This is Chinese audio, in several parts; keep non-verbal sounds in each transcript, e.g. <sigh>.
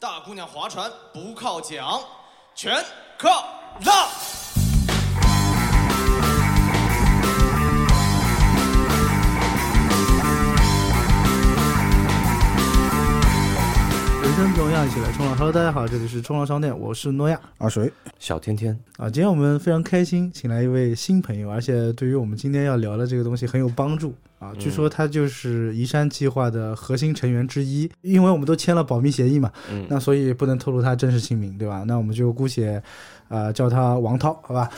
大姑娘划船不靠桨，全靠浪。生不重要，一起来冲浪。Hello，大家好，这里是冲浪商店，我是诺亚阿水，小天天，啊。今天我们非常开心，请来一位新朋友，而且对于我们今天要聊的这个东西很有帮助啊。据说他就是移山计划的核心成员之一，因为我们都签了保密协议嘛，嗯那所以不能透露他真实姓名，对吧？那我们就姑且啊、叫他王涛，好吧？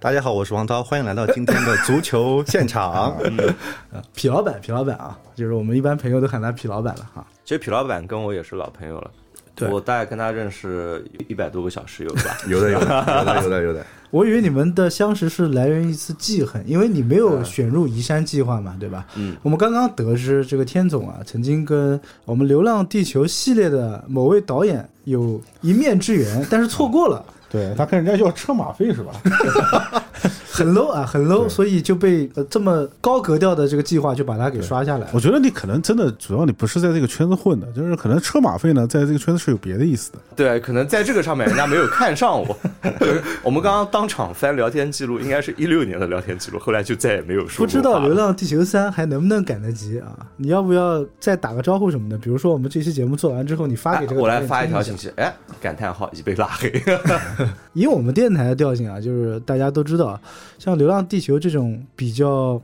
大家好，我是王涛，欢迎来到今天的足球现场。<laughs> 痞老板，痞老板啊，就是我们一般朋友都喊他痞老板了哈。其实痞老板跟我也是老朋友了，对我大概跟他认识一百多个小时有吧。<laughs> 有的，有的，有的，<laughs> 有的，有的。我以为你们的相识是来源于一次记恨，因为你没有选入移山计划嘛，对吧？嗯，我们刚刚得知这个天总啊，曾经跟我们《流浪地球》系列的某位导演有一面之缘，但是错过了，对他跟人家要车马费是吧？<laughs> 很 low 啊，很 low，所以就被、呃、这么高格调的这个计划就把它给刷下来。我觉得你可能真的主要你不是在这个圈子混的，就是可能车马费呢，在这个圈子是有别的意思的。对，可能在这个上面人家没有看上我。<laughs> 就是我们刚刚当场翻聊天记录，应该是一六年的聊天记录，后来就再也没有说过不知道《流浪地球三》还能不能赶得及啊？你要不要再打个招呼什么的？比如说我们这期节目做完之后，你发给这个、哎我来发一条信。息，哎，感叹号已被拉黑。<laughs> <laughs> 以我们电台的调性啊，就是大家都知道，像《流浪地球》这种比较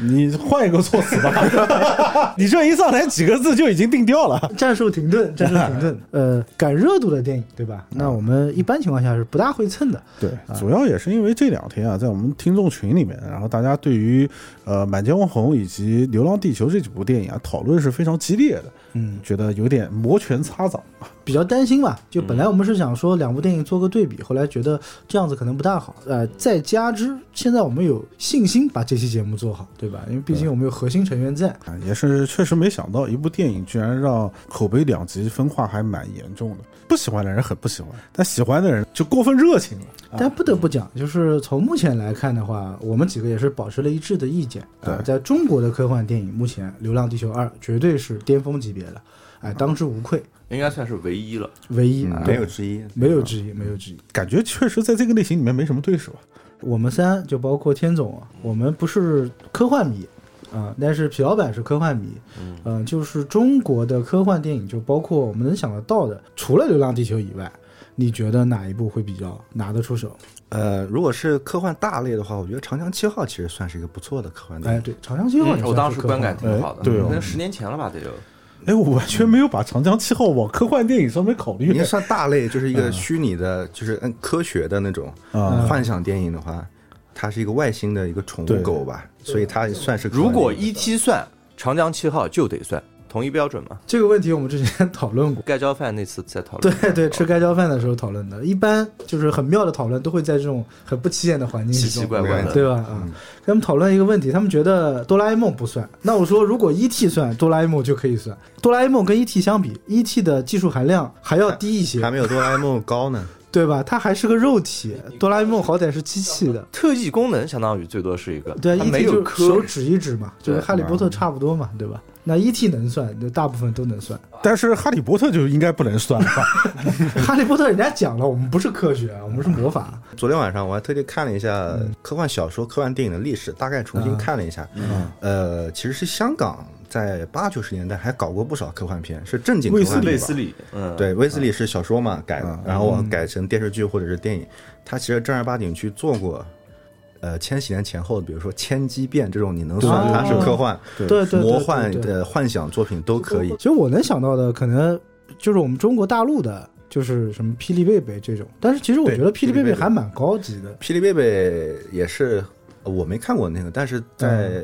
你换一个措辞吧，<laughs> 你这一上来几个字就已经定调了。战术停顿、战术停顿，<laughs> 呃，赶热度的电影，对吧？那我们一般情况下是不大会蹭的。对，主要也是因为这两天啊，在我们听众群里面，然后大家对于呃《满江红》以及《流浪地球》这几部电影啊，讨论是非常激烈的，嗯，觉得有点摩拳擦掌。比较担心吧。就本来我们是想说两部电影做个对比，后来觉得这样子可能不大好。呃，再加之现在我们有信心把这期节目做好，对吧？因为毕竟我们有核心成员在。啊，也是确实没想到，一部电影居然让口碑两极分化还蛮严重的。不喜欢的人很不喜欢，但喜欢的人就过分热情了。啊但不得不讲，就是从目前来看的话，我们几个也是保持了一致的意见。啊、对在中国的科幻电影，目前《流浪地球二》绝对是巅峰级别的，哎，当之无愧，应该算是唯一了。唯一，嗯没有之一，没有之一，没有之一。感觉确实在这个类型里面没什么对手啊。我们三就包括天总啊，我们不是科幻迷啊、但是皮老板是科幻迷，嗯、就是中国的科幻电影，就包括我们能想得到的，除了《流浪地球》以外，你觉得哪一部会比较拿得出手？呃，如果是科幻大类的话，我觉得《长江七号》其实算是一个不错的科幻电影哎，影。对，《长江七号》我当是科幻时观感挺好的，哎对十年前了吧，得有。哎，我完全没有把《长江七号》往科幻电影上面考虑应该。算大类，就是一个虚拟的，就是嗯科学的那种嗯幻想电影的话，它是一个外星的一个宠物狗吧，所以它算是如果电影 E.T. 算，长江七号就得算，同一标准嘛。这个问题我们之前讨论过。盖浇饭那次在讨论。对对，吃盖浇饭的时候讨论的，一般就是很妙的讨论，都会在这种很不起眼的环境奇奇，怪怪的，对吧？啊、跟他们讨论一个问题，他们觉得哆啦 A 梦不算。那我说，如果 E.T. 算，哆啦 A 梦就可以算。哆啦 A 梦跟 E.T. 相比，E.T. 的技术含量还要低一些还，没有哆啦 A 梦高呢。对吧？它还是个肉体，<laughs> 哆啦 A 梦好歹是机器的。特异功能相当于最多是一个，对啊它没，E.T. 就有科手指一指嘛，就跟哈利波特差不多嘛，对吧？那 E.T. 能算，就大部分都能算。<laughs> 但是《哈利波特》就应该不能算了吧？<laughs> 哈利波特人家讲了，我们不是科学，我们是魔法。<laughs> 昨天晚上我还特地看了一下科幻小说、科幻电影的历史，大概重新看了一下。嗯呃，其实是香港在八九十年代还搞过不少科幻片，是正经科卫斯理幻片。卫斯利，嗯，对，威斯利是小说嘛改的嗯，然后改成电视剧或者是电影。他其实正儿八经去做过，呃，千禧年前后，比如说《千机变》这种，你能算它是科幻、对对对对，魔幻对对的幻想作品都可以。其实我能想到的，可能就是我们中国大陆的，就是什么霹雳贝贝这种。但是其实我觉得霹雳贝贝还蛮高级的。霹雳贝贝也是呃我没看过那个，但是在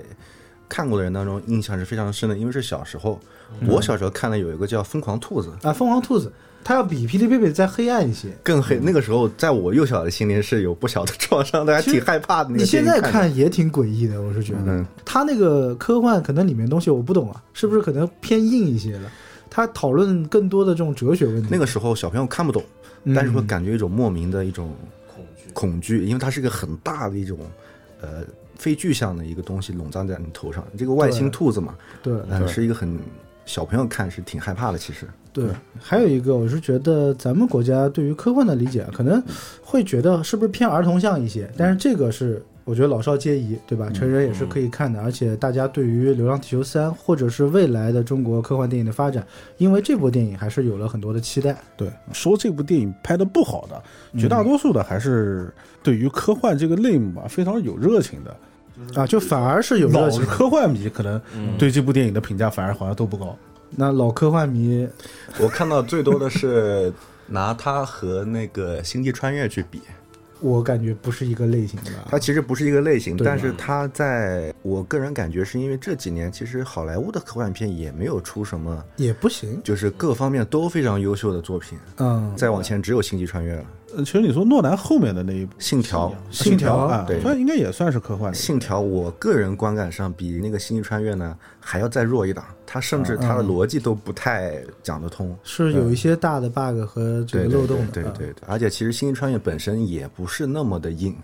看过的人当中印象是非常深的，因为是小时候，我小时候看了有一个叫《疯狂兔子》。啊，疯狂兔子，它要比霹雳贝贝再黑暗一些。更黑，那个时候在我幼小的心灵是有不小的创伤的，还挺害怕的。你现在看也挺诡异的，我是觉得嗯，它那个科幻可能里面东西我不懂啊，是不是可能偏硬一些了？它讨论更多的这种哲学问题。那个时候小朋友看不懂，嗯但是会感觉一种莫名的一种恐惧，恐惧因为它是一个很大的一种呃非具象的一个东西笼罩在你头上。这个外星兔子嘛，对，嗯，是一个很小朋友看是挺害怕的。其实，对，还有一个，我是觉得咱们国家对于科幻的理解，啊可能会觉得是不是偏儿童向一些，但是这个是我觉得老少皆宜，对吧？成人也是可以看的，而且大家对于《流浪地球三》或者是未来的中国科幻电影的发展，因为这部电影还是有了很多的期待。对，说这部电影拍的不好的，绝大多数的还是对于科幻这个类目啊非常有热情的。啊，就反而是有老。科幻迷可能对这部电影的评价反而好像都不高。那老科幻迷，我看到最多的是 <laughs> 拿它和那个《星际穿越》去比。我感觉不是一个类型的。它其实不是一个类型，但是它在我个人感觉是因为这几年其实好莱坞的科幻片也没有出什么，也不行。就是各方面都非常优秀的作品。嗯，再往前只有《星际穿越》了，呃，其实你说诺兰后面的那一部《信条》信条啊，对算应该也算是科幻。信条，我个人观感上比那个《星际穿越》呢还要再弱一档，它甚至它的逻辑都不太讲得通。是有一些大的 bug 和这个漏洞的。啊对对对对，而且其实《星际穿越》本身也不是那么的硬，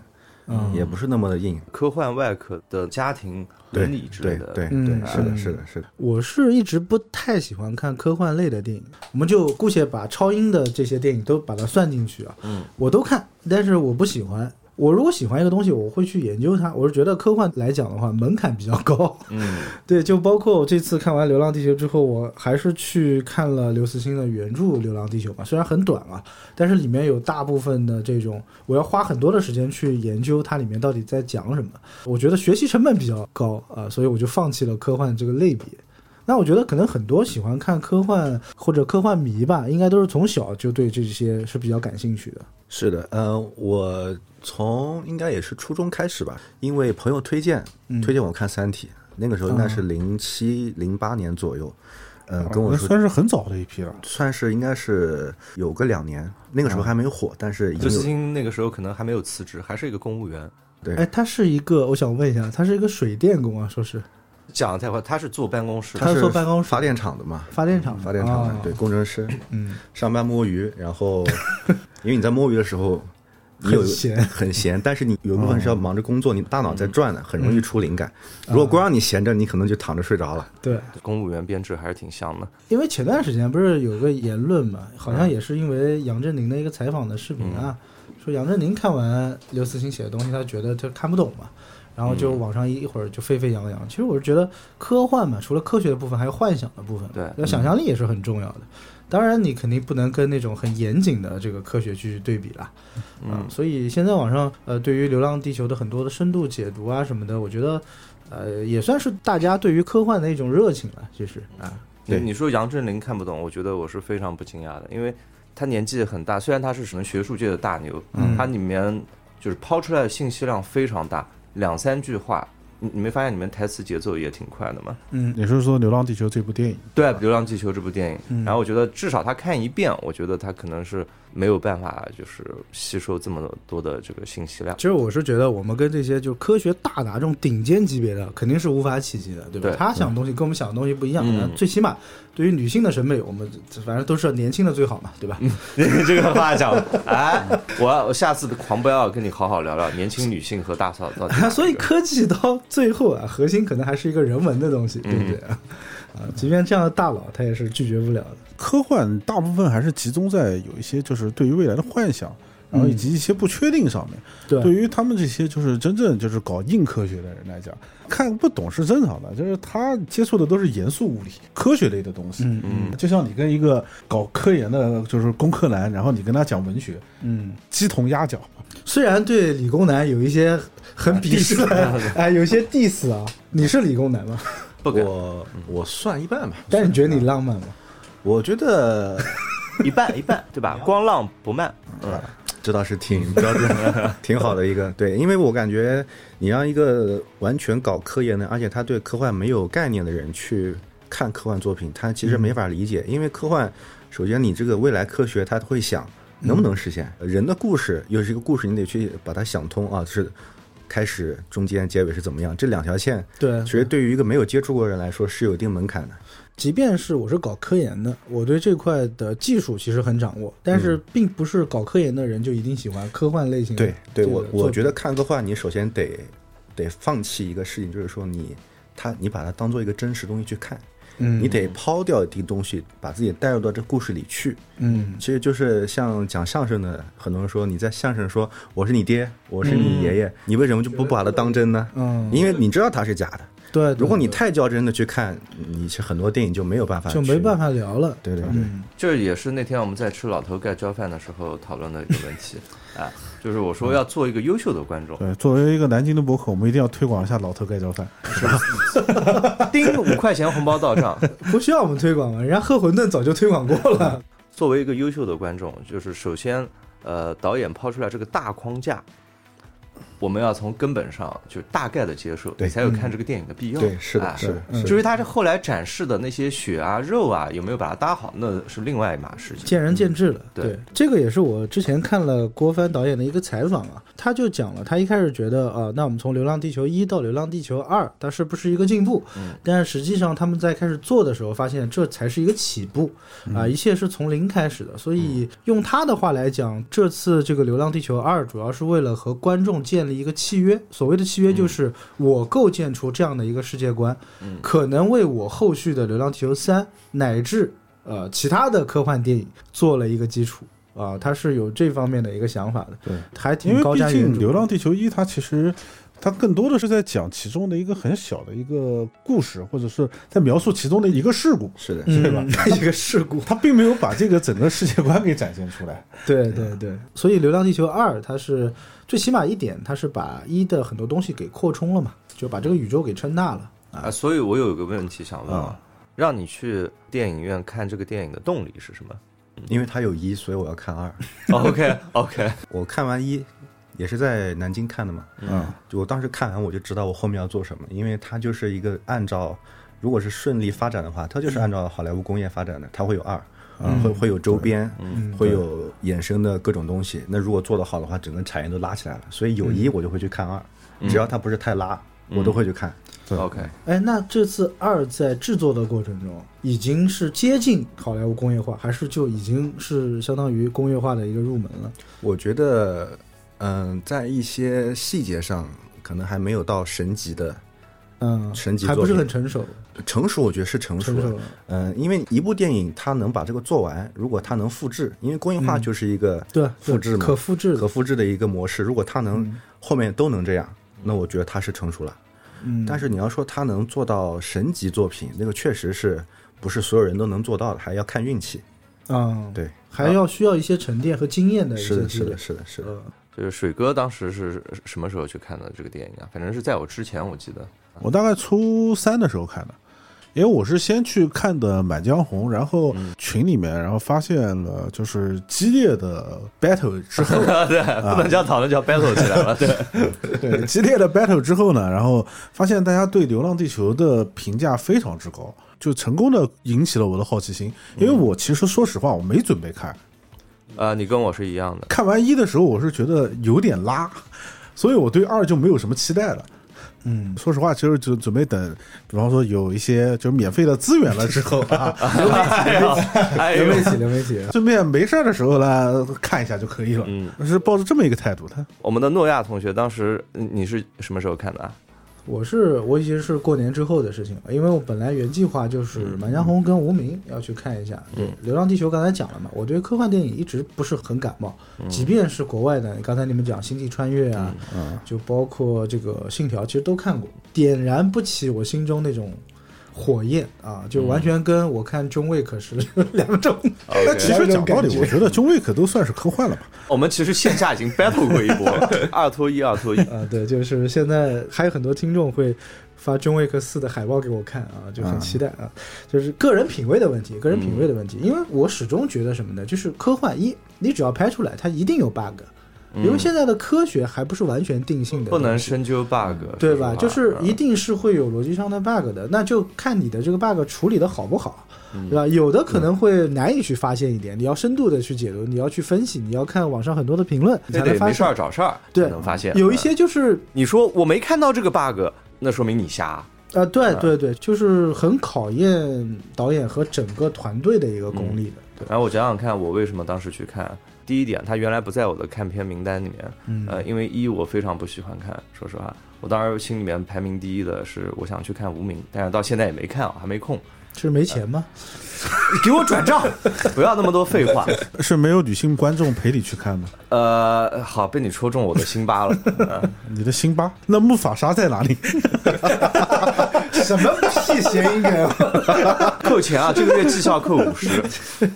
嗯也不是那么的硬。科幻外壳的家庭伦理之类对的，对对，嗯是的，嗯是的，是的。我是一直不太喜欢看科幻类的电影，我们就姑且把超英的这些电影都把它算进去啊。嗯，我都看，但是我不喜欢。我如果喜欢一个东西，我会去研究它。我是觉得科幻来讲的话，门槛比较高。嗯，<laughs> 对，就包括我这次看完《流浪地球》之后，我还是去看了刘慈欣的原著《流浪地球》嘛，虽然很短啊，但是里面有大部分的这种，我要花很多的时间去研究它里面到底在讲什么。我觉得学习成本比较高啊、所以我就放弃了科幻这个类别。那我觉得可能很多喜欢看科幻或者科幻迷吧，应该都是从小就对这些是比较感兴趣的。是的，呃，我从应该也是初中开始吧，因为朋友推荐，推荐我看《三体》，那个时候应该是零七零八年左右，呃，跟我那说算是很早的一批了。算是应该是有个两年，那个时候还没有火，但是已经那个时候可能还没有辞职，还是一个公务员。对。哎，他是一个，我想问一下，他是一个水电工啊，说是讲的太快，他是坐办公室。的，他是是坐办公室。发电厂的嘛，发电厂，发电厂的啊对工程师，嗯，上班摸鱼，然后 <laughs> 因为你在摸鱼的时候。你有很闲。很闲，但是你有一部分是要忙着工作，你大脑在转的，很容易出灵感。如果光让你闲着，你可能就躺着睡着了。对，公务员编制还是挺像的。因为前段时间不是有个言论嘛，好像也是因为杨振宁的一个采访的视频啊，说杨振宁看完刘慈欣写的东西，他觉得他看不懂嘛，然后就网上一会儿就沸沸扬扬。其实我是觉得科幻嘛，除了科学的部分，还有幻想的部分，对那想象力也是很重要的。当然，你肯定不能跟那种很严谨的这个科学去对比了，嗯，所以现在网上呃，对于《流浪地球》的很多的深度解读啊什么的，我觉得呃也算是大家对于科幻的一种热情了，其实啊，对。你你说杨振宁看不懂，我觉得我是非常不惊讶的，因为他年纪很大，虽然他是什么学术界的大牛，嗯。他里面就是抛出来的信息量非常大，两三句话，你你没发现里面台词节奏也挺快的吗？嗯。你是说，《流浪地球》这部电影，对，《流浪地球》这部电影，嗯。然后我觉得至少他看一遍，我觉得他可能是没有办法就是吸收这么多的这个信息量其。实我是觉得，我们跟这些就科学大拿这种顶尖级别的，肯定是无法企及的，对吧？对他想的东西跟我们想的东西不一样，最起码对于女性的审美，我们反正都是年轻的最好嘛，对吧？<laughs> 这个话讲，哎，我我下次狂飙要跟你好好聊聊年轻女性和大嫂到底。所以科技到最后啊，核心可能还是一个人文的东西，对不对啊？啊，即便这样的大佬，他也是拒绝不了的。科幻大部分还是集中在有一些就是对于未来的幻想，然后以及一些不确定上面。对对于他们这些就是真正就是搞硬科学的人来讲，看不懂是正常的，就是他接触的都是严肃物理、科学类的东西。嗯嗯，就像你跟一个搞科研的，就是工科男，然后你跟他讲文学，嗯，鸡同鸭讲。虽然对理工男有一些很鄙视 <laughs> 的，哎，有些 diss 啊，你是理工男吗？不敢我我算一半吧，但是你觉得你浪漫吗？我觉得一半一半，对吧？<laughs> 光浪不慢，嗯，这倒是挺标准的、挺好的一个对，因为我感觉你让一个完全搞科研的，而且他对科幻没有概念的人去看科幻作品，他其实没法理解，因为科幻首先你这个未来科学他会想能不能实现，人的故事又是一个故事，你得去把它想通啊，是开始、中间、结尾是怎么样，这两条线，对其实对于一个没有接触过的人来说是有一定门槛的。即便是我是搞科研的，我对这块的技术其实很掌握，但是并不是搞科研的人就一定喜欢科幻类型的对对，我我觉得看科幻，你首先得得放弃一个事情，就是说你他你把它当做一个真实东西去看，嗯。你得抛掉一定东西，把自己带入到这故事里去。嗯。其实就是像讲相声的，很多人说你在相声说我是你爹，我是你爷爷，你为什么就不把它当真呢？嗯，因为你知道它是假的。对，对如果你太较真的去看，你是很多电影就没有办法，就没办法。聊了。对对对，嗯这也是那天我们在吃老头盖浇饭的时候讨论的一个问题，<laughs> 啊，就是我说要做一个优秀的观众，对，作为一个南京的博客，我们一定要推广一下老头盖浇饭。是 <laughs> 吧叮五块钱红包到账。<laughs> 不需要我们推广了，人家喝馄饨早就推广过了。作为一个优秀的观众，就是首先，呃，导演抛出来这个大框架，我们要从根本上就大概的接受，对你才有看这个电影的必要。对是的哎是的至于他这后来展示的那些血啊、肉啊，有没有把它搭好，那是另外一码事情。见仁见智了。对这个也是我之前看了郭帆导演的一个采访啊，他就讲了，他一开始觉得啊、那我们从《流浪地球一》到《流浪地球二》，它是不是一个进步？嗯但实际上他们在开始做的时候，发现这才是一个起步啊、一切是从零开始的。所以用他的话来讲，这次这个《流浪地球二》主要是为了和观众建立一个契约，所谓的契约就是我构建出这样的一个世界观，嗯可能为我后续的《流浪地球三》乃至呃其他的科幻电影做了一个基础啊，他是有这方面的一个想法的，对，还挺高瞻远毕竟《。流浪地球一》它其实它更多的是在讲其中的一个很小的一个故事，或者是在描述其中的一个事故，是的，嗯对吧？<laughs> 一个事故，它并没有把这个整个世界观给展现出来。对对对，所以《流浪地球二》它是最起码一点，它是把一的很多东西给扩充了嘛，就把这个宇宙给撑大了。啊，所以我有一个问题想问啊啊，让你去电影院看这个电影的动力是什么因为它有一，所以我要看二。？OK OK，<laughs> 我看完一，也是在南京看的嘛。嗯，就我当时看完我就知道我后面要做什么，因为它就是一个按照，如果是顺利发展的话，它就是按照好莱坞工业发展的，它会有二，嗯会会有周边，嗯会有衍生的各种东西。那如果做得好的话，整个产业都拉起来了。所以有一我就会去看二，只要它不是太拉，我都会去看。对 OK，哎，那这次二在制作的过程中，已经是接近好莱坞工业化，还是就已经是相当于工业化的一个入门了？我觉得，嗯、在一些细节上可能还没有到神级的嗯，神级还不是很成熟，成熟，我觉得是成熟了。嗯，因为一部电影它能把这个做完，如果它能复制，因为工业化嗯就是一个对，复制嘛，可复制的可复制的一个模式。如果它能嗯后面都能这样，那我觉得它是成熟了。嗯，但是你要说它能做到神级作品，那个确实是不是所有人都能做到的，还要看运气。嗯，对，还要需要一些沉淀和经验的一些是的，是的，是的，是的。呃就是水哥当时是什么时候去看的这个电影啊？反正是在我之前，我记得。我大概初三的时候看的，因为我是先去看的《满江红》，然后群里面然后发现了就是激烈的 battle 之后，<laughs> 对，不能叫讨论，叫 battle 起来了。对，对激烈的 battle 之后呢，然后发现大家对《流浪地球》的评价非常之高，就成功的引起了我的好奇心。因为我其实说实话，我没准备看，啊，你跟我是一样的。看完一的时候，我是觉得有点拉，所以我对二就没有什么期待了。嗯，说实话，其实就准备等，比方说有一些就是免费的资源了之后啊，<laughs> 哎呦，哎呦流媒体，流媒体，顺便没事儿的时候呢看一下就可以了。嗯，是抱着这么一个态度，的我们的诺亚同学当时嗯你是什么时候看的啊？我是我已经是过年之后的事情了，因为我本来原计划就是《满江红》跟《无名》要去看一下。对，《流浪地球》刚才讲了嘛，我对科幻电影一直不是很感冒，即便是国外的，刚才你们讲《星际穿越》啊，嗯，就包括这个《信条》，其实都看过，点燃不起我心中那种火焰啊，就完全跟我看《中卫》可是 <laughs> 两种。但其实讲道理，我觉得中卫可都算是科幻了吧。我们其实线下已经 battle 过一波，<laughs> 二拖一，二拖一。啊，对，就是现在还有很多听众会发《中卫克四》的海报给我看啊，就很期待啊。就是个人品味的问题，个人品味的问题，因为我始终觉得什么呢？就是科幻一，你只要拍出来，它一定有 bug，因为现在的科学还不是完全定性的，不能。深究 bug，对吧？就是一嗯定是会有逻辑上的 bug 的，那就看你的这个 bug 处理的好不好，对吧？有的可能会难以去发现一点，你要深度的去解读，你要去分析，你要看网上很多的评论，你才能发这得没事儿。找事儿才对能发现。有一些就是你说我没看到这个 bug，那说明你瞎。啊，对对对，就是很考验导演和整个团队的一个功力的。对，然后我想想看，我为什么当时去看。第一点，它原来不在我的看片名单里面，嗯呃，因为一我非常不喜欢看，说实话，我当时心里面排名第一的是我想去看《无名》，但是到现在也没看啊，还没空。是没钱吗？<laughs> 给我转账，<laughs> 不要那么多废话。是没有女性观众陪你去看吗。呃，好，被你戳中我的心巴了。<laughs> 呃你的心巴，那木法沙在哪里？什么屁谐音梗啊？扣钱啊，这个月绩效扣五十。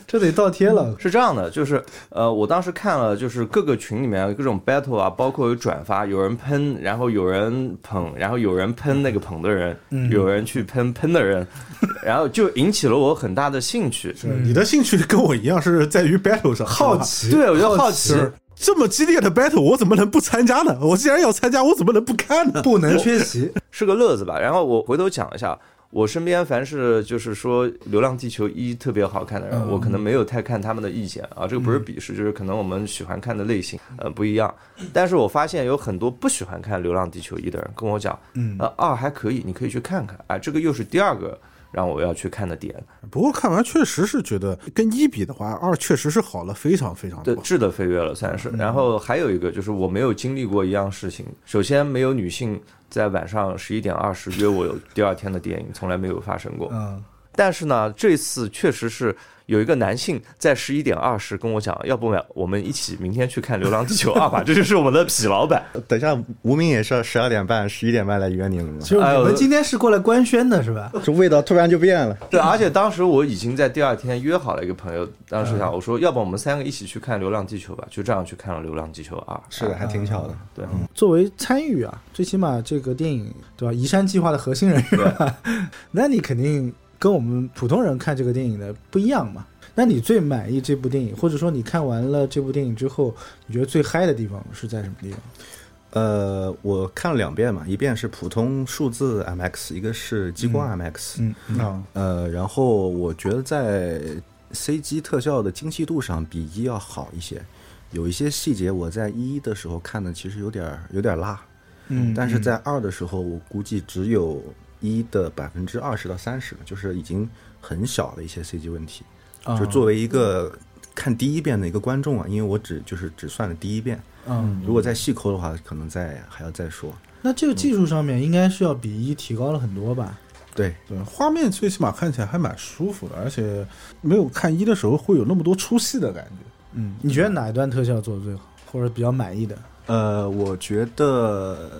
这得倒贴了。是这样的，就是呃，我当时看了，就是各个群里面各种 battle 啊，包括有转发，有人喷，然后有人捧，然后有人喷那个捧的人，有人去喷喷的人，然后就引起了我很大的兴趣。你的兴趣跟我一样，是在于 battle 上，好奇，对，我就好奇，这么激烈的 battle，我怎么能不参加呢？我既然要参加，我怎么能不看呢？不能缺席。<laughs> 是个乐子吧。然后我回头讲一下，我身边凡是就是说《流浪地球一》特别好看的人，嗯我可能没有太看他们的意见啊，这个不是鄙视，就是可能我们喜欢看的类型呃不一样。但是我发现有很多不喜欢看《流浪地球一》的人跟我讲，嗯呃二还可以，你可以去看看，哎，这个又是第二个让我要去看的点，不过看完确实是觉得跟一比的话，二确实是好了非常非常对，多。质的飞跃了算是。然后还有一个就是我没有经历过一样事情，首先没有女性在晚上十一点二十约我有第二天的电影，从来没有发生过。嗯，但是呢，这次确实是有一个男性在十一点二十跟我讲，要不我们一起明天去看《流浪地球二》吧，这就是我们的痞老板。<laughs> 等一下，无名也是十二点半、十一点半来约你了吗？就是哎呦你们今天是过来官宣的是吧？这味道突然就变了。对，而且当时我已经在第二天约好了一个朋友，当时想我说，要不我们三个一起去看《流浪地球》吧，就这样去看了《流浪地球二》。是的，还挺巧的。对，作为参与啊，最起码这个电影对吧？移山计划的核心人员，<laughs> 那你肯定跟我们普通人看这个电影的不一样嘛。那你最满意这部电影，或者说你看完了这部电影之后，你觉得最嗨的地方是在什么地方？呃，我看了两遍嘛，一遍是普通数字 MX，一个是激光 MX。嗯啊，呃，然后我觉得在 CG 特效的精细度上比一要好一些，有一些细节我在一的时候看的其实有点儿有点儿辣，嗯但是在二的时候我估计只有一的百分之二十到三十，就是已经很小的一些 CG 问题。啊就作为一个看第一遍的一个观众啊，因为我只就是只算了第一遍，嗯，如果再细抠的话，可能再还要再说。那这个技术上面应该是要比一提高了很多吧？对，对，画面最起码看起来还蛮舒服的，而且没有看一的时候会有那么多出戏的感觉。嗯，你觉得哪一段特效做的最好，或者比较满意的？呃，我觉得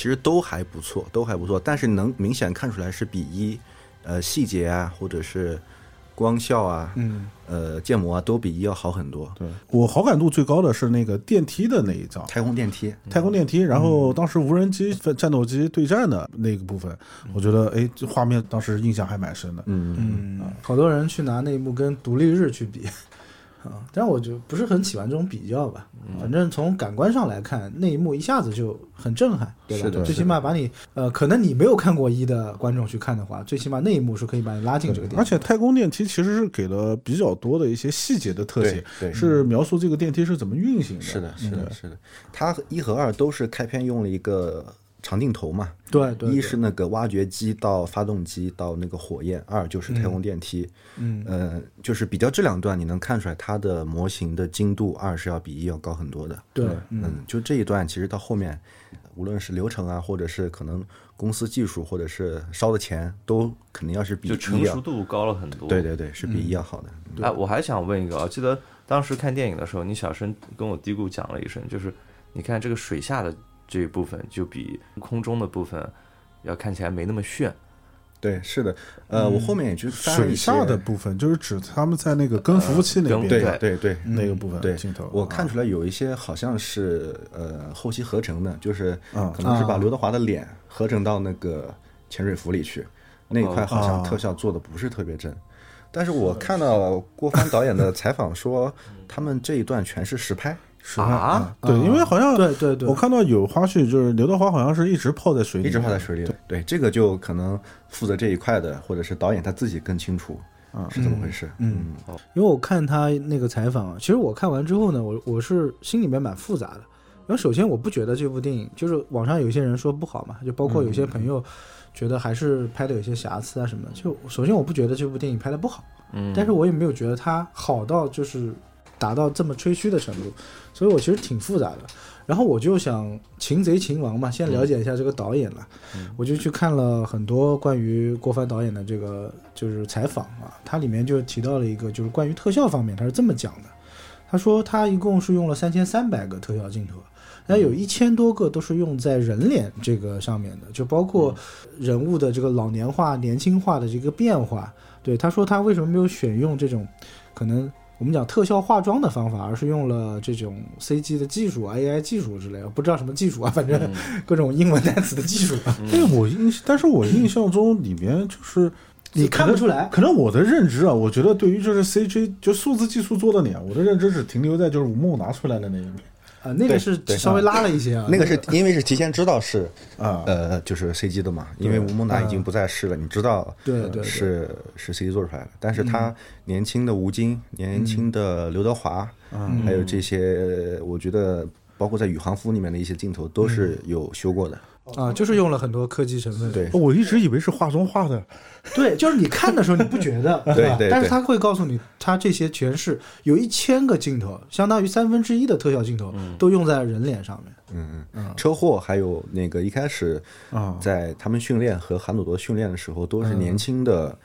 其实都还不错，都还不错，但是能明显看出来是比一，呃，细节啊，或者是光效啊，嗯，呃，建模啊，都比一要好很多。对。我好感度最高的是那个电梯的那一张，太空电梯，太空电梯，然后当时无人机、战斗机对战的那个部分，我觉得哎，这画面当时印象还蛮深的。嗯，嗯，好多人去拿那一幕跟独立日去比，啊，但我就不是很喜欢这种比较吧。反正从感官上来看，那一幕一下子就很震撼，对吧？最起码把你呃，可能你没有看过一的观众去看的话，最起码那一幕是可以把你拉进这个电影。而且太空电梯其实是给了比较多的一些细节的特写，是描述这个电梯是怎么运行的。是的，是的，嗯是的。它一和二都是开篇用了一个长镜头嘛，对对，对一是那个挖掘机到发动机到那个火焰，二就是太空电梯。嗯呃，就是比较这两段，你能看出来它的模型的精度，二是要比一要高很多的。对，嗯，就这一段，其实到后面，无论是流程啊，或者是可能公司技术，或者是烧的钱，都肯定要是比就一要成熟度高了很多。对对对，是比一要好的。哎，我还想问一个啊，记得当时看电影的时候，你小声跟我嘀咕讲了一声，就是你看这个水下的这一部分，就比空中的部分要看起来没那么炫。对，是的。呃，我后面也去水下的部分就是指他们在那个跟服务器那跟边对对对。那个部分对镜头，我看出来来有一些好像是呃后期合成的，就是啊可能是把啊刘德华的脸合成到那个潜水服里去，那一块好像啊特效做的不是特别真。但是我看到郭帆导演的采访说，他们这一段全是实拍。啊对，因为好像对对对我看到有花絮，就是刘德华好像是一直泡在水里，一直泡在水里。对，这个就可能负责这一块的，或者是导演他自己更清楚是怎么回事。嗯，因为我看他那个采访啊，其实我看完之后呢，我我是心里面蛮复杂的。因为首先我不觉得这部电影，就是网上有些人说不好嘛，就包括有些朋友觉得还是拍的有些瑕疵啊什么的。就首先我不觉得这部电影拍的不好，嗯，但是我也没有觉得它好到就是达到这么吹嘘的程度，所以我其实挺复杂的。然后我就想擒贼擒王嘛，先了解一下这个导演了，我就去看了很多关于郭帆导演的这个就是采访啊，他里面就提到了一个就是关于特效方面，他是这么讲的，他说他一共是用了三千三百个特效镜头。那有一千多个都是用在人脸这个上面的，就包括人物的这个老年化、年轻化的这个变化。对，他说他为什么没有选用这种可能我们讲特效化妆的方法，而是用了这种 CG 的技术、AI 技术之类的，不知道什么技术啊，反正 <laughs> 各种英文单词的技术啊，但是我印，但是我印象中里面就是 <laughs> 你看不出来。可能我的认知啊，我觉得对于就是 CG 就数字技术做的脸，我的认知只停留在就是吴梦拿出来的那一面。啊，那个是稍微拉了一些啊，那个是因为是提前知道是 <laughs> 啊呃，就是 CG 的嘛，因为吴孟达已经不在世了，你知道，对对对是是 CG 做出来的。但是他年轻的吴京、年轻的刘德华，还有这些，我觉得包括在宇航服里面的一些镜头都是有修过的。啊，就是用了很多科技成分。对，我一直以为是画中画的，<laughs> 对，就是你看的时候你不觉得，<laughs> 对对对但是他会告诉你，他这些全是有一千个镜头，相当于三分之一的特效镜头都用在人脸上面。嗯嗯，车祸还有那个一开始啊在他们训练和韩朵朵训练的时候，都是年轻的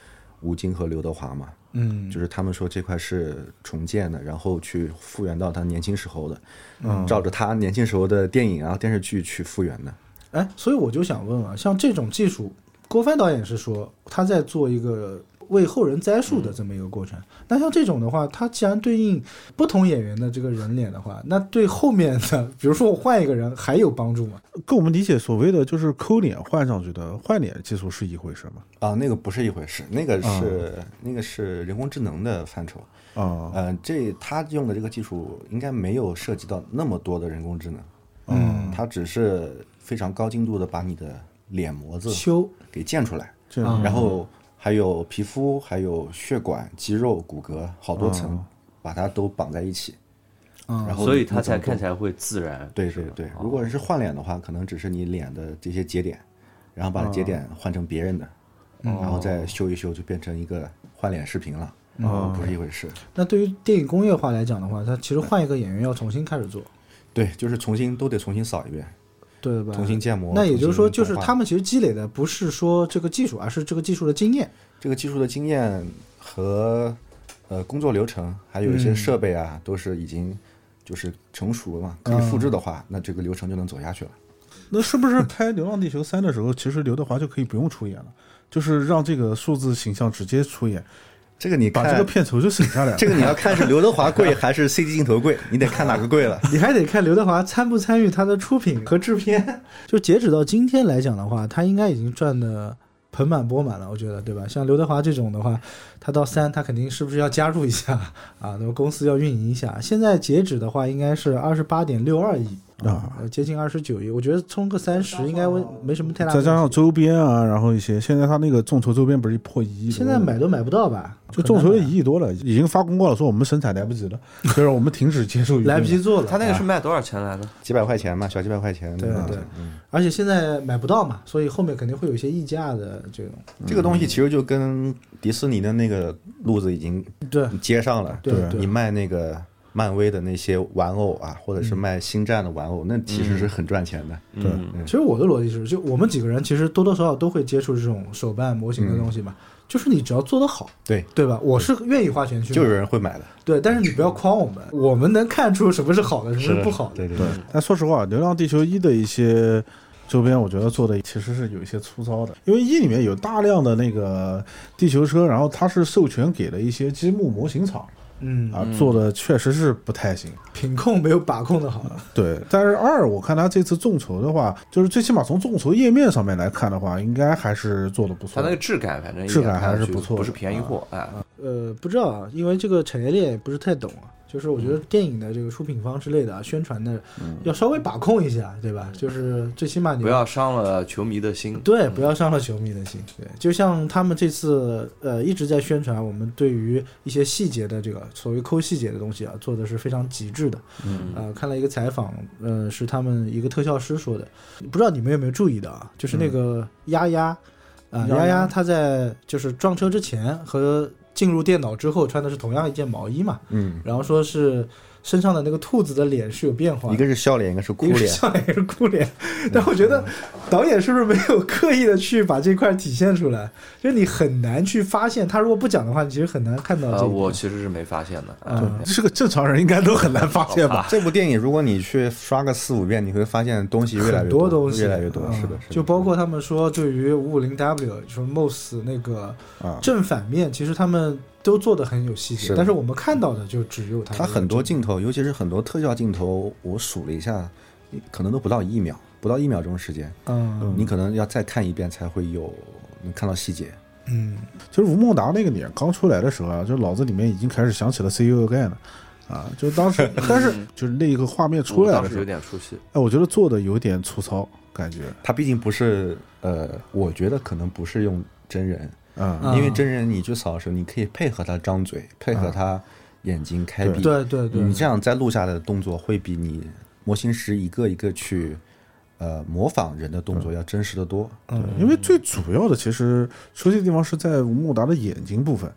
吴京和刘德华嘛。嗯，就是他们说这块是重建的，然后去复原到他年轻时候的，嗯，照着他年轻时候的电影啊电视剧去复原的。哎，所以我就想问啊，像这种技术，郭帆导演是说他在做一个为后人栽树的这么一个过程。那像这种的话，它既然对应不同演员的这个人脸的话，那对后面的，比如说我换一个人，还有帮助吗？跟我们理解所谓的就是抠脸换上去的换脸技术是一回事吗？啊，那个不是一回事，那个是、那个是人工智能的范畴。啊呃，这他用的这个技术应该没有涉及到那么多的人工智能。嗯，他只是非常高精度的把你的脸模子修。给建出来，这样然后还有皮肤、还有血管、肌肉、骨骼，好多层，把它都绑在一起。嗯然后所以它才看起来会自然。对对对，如果是换脸的话，可能只是你脸的这些节点，然后把节点换成别人的，然后再修一修，就变成一个换脸视频了。哦，不是一回事。那对于电影工业化来讲的话，它其实换一个演员要重新开始做，对，就是重新都得重新扫一遍，对吧？重新建模。那也就是说，就是他们其实积累的不是说这个技术，而是这个技术的经验。这个技术的经验和呃工作流程，还有一些设备啊，都是已经就是成熟了嘛，可以复制的话，那这个流程就能走下去了。那是不是拍《流浪地球三》的时候，其实刘德华就可以不用出演了，就是让这个数字形象直接出演，这个你把这个片酬就省下来了。这个你要看是刘德华贵 <laughs> 还是 CG 镜头贵，你得看哪个贵了。<laughs> 你还得看刘德华参不参与他的出品和制片。<laughs> 就截止到今天来讲的话，他应该已经赚的盆满钵满了，我觉得，对吧？像刘德华这种的话，他到三，他肯定是不是要加入一下啊？那么公司要运营一下。现在截止的话，应该是二十八点六二亿啊，呃接近二十九亿。我觉得冲个三十应该没没什么太大。再加上周边啊，然后一些，现在他那个众筹周边不是破一亿现在买都买不到吧？就众筹了很难一亿多了，已经发公告了，说我们生产来不及了，<laughs> 就是我们停止接受来不及做了。他那个是卖多少钱来的？几百块钱嘛，小几百块钱。对吧对嗯，而且现在买不到嘛，所以后面肯定会有一些溢价的这种。这个东西其实就跟迪士尼的那个路子已经对接上了。对对你卖那个漫威的那些玩偶啊，或者是卖星战的玩偶，那其实是很赚钱的。对嗯。其实我的逻辑是，就我们几个人其实多多少少都会接触这种手办模型的东西嘛，就是你只要做得好，对，对吧？我是愿意花钱去，就有人会买的。对，但是你不要诓我们，我们能看出什么是好的，什么是不好的。对对对，但说实话，《流浪地球一》的一些周边，我觉得做的其实是有一些粗糙的，因为一里面有大量的那个地球车，然后它是授权给了一些积木模型厂嗯啊，做的确实是不太行。品控没有把控的好。对，但是二，我看他这次众筹的话，就是最起码从众筹页面上面来看的话，应该还是做的不错它那。个质感，反正一质感还是不错不是便宜货啊。呃，不知道啊，因为这个产业链也不是太懂啊。就是我觉得电影的这个出品方之类的啊，宣传的要稍微把控一下，对吧？就是最起码你不要伤了球迷的心。对，不要伤了球迷的心。对，就像他们这次呃一直在宣传，我们对于一些细节的这个所谓抠细节的东西啊，做的是非常极致的。嗯，呃，看了一个采访，呃，是他们一个特效师说的，不知道你们有没有注意到啊？就是那个丫丫，啊、丫丫丫丫她在就是撞车之前和进入电脑之后穿的是同样一件毛衣嘛，嗯，然后说是身上的那个兔子的脸是有变化的，一个是笑脸，一个是哭一个是脸。笑脸，一个是哭脸。<laughs> 但我觉得导演是不是没有刻意的去把这块体现出来？就是你很难去发现，他如果不讲的话，你其实很难看到这呃，我其实是没发现的。嗯嗯是个正常人应该都很难发现吧？这部电影，如果你去刷个四五遍，你会发现东西越来越很多东西越来越多。嗯是的，是的。就包括他们说对于五五零 W，就是 MOS 那个啊，正反面，其实他们都做的很有细节，但是我们看到的就只有它它很多镜头，尤其是很多特效镜头，我数了一下，可能都不到一秒，不到一秒钟时间，嗯。你可能要再看一遍才会有能看到细节。嗯。其实吴孟达那个脸刚出来的时候啊，就脑子里面已经开始想起了 See You Again 了。啊，就当时，<laughs> 但是就是那一个画面出我当时有来的时候，点出戏。哎，我觉得做的有点粗糙，感觉，他毕竟不是呃，我觉得可能不是用真人，嗯，啊因为真人你去扫的时候，你可以配合他张嘴，配合他眼睛开闭。对对对，你这样再录下来的动作会比你模型师一个一个去呃模仿人的动作要真实的多。嗯。因为最主要的其实出戏的地方是在吴孟达的眼睛部分，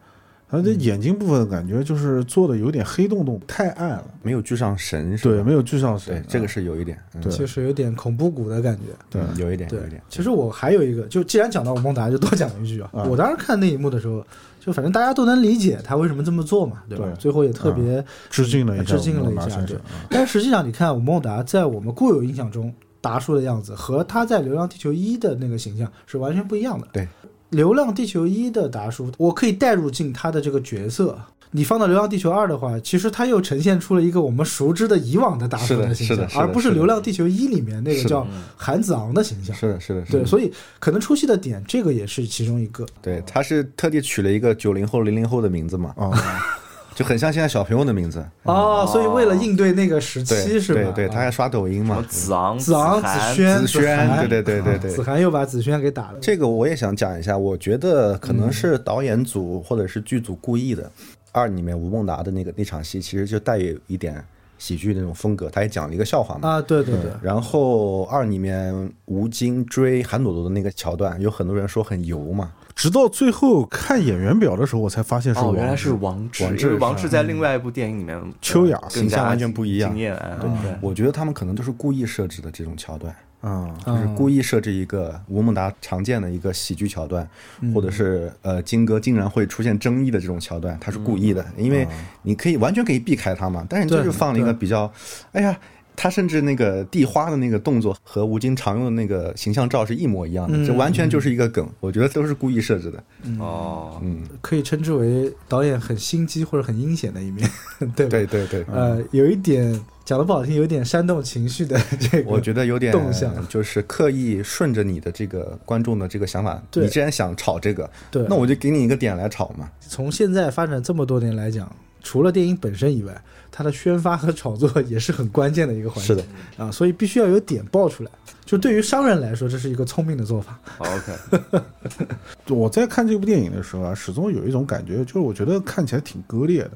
他的眼睛部分感觉就是做的有点黑洞洞，太暗了，没有聚上神是吧？对，没有聚上神对，，这个是有一点，嗯对就是有点恐怖谷的感觉。对嗯有一点，对有一点。其实我还有一个，就既然讲到吴孟达，就多讲一句啊。啊我当时看那一幕的时候，就反正大家都能理解他为什么这么做嘛，对吧？对最后也特别致敬了一下致敬了一下，对。但实际上，你看吴孟达在我们固有印象中达叔的样子，和他在《流浪地球一》的那个形象是完全不一样的。对，《流浪地球一》的达叔，我可以带入进他的这个角色。你放到《流浪地球二》的话，其实他又呈现出了一个我们熟知的以往的达叔的形象，而不是《流浪地球一》里面那个叫韩子昂的形象。是的，是的，是对，的。所以可能出戏的点，这个也是其中一个。对，他是特地取了一个九零后、零零后的名字嘛，啊，<laughs> 就很像现在小朋友的名字。哦，所以为了应对那个时期，是吧？对对，他还啊刷抖音嘛。子昂、子昂、涵子轩、子轩涵对对对对啊对子涵又把子轩给打了。这个我也想讲一下，我觉得可能是导演组或者是剧组故意的。二里面吴孟达的那个那场戏，其实就带有一点喜剧那种风格，他也讲了一个笑话嘛。啊，对对对，然后二里面吴京追韩朵朵的那个桥段，有很多人说很油嘛。直到最后看演员表的时候，我才发现是哦，原来是王志，王志王志在另外一部电影里面，秋雅形象完全不一样惊艳。哎对对，我觉得他们可能都是故意设置的这种桥段，啊，就是故意设置一个吴孟达常见的一个喜剧桥段，或者是呃金哥竟然会出现争议的这种桥段，他是故意的，因为你可以完全可以避开他嘛，但是你就放了一个比较，哎呀。他甚至那个递花的那个动作和吴京常用的那个形象照是一模一样的，嗯这完全就是一个梗，我觉得都是故意设置的。哦，嗯，可以称之为导演很心机或者很阴险的一面，<laughs> 对吧？对对对，呃，有一点讲的不好听，有点煽动情绪的这个，我觉得有点动向。就是刻意顺着你的这个观众的这个想法，你既然想炒这个，对。那我就给你一个点来炒嘛。从现在发展这么多年来讲，除了电影本身以外，它的宣发和炒作也是很关键的一个环节。是的，啊，所以必须要有点爆出来。就对于商人来说，这是一个聪明的做法。OK，<laughs> 我在看这部电影的时候啊，始终有一种感觉，就是我觉得看起来挺割裂的。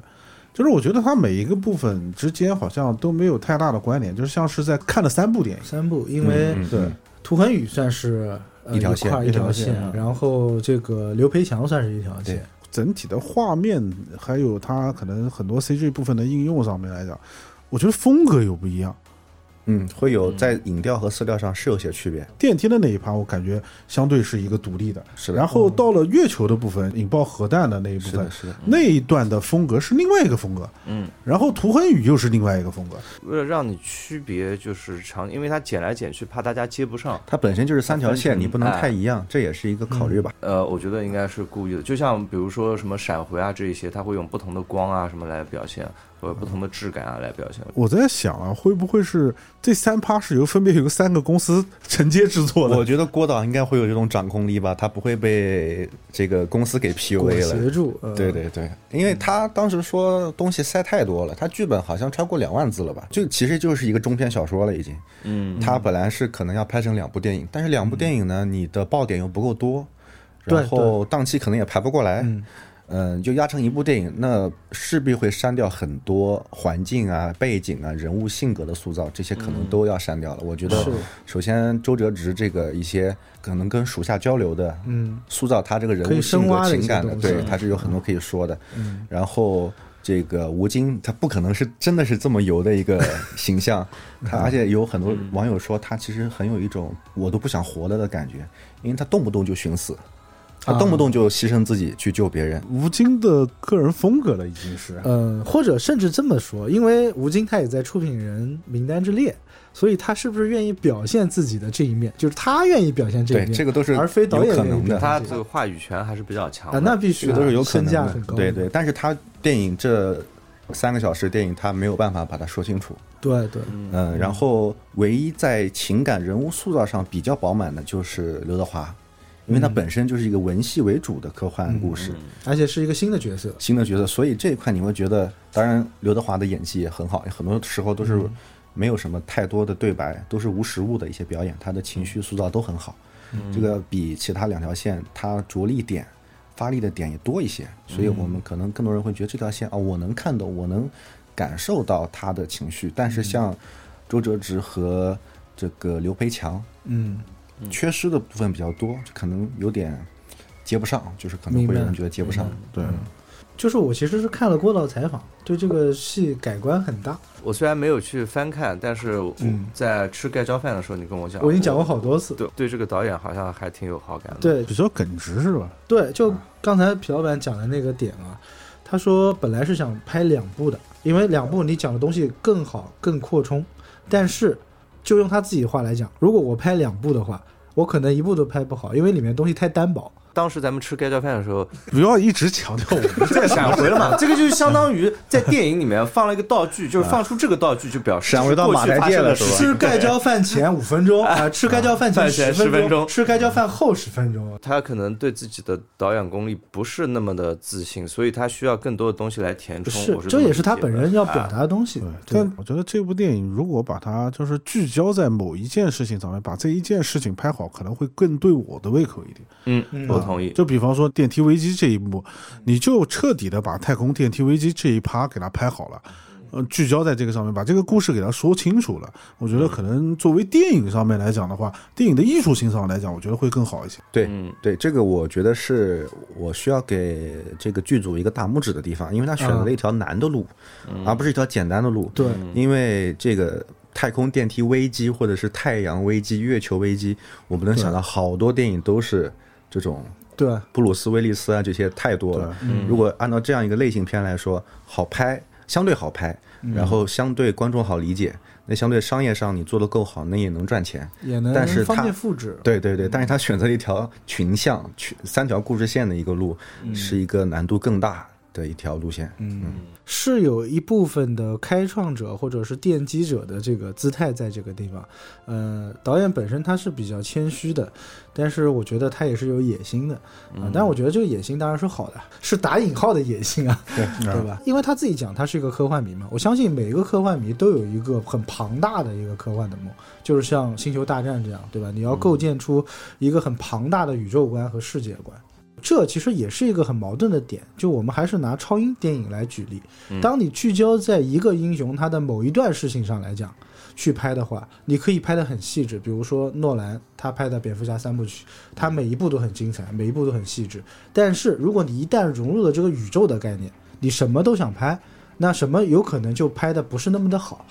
就是我觉得它每一个部分之间好像都没有太大的关联，就像是在看了三部电影。三部，因为嗯对，涂恒宇算是、呃、一条线一一条条线嗯然后这个刘培强算是一条线对。整体的画面还有它可能很多 CG 部分的应用上面来讲，我觉得风格有不一样。嗯，会有在影调和色调上是有些区别。电梯的那一趴，我感觉相对是一个独立的，是的然后到了月球的部分，引爆核弹的那一部分是的。那一段的风格是另外一个风格，嗯，然后涂恒宇又是另外一个风格。为了让你区别，就是长，因为它剪来剪去，怕大家接不上。它本身就是三条线，你不能太一样，这也是一个考虑吧。呃，我觉得应该是故意的，就像比如说什么闪回啊这一些，它会用不同的光啊什么来表现，或者不同的质感啊来表现。我在想啊，会不会是这三趴是由分别由三个公司承接制作的？我觉得郭导应该会有这种掌控力吧，他不会被这个公司给 PUA 挟了。住，呃、对对对，因为他当时说东西塞太多了，他剧本好像超过两万字了吧？就其实就是一个中篇小说了已经。嗯，他本来是可能要拍成两部电影，但是两部电影呢，你的爆点又不够多，然后档期可能也排不过来。嗯嗯、就压成一部电影，那势必会删掉很多环境啊、背景啊、人物性格的塑造，这些可能都要删掉了。我觉得，首先周哲直这个一些可能跟属下交流的，嗯，塑造他这个人物性格、情感的，对，他是有很多可以说的。嗯，然后这个吴京，他不可能是真的是这么油的一个形象，<laughs> 他而且有很多网友说他其实很有一种我都不想活了的感觉，因为他动不动就寻死，他动不动就牺牲自己去救别人。吴京的个人风格了，已经是。嗯，或者甚至这么说，因为吴京他也在出品人名单之列，所以他是不是愿意表现自己的这一面，就是他愿意表现这一对，面，这个都是而非导演有可能的。他这个话语权还是比较强的。啊，那必须啊都是有可身能的很高，对对，但是他电影这三个小时电影，他没有办法把它说清楚。对对，嗯，然后唯一在情感人物塑造上比较饱满的就是刘德华，因为它本身就是一个文戏为主的科幻故事，而且是一个新的角色，新的角色，所以这一块你会觉得，当然刘德华的演技也很好，很多时候都是没有什么太多的对白，都是无实物的一些表演，他的情绪塑造都很好。这个比其他两条线，他着力点、发力的点也多一些，所以我们可能更多人会觉得这条线啊、我能看懂，我能感受到他的情绪。但是像周哲直和这个刘培强，嗯，缺失的部分比较多，就可能有点接不上，就是可能会让人觉得接不上。对，就是我其实是看了郭导采访，对这个戏改观很大。我虽然没有去翻看，但是在吃盖浇饭的时候，你跟我讲，我已经讲过好多次。对对这个导演好像还挺有好感的。，对比较耿直是吧？对，就刚才皮老板讲的那个点啊，他说本来是想拍两部的，因为两部你讲的东西更好、更扩充。但是就用他自己的话来讲，如果我拍两部的话，我可能一部都拍不好，因为里面东西太单薄。当时咱们吃盖浇饭的时候，不要一直强调我们在闪回了嘛，<laughs> 这个就是相当于在电影里面放了一个道具，就是放出这个道具就表示闪回到过去马台发生的事界了是吧。吃盖浇饭前五分钟啊，吃盖浇饭前十10分钟吃盖浇饭后十分钟。他可能对自己的导演功力不是那么的自信，所以他需要更多的东西来填充。是，这也是他本人要表啊达的东西。对，对但我觉得这部电影如果把它就是聚焦在某一件事情上面，把这一件事情拍好，可能会更对我的胃口一点。嗯，嗯我同意。就比方说电梯危机这一幕，你就彻底的把太空电梯危机这一趴给它拍好了。呃，聚焦在这个上面，把这个故事给它说清楚了。我觉得可能作为电影上面来讲的话，电影的艺术性上来讲，我觉得会更好一些。对、嗯对，这个我觉得是我需要给这个剧组一个大拇指的地方，因为他选择了一条难的路，而不是一条简单的路。对，因为这个太空电梯危机或者是太阳危机、月球危机，我们能想到好多电影都是这种对，布鲁斯威利斯啊这些太多了。如果按照这样一个类型片来说，好拍，相对好拍，然后相对观众好理解，那相对商业上你做的够好，那也能赚钱。也能但是他便复制。对对对，但是他选择了一条群像、群三条故事线的一个路，是一个难度更大的一条路线。嗯，是有一部分的开创者或者是奠基者的这个姿态在这个地方。呃，导演本身他是比较谦虚的，但是我觉得他也是有野心的啊、但我觉得这个野心当然是好的，是打引号的野心啊，<laughs> 对对吧？因为他自己讲他是一个科幻迷嘛，我相信每一个科幻迷都有一个很庞大的一个科幻的梦，就是像星球大战这样，对吧？你要构建出一个很庞大的宇宙观和世界观。这其实也是一个很矛盾的点，就我们还是拿超英电影来举例，当你聚焦在一个英雄他的某一段事情上来讲，去拍的话，你可以拍得很细致。比如说诺兰他拍的蝙蝠侠三部曲，他每一部都很精彩，每一部都很细致。但是如果你一旦融入了这个宇宙的概念，你什么都想拍，那什么有可能就拍的不是那么的好，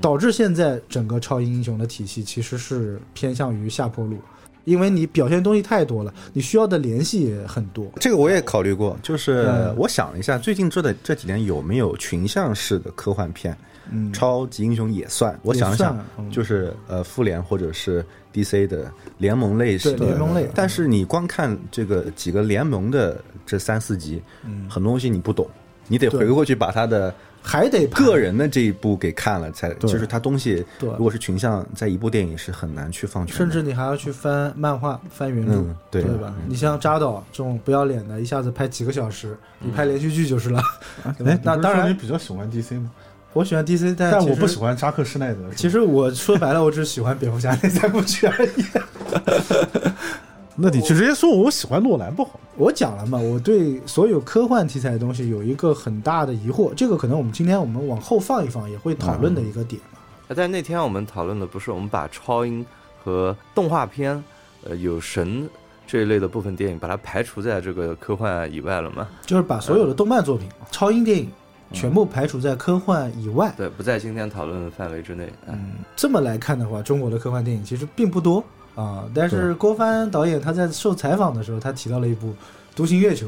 导致现在整个超英英雄的体系其实是偏向于下坡路。因为你表现东西太多了，你需要的联系也很多。这个我也考虑过，就是嗯。我想了一下，最近这的这几年有没有群像式的科幻片？嗯，超级英雄也算。我想想就是呃，复联或者是 DC 的联盟类型的。联盟类但是你光看这个几个联盟的这三四集，很多东西你不懂，你得回过去把它的还得个人的这一部给看了，才就是他东西。对如果是群像，在一部电影是很难去放全，甚至你还要去翻漫画、翻原著，嗯对对吧？你像扎导这种不要脸的，一下子拍几个小时，你拍连续剧就是了。<laughs> 哎，那当然你比较喜欢 DC 吗？我喜欢 DC，但但我不喜。欢扎克施耐德。其实我说白了，我只喜欢蝙蝠侠那三部曲而已。<laughs> 那你就直接说我喜欢诺兰不好？我讲了嘛，我对所有科幻题材的东西有一个很大的疑惑，这个可能我们今天我们往后放一放也会讨论的一个点嘛。但那天我们讨论的不是我们把超英和动画片，呃，有神这一类的部分电影，把它排除在这个科幻以外了吗？就是把所有的动漫作品、超英电影全部排除在科幻以外。对，不在今天讨论的范围之内。嗯，这么来看的话，中国的科幻电影其实并不多啊。但是郭帆导演他在受采访的时候，他提到了一部《独行月球》。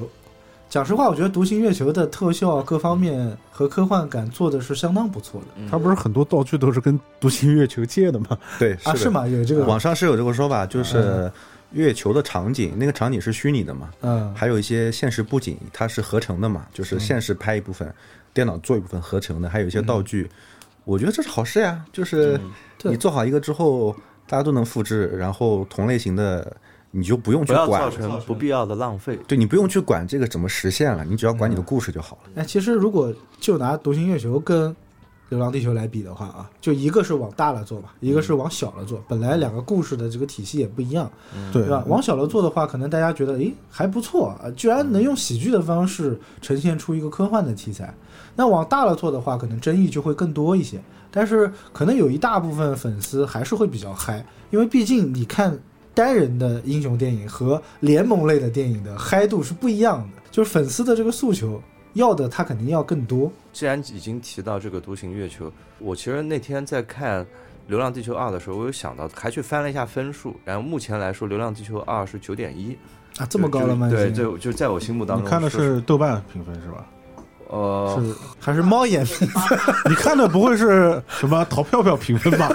讲实话，我觉得《独行月球》的特效各方面和科幻感做的是相当不错的。他不是很多道具都是跟《独行月球》借的吗？对，啊，是吗？有这个网上是有这个说法，就是月球的场景，那个场景是虚拟的嘛？嗯，还有一些现实布景，它是合成的嘛？就是现实拍一部分，电脑做一部分合成的，还有一些道具。我觉得这是好事呀，就是你做好一个之后，大家都能复制，然后同类型的。你就不用去管，造成不必要的浪费。对你不用去管这个怎么实现了，你只要管你的故事就好了。哎，其实如果就拿《独行月球》跟《流浪地球》来比的话啊，就一个是往大了做嘛，一个是往小了做。本来两个故事的这个体系也不一样，对吧？往小了做的话，可能大家觉得，诶，还不错啊，居然能用喜剧的方式呈现出一个科幻的题材。那往大了做的话，可能争议就会更多一些。但是可能有一大部分粉丝还是会比较嗨，因为毕竟你看。单人的英雄电影和联盟类的电影的嗨度是不一样的，就是粉丝的这个诉求要的他肯定要更多。既然已经提到这个《独行月球》，我其实那天在看《流浪地球二》的时候，我有想到，还去翻了一下分数，然后目前来说，《流浪地球二》是九点一啊，这么高了吗？对，就就在我心目当中，你看的是豆瓣评分是吧？呃，是还是猫眼评分？<laughs> 你看的不会是什么淘票票评分吧？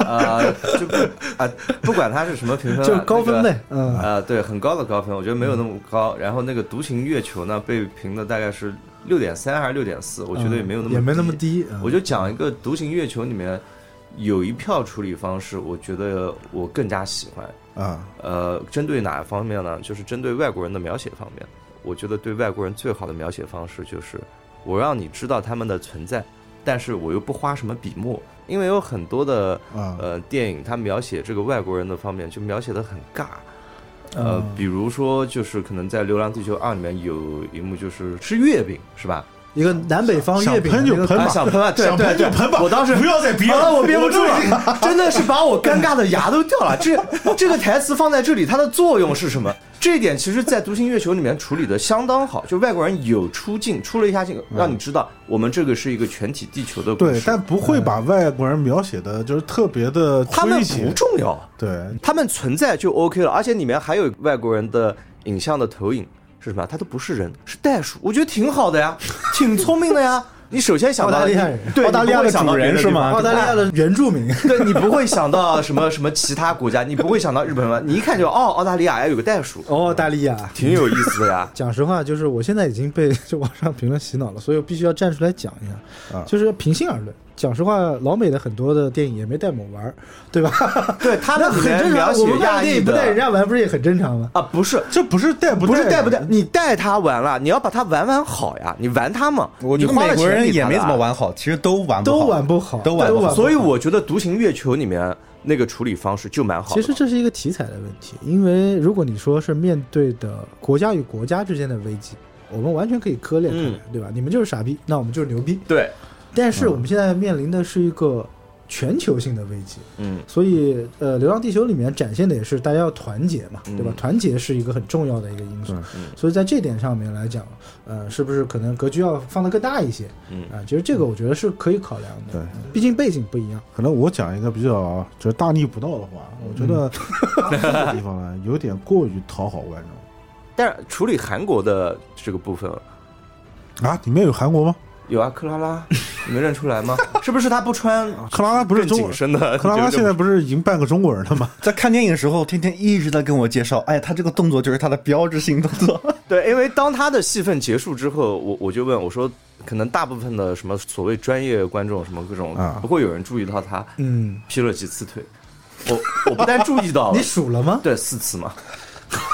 啊，<laughs> 就不啊，不管它是什么评分，<laughs> 就高分呗。嗯啊，对，很高的高分，我觉得没有那么高。然后那个《独行月球》呢，被评的大概是六点三还是六点四，我觉得也没有那么也没那么低。我就讲一个《独行月球》里面有一票处理方式，我觉得我更加喜欢啊。呃，针对哪方面呢？就是针对外国人的描写方面，我觉得对外国人最好的描写方式就是我让你知道他们的存在，但是我又不花什么笔墨。因为有很多的呃电影，它描写这个外国人的方面就描写的很尬，呃，比如说就是可能在《流浪地球二》里面有一幕就是吃月饼，是吧？一个南北方月饼，喷就喷吧，想喷啊，想喷就喷吧。我当时不要再憋了，我憋不住了，真的是把我尴尬的牙都掉了。这这个台词放在这里，它的作用是什么？这一点其实，在《独行月球》里面处理的相当好，就外国人有出镜，出了一下镜，让你知道我们这个是一个全体地球的故事。对，但不会把外国人描写的就是特别的他们不重要，对他们存在就 OK 了。而且里面还有外国人的影像的投影是什么？它都不是人，是袋鼠。我觉得挺好的呀，挺聪明的呀。你首先想到澳大利亚人，对，澳大利亚的主人是吗？澳大利亚的原住民，对你不会想到什么什么其他国家，你不会想到日本吗？你一看就哦，澳大利亚还有个袋鼠，澳大利亚挺有意思的呀。<laughs> 讲实话，就是我现在已经被 <laughs> 这网上评论洗脑了，所以我必须要站出来讲一下，就是平心而论。讲实话，老美的很多的电影也没带我们玩，对吧？<laughs> 对他们很正常。我们看电影不带人家玩，不是也很正常吗？啊，不是，这不是带不不是带不带，你带他玩了，你要把他玩玩好呀，你玩他嘛。你美国人也没怎么玩好，其实都玩都玩不好，都玩不好。所以我觉得《独行月球》里面那个处理方式就蛮好。其实这是一个题材的问题，因为如果你说是面对的国家与国家之间的危机，我们完全可以割裂开来，对吧？你们就是傻逼，那我们就是牛逼。对。但是我们现在面临的是一个全球性的危机，嗯，所以呃，《流浪地球》里面展现的也是大家要团结嘛，对吧？团结是一个很重要的一个因素，所以在这点上面来讲，呃，是不是可能格局要放得更大一些？嗯。啊，其实这个我觉得是可以考量的，对，毕竟背景不一样。可能我讲一个比较就是大逆不道的话，我觉得这个地方呢有点过于讨好观众。<laughs> 但是处理韩国的这个部分啊，里面有韩国吗？有啊，克拉拉，<laughs> 你没认出来吗？是不是他不穿？<laughs> 克拉拉不是中身的，<laughs> 克拉拉现在不是已经半个中国人了吗？在看电影的时候，天天一直在跟我介绍，哎，他这个动作就是他的标志性动作。对，因为当他的戏份结束之后，我我就问我说，可能大部分的什么所谓专业观众，什么各种不会有人注意到他，嗯，劈了几次腿。我我不但注意到，你数了吗？对，四次嘛。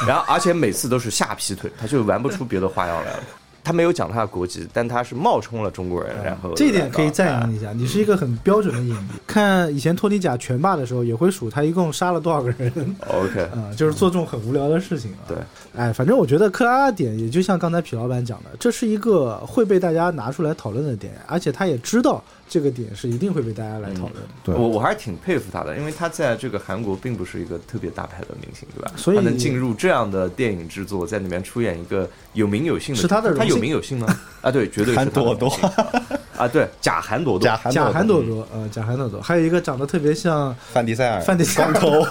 然后而且每次都是下劈腿，他就玩不出别的花样来了。他没有讲他的国籍，但他是冒充了中国人，然后这一点可以赞扬一下，你是一个很标准的影迷。看以前托尼贾拳霸的时候，也会数他一共杀了多少个人，啊 OK，啊、<laughs> 就是做这种很无聊的事情啊。对，哎，反正我觉得克拉拉点也就像刚才痞老板讲的，这是一个会被大家拿出来讨论的点，而且他也知道这个点是一定会被大家来讨论的。对。我我还是挺佩服他的，因为他在这个韩国并不是一个特别大牌的明星，对吧？所以他能进入这样的电影制作，在里面出演一个有名有姓的，是他的他有名有姓吗？啊，对，绝对是韩朵朵。<laughs> 啊，对，假韩朵朵，假韩假韩朵朵朵，呃，假韩朵朵，还有一个长得特别像范迪塞尔。范迪塞尔。光头，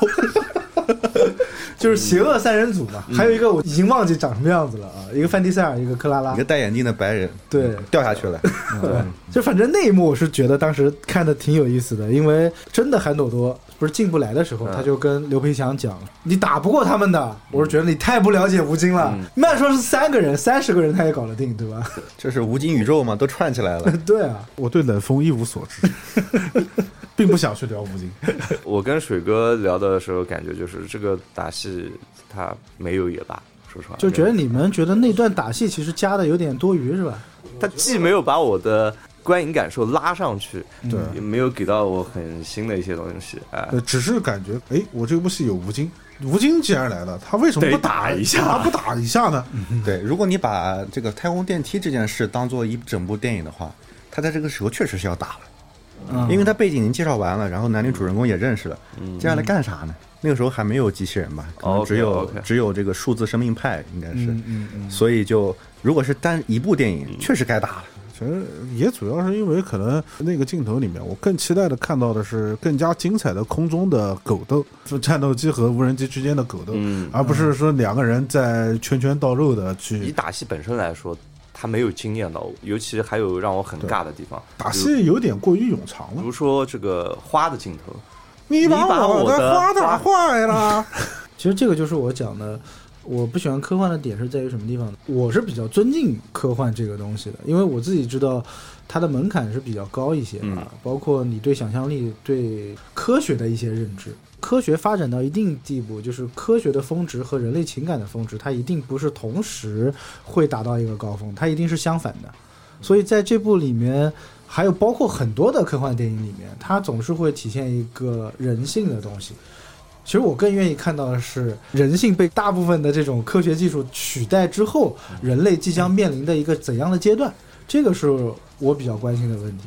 <laughs> 就是邪恶三人组嘛，还有一个我已经忘记长什么样子了啊，一个范迪塞尔，一个克拉拉一个，戴眼镜的白人，对掉下去了。对，<laughs> 就反正那一幕我是觉得当时看的挺有意思的，因为真的韩朵朵不是进不来的时候，嗯他就跟刘培强讲：“你打不过他们的。”我是觉得你太不了解吴京了。慢说是三个人，三十个人他也搞得定，对吧？<laughs> 这是吴京宇宙嘛，都串起来了。<laughs> 对啊，我对冷风一无所知，并不想去聊吴京。我跟水哥聊的时候，感觉就是这个打戏他没有也罢，说实话，就觉得你们觉得那段打戏其实加的有点多余，是吧？他既没有把我的观影感受拉上去，对。也没有给到我很新的一些东西，哎，呃，只是感觉，哎，我这部戏有吴京，吴京既然来了，他为什么不得打一下。他不打一下呢？对，如果你把这个太空电梯这件事当做一整部电影的话，他在这个时候确实是要打了，嗯，因为他背景已经介绍完了，然后男女主人公也认识了，嗯。接下来干啥呢？那个时候还没有机器人吧？可能只有只有这个数字生命派，应该是嗯。嗯嗯，所以就如果是单一部电影，嗯确实该打了。其实也主要是因为可能那个镜头里面，我更期待的看到的是更加精彩的空中的狗斗，就 <laughs> 战斗机和无人机之间的狗斗，嗯而不是说两个人在拳拳到肉的去以打戏本身来说，他没有惊艳到我，尤其还有让我很尬的地方，打戏，有点过于冗长了。比如说这个花的镜头，你你把我我的花打坏了，<laughs> 其实这个就是我讲的，我不喜欢科幻的点是在于什么地方呢？我是比较尊敬科幻这个东西的，因为我自己知道它的门槛是比较高一些嗯啊，包括你对想象力、对科学的一些认知。科学发展到一定地步，就是科学的峰值和人类情感的峰值，它一定不是同时会达到一个高峰，它一定是相反的。所以在这部里面，还有包括很多的科幻电影里面，它总是会体现一个人性的东西。其实我更愿意看到的是人性被大部分的这种科学技术取代之后，人类即将面临的一个怎样的阶段，这个是我比较关心的问题。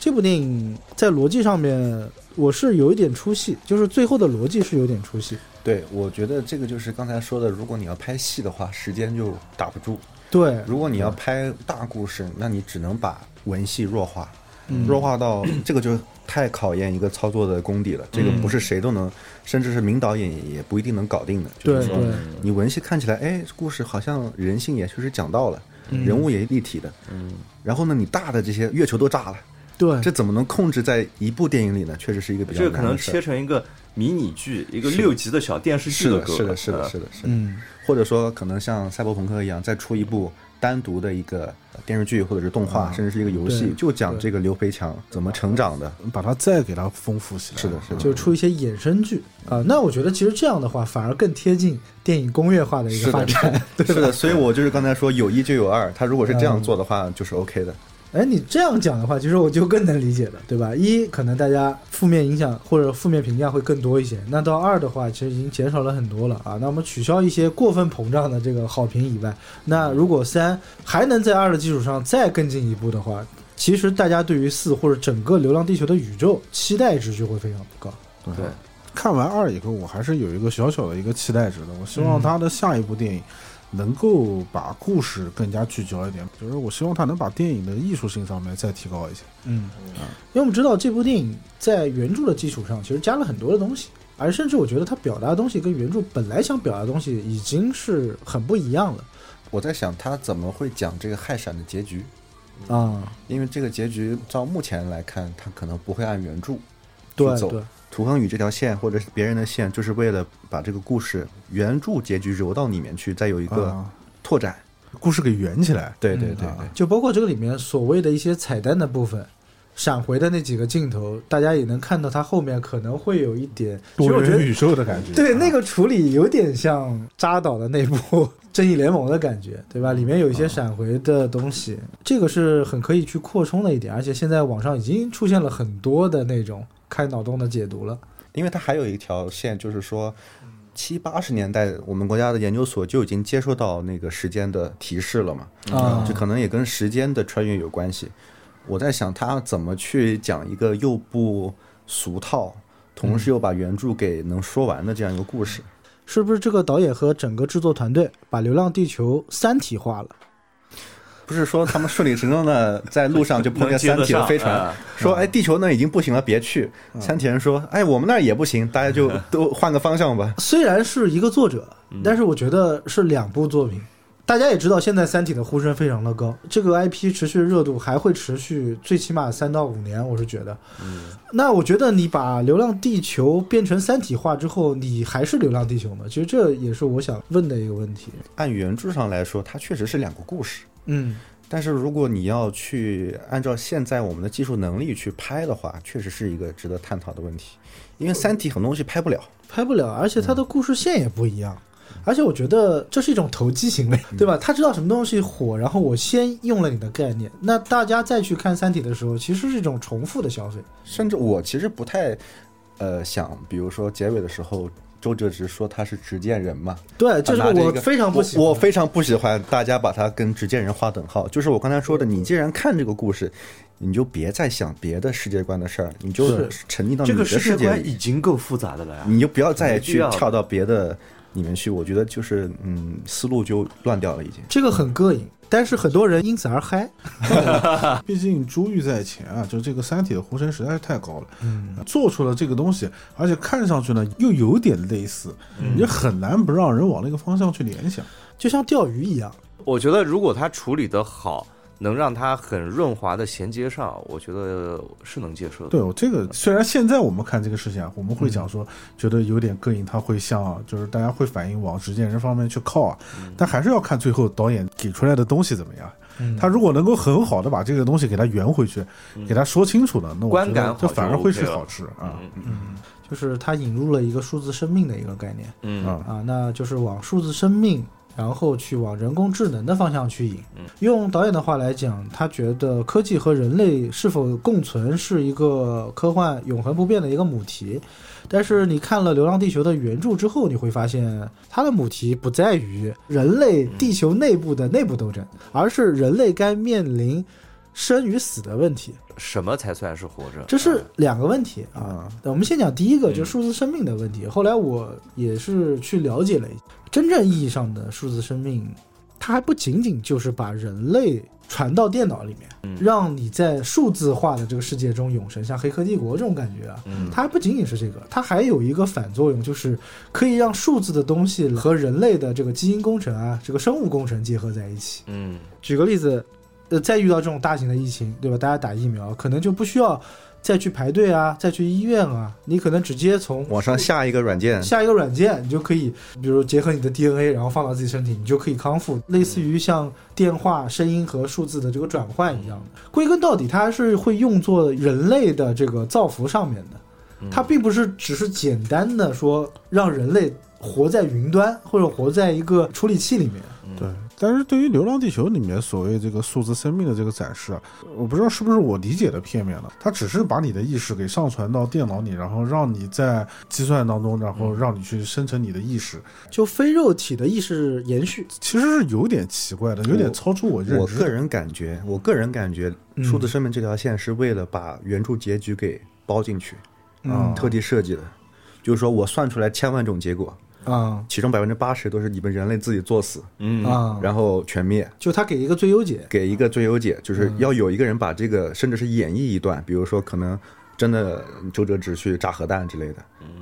这部电影在逻辑上面我是有一点出戏，就是最后的逻辑是有点出戏。对，我觉得这个就是刚才说的，如果你要拍戏的话，时间就打不住；对，如果你要拍大故事，那你只能把文戏弱化，嗯弱化到 <clears throat> 这个就太考验一个操作的功底了。这个不是谁都能，甚至是名导演也不一定能搞定的。就是说你文戏看起来，哎，故事好像人性也确实讲到了，人物也立体的，嗯，然后呢，你大的这些月球都炸了，对，这怎么能控制在一部电影里呢？确实是一个比较这个可能切成一个迷你剧，一个六集的小电视剧是的，够是的，是的，了呃是的，是的。嗯，或者说可能像赛博朋克一样，再出一部单独的一个电视剧或者是动画，甚至是一个游戏，就讲这个刘培强怎么成长的。把它再给它丰富起来。是的是的就出一些衍生剧啊、那我觉得其实这样的话反而更贴近电影工业化的一个发展。是的，<laughs> 所以我就是刚才说有一就有二，他如果是这样做的话，就是 OK 的。哎，你这样讲的话，其实我就更能理解了，对吧？一可能大家负面影响或者负面评价会更多一些，那到二的话，其实已经减少了很多了啊。那我们取消一些过分膨胀的这个好评以外，那如果三还能在二的基础上再更进一步的话，其实大家对于四或者整个《流浪地球》的宇宙期待值就会非常高。对，看完二以后，我还是有一个小小的一个期待值的。我希望嗯他的下一部电影能够把故事更加聚焦一点，就是我希望他能把电影的艺术性上面再提高一些。嗯，因为我们知道这部电影在原著的基础上，其实加了很多的东西，而甚至我觉得他表达的东西跟原著本来想表达的东西已经是很不一样了我在想他怎么会讲这个害闪的结局，啊。因为这个结局照目前来看，他可能不会按原著去走。对对，涂恒宇这条线或者是别人的线，就是为了把这个故事原著结局揉到里面去，再有一个啊拓展。故事给圆起来。对对对对，就包括这个里面所谓的一些彩蛋的部分，闪回的那几个镜头，大家也能看到它后面可能会有一点，其多元宇宙的感觉。对，啊那个处理有点像扎导的那部《正义联盟》的感觉，对吧？里面有一些闪回的东西，这个是很可以去扩充的一点，而且现在网上已经出现了很多的那种开脑洞的解读了。因为它还有一条线，就是说七八十年代我们国家的研究所就已经接收到那个时间的提示了嘛，啊这可能也跟时间的穿越有关系。我在想他怎么去讲一个又不俗套，同时又把原著给能说完的这样一个故事。是不是这个导演和整个制作团队把《流浪地球》三体化了？不是说他们顺理成章的在路上就碰见三体的飞船，啊说哎地球那已经不行了，别去。三体人说哎我们那儿也不行，大家就都换个方向吧。<laughs> 虽然是一个作者，但是我觉得是两部作品。大家也知道，现在《三体》的呼声非常的高，这个 IP 持续热度还会持续最起码三到五年，我是觉得。嗯那我觉得你把《流浪地球》变成三体化之后，你还是《流浪地球》吗？其实这也是我想问的一个问题。按原著上来说，它确实是两个故事。嗯，但是如果你要去按照现在我们的技术能力去拍的话，确实是一个值得探讨的问题。因为《三体》很多东西拍不了，拍不了，而且它的故事线也不一样。而且我觉得这是一种投机行为，对吧？他知道什么东西火，然后我先用了你的概念，那大家再去看《三体》的时候，其实是一种重复的消费。甚至我其实不太，呃，想，比如说结尾的时候，周哲直说他是执剑人嘛，对，就是我非常不喜欢。我我非常不喜欢大家把他跟执剑人划等号。就是我刚才说的，你既然看这个故事，你就别再想别的世界观的事儿，你就是沉溺到你的这个世界观已经够复杂的了呀。你就不要再去跳到别的里面去。我觉得就是嗯，思路就乱掉了已经。这个很膈应，但是很多人因此而嗨。<laughs> 毕竟珠玉在前啊，就这个《三体》的呼声实在是太高了，嗯，做出了这个东西，而且看上去呢又有点类似，也很难不让人往那个方向去联想。就像钓鱼一样。我觉得如果他处理的好，能让它很润滑的衔接上，我觉得是能接受的。对，我这个虽然现在我们看这个事情啊，我们会讲说觉得有点膈应，它会向就是大家会反映往执剑人方面去靠啊，但还是要看最后导演给出来的东西怎么样。嗯。他如果能够很好的把这个东西给它圆回去，给他说清楚了，那我觉观感好得这反而会是好吃啊。嗯。就是他引入了一个数字生命的一个概念。嗯。啊。啊，那就是往数字生命，然后去往人工智能的方向去引。嗯用导演的话来讲，他觉得科技和人类是否共存是一个科幻永恒不变的一个母题。但是你看了《流浪地球》的原著之后，你会发现它的母题不在于人类地球内部的内部斗争，而是人类该面临生与死的问题。什么才算是活着？这是两个问题啊我们先讲第一个，嗯就是数字生命的问题。后来我也是去了解了一下，真正意义上的数字生命，它还不仅仅就是把人类传到电脑里面，嗯让你在数字化的这个世界中永生，像《黑客帝国》这种感觉啊。嗯它还不仅仅是这个，它还有一个反作用，就是可以让数字的东西和人类的这个基因工程啊，这个生物工程结合在一起。嗯举个例子，呃，再遇到这种大型的疫情，对吧？大家打疫苗可能就不需要再去排队啊，再去医院啊，你可能直接从网上下一个软件，下一个软件，你就可以，比如结合你的 DNA，然后放到自己身体，你就可以康复，类似于像电话、声音和数字的这个转换一样的。归根到底，它还是会用作人类的这个造福上面的，它并不是只是简单的说让人类活在云端或者活在一个处理器里面。对，但是对于《流浪地球》里面所谓这个数字生命的这个展示啊，我不知道是不是我理解的片面了。它只是把你的意识给上传到电脑里，然后让你在计算当中，然后让你去生成你的意识，就非肉体的意识延续，其实是有点奇怪的，有点超出我认知。我个人感觉，我个人感觉，嗯数字生命这条线是为了把原著结局给包进去，嗯特地设计的。就是说我算出来千万种结果，啊其中百分之八十都是你们人类自己作死，嗯啊，然后全灭。就他给一个最优解，给一个最优解，就是要有一个人把这个，甚至是演绎一段，比如说可能真的周哲直去炸核弹之类的。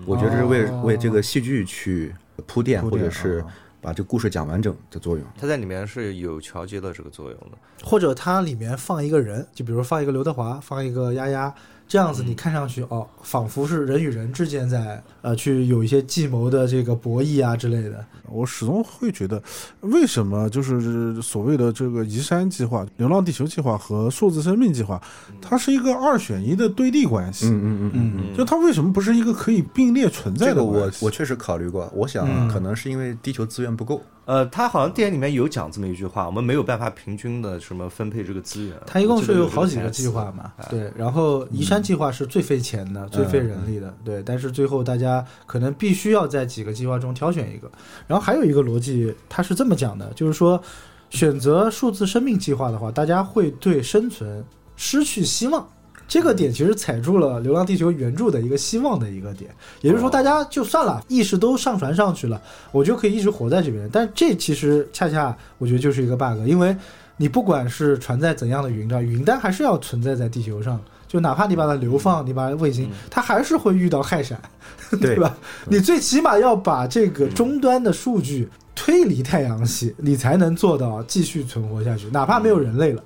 我觉得这是为哦为这个戏剧去铺垫，或者是啊把这故事讲完整的作用。它在里面是有桥接的这个作用的。或者它里面放一个人，就比如放一个刘德华，放一个丫丫，这样子你看上去哦，仿佛是人与人之间在呃去有一些计谋的这个博弈啊之类的。我始终会觉得，为什么就是所谓的这个移山计划、流浪地球计划和数字生命计划，它是一个二选一的对立关系？嗯嗯嗯嗯，就它为什么不是一个可以并列存在这个的关系？我我确实考虑过，我想嗯可能是因为地球资源不够。呃，他好像电影里面有讲这么一句话，我们没有办法平均的什么分配这个资源。它一共是有好几个计划嘛，哎对，然后移山计划是最费钱的、最费人力的，对，但是最后大家可能必须要在几个计划中挑选一个，然后还有一个逻辑，它是这么讲的，就是说选择数字生命计划的话，大家会对生存失去希望。这个点其实踩住了《流浪地球》原著的一个希望的一个点，也就是说，大家就算了，意识都上传上去了，我就可以一直活在这边。但这其实恰恰我觉得就是一个 bug，因为你不管是传在怎样的云上，云端还是要存在在地球上。就哪怕你把它流放，你把它卫星，它还是会遇到害闪，<laughs> 对吧？你最起码要把这个终端的数据推离太阳系，你才能做到继续存活下去，哪怕没有人类了。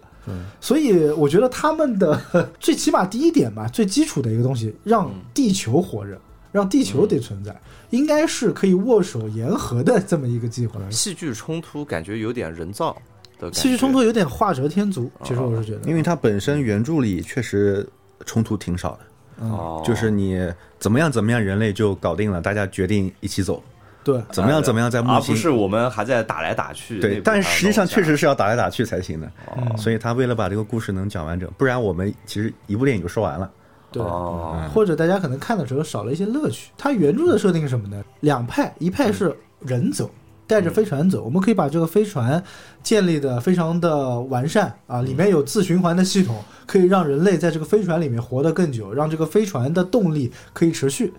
所以我觉得他们的 <laughs> 最起码第一点吧，最基础的一个东西，让地球活着，让地球得存在，应该是可以握手言和的这么一个计划。戏剧冲突感觉有点人造戏剧冲突有点画蛇添足，其实我是觉得，因为它本身原著里确实冲突挺少的，嗯，哦，就是你怎么样怎么样，人类就搞定了，大家决定一起走，对，怎么样怎么样在木星。而不是我们还在打来打去。对，但实际上确实是要打来打去才行的，嗯所以他为了把这个故事能讲完整，不然我们其实一部电影就说完了。对。哦，或者大家可能看的时候少了一些乐趣。它原著的设定是什么呢？两派，一派是人走，带着飞船走，我们可以把这个飞船建立的非常的完善啊，里面有自循环的系统，可以让人类在这个飞船里面活得更久，让这个飞船的动力可以持续。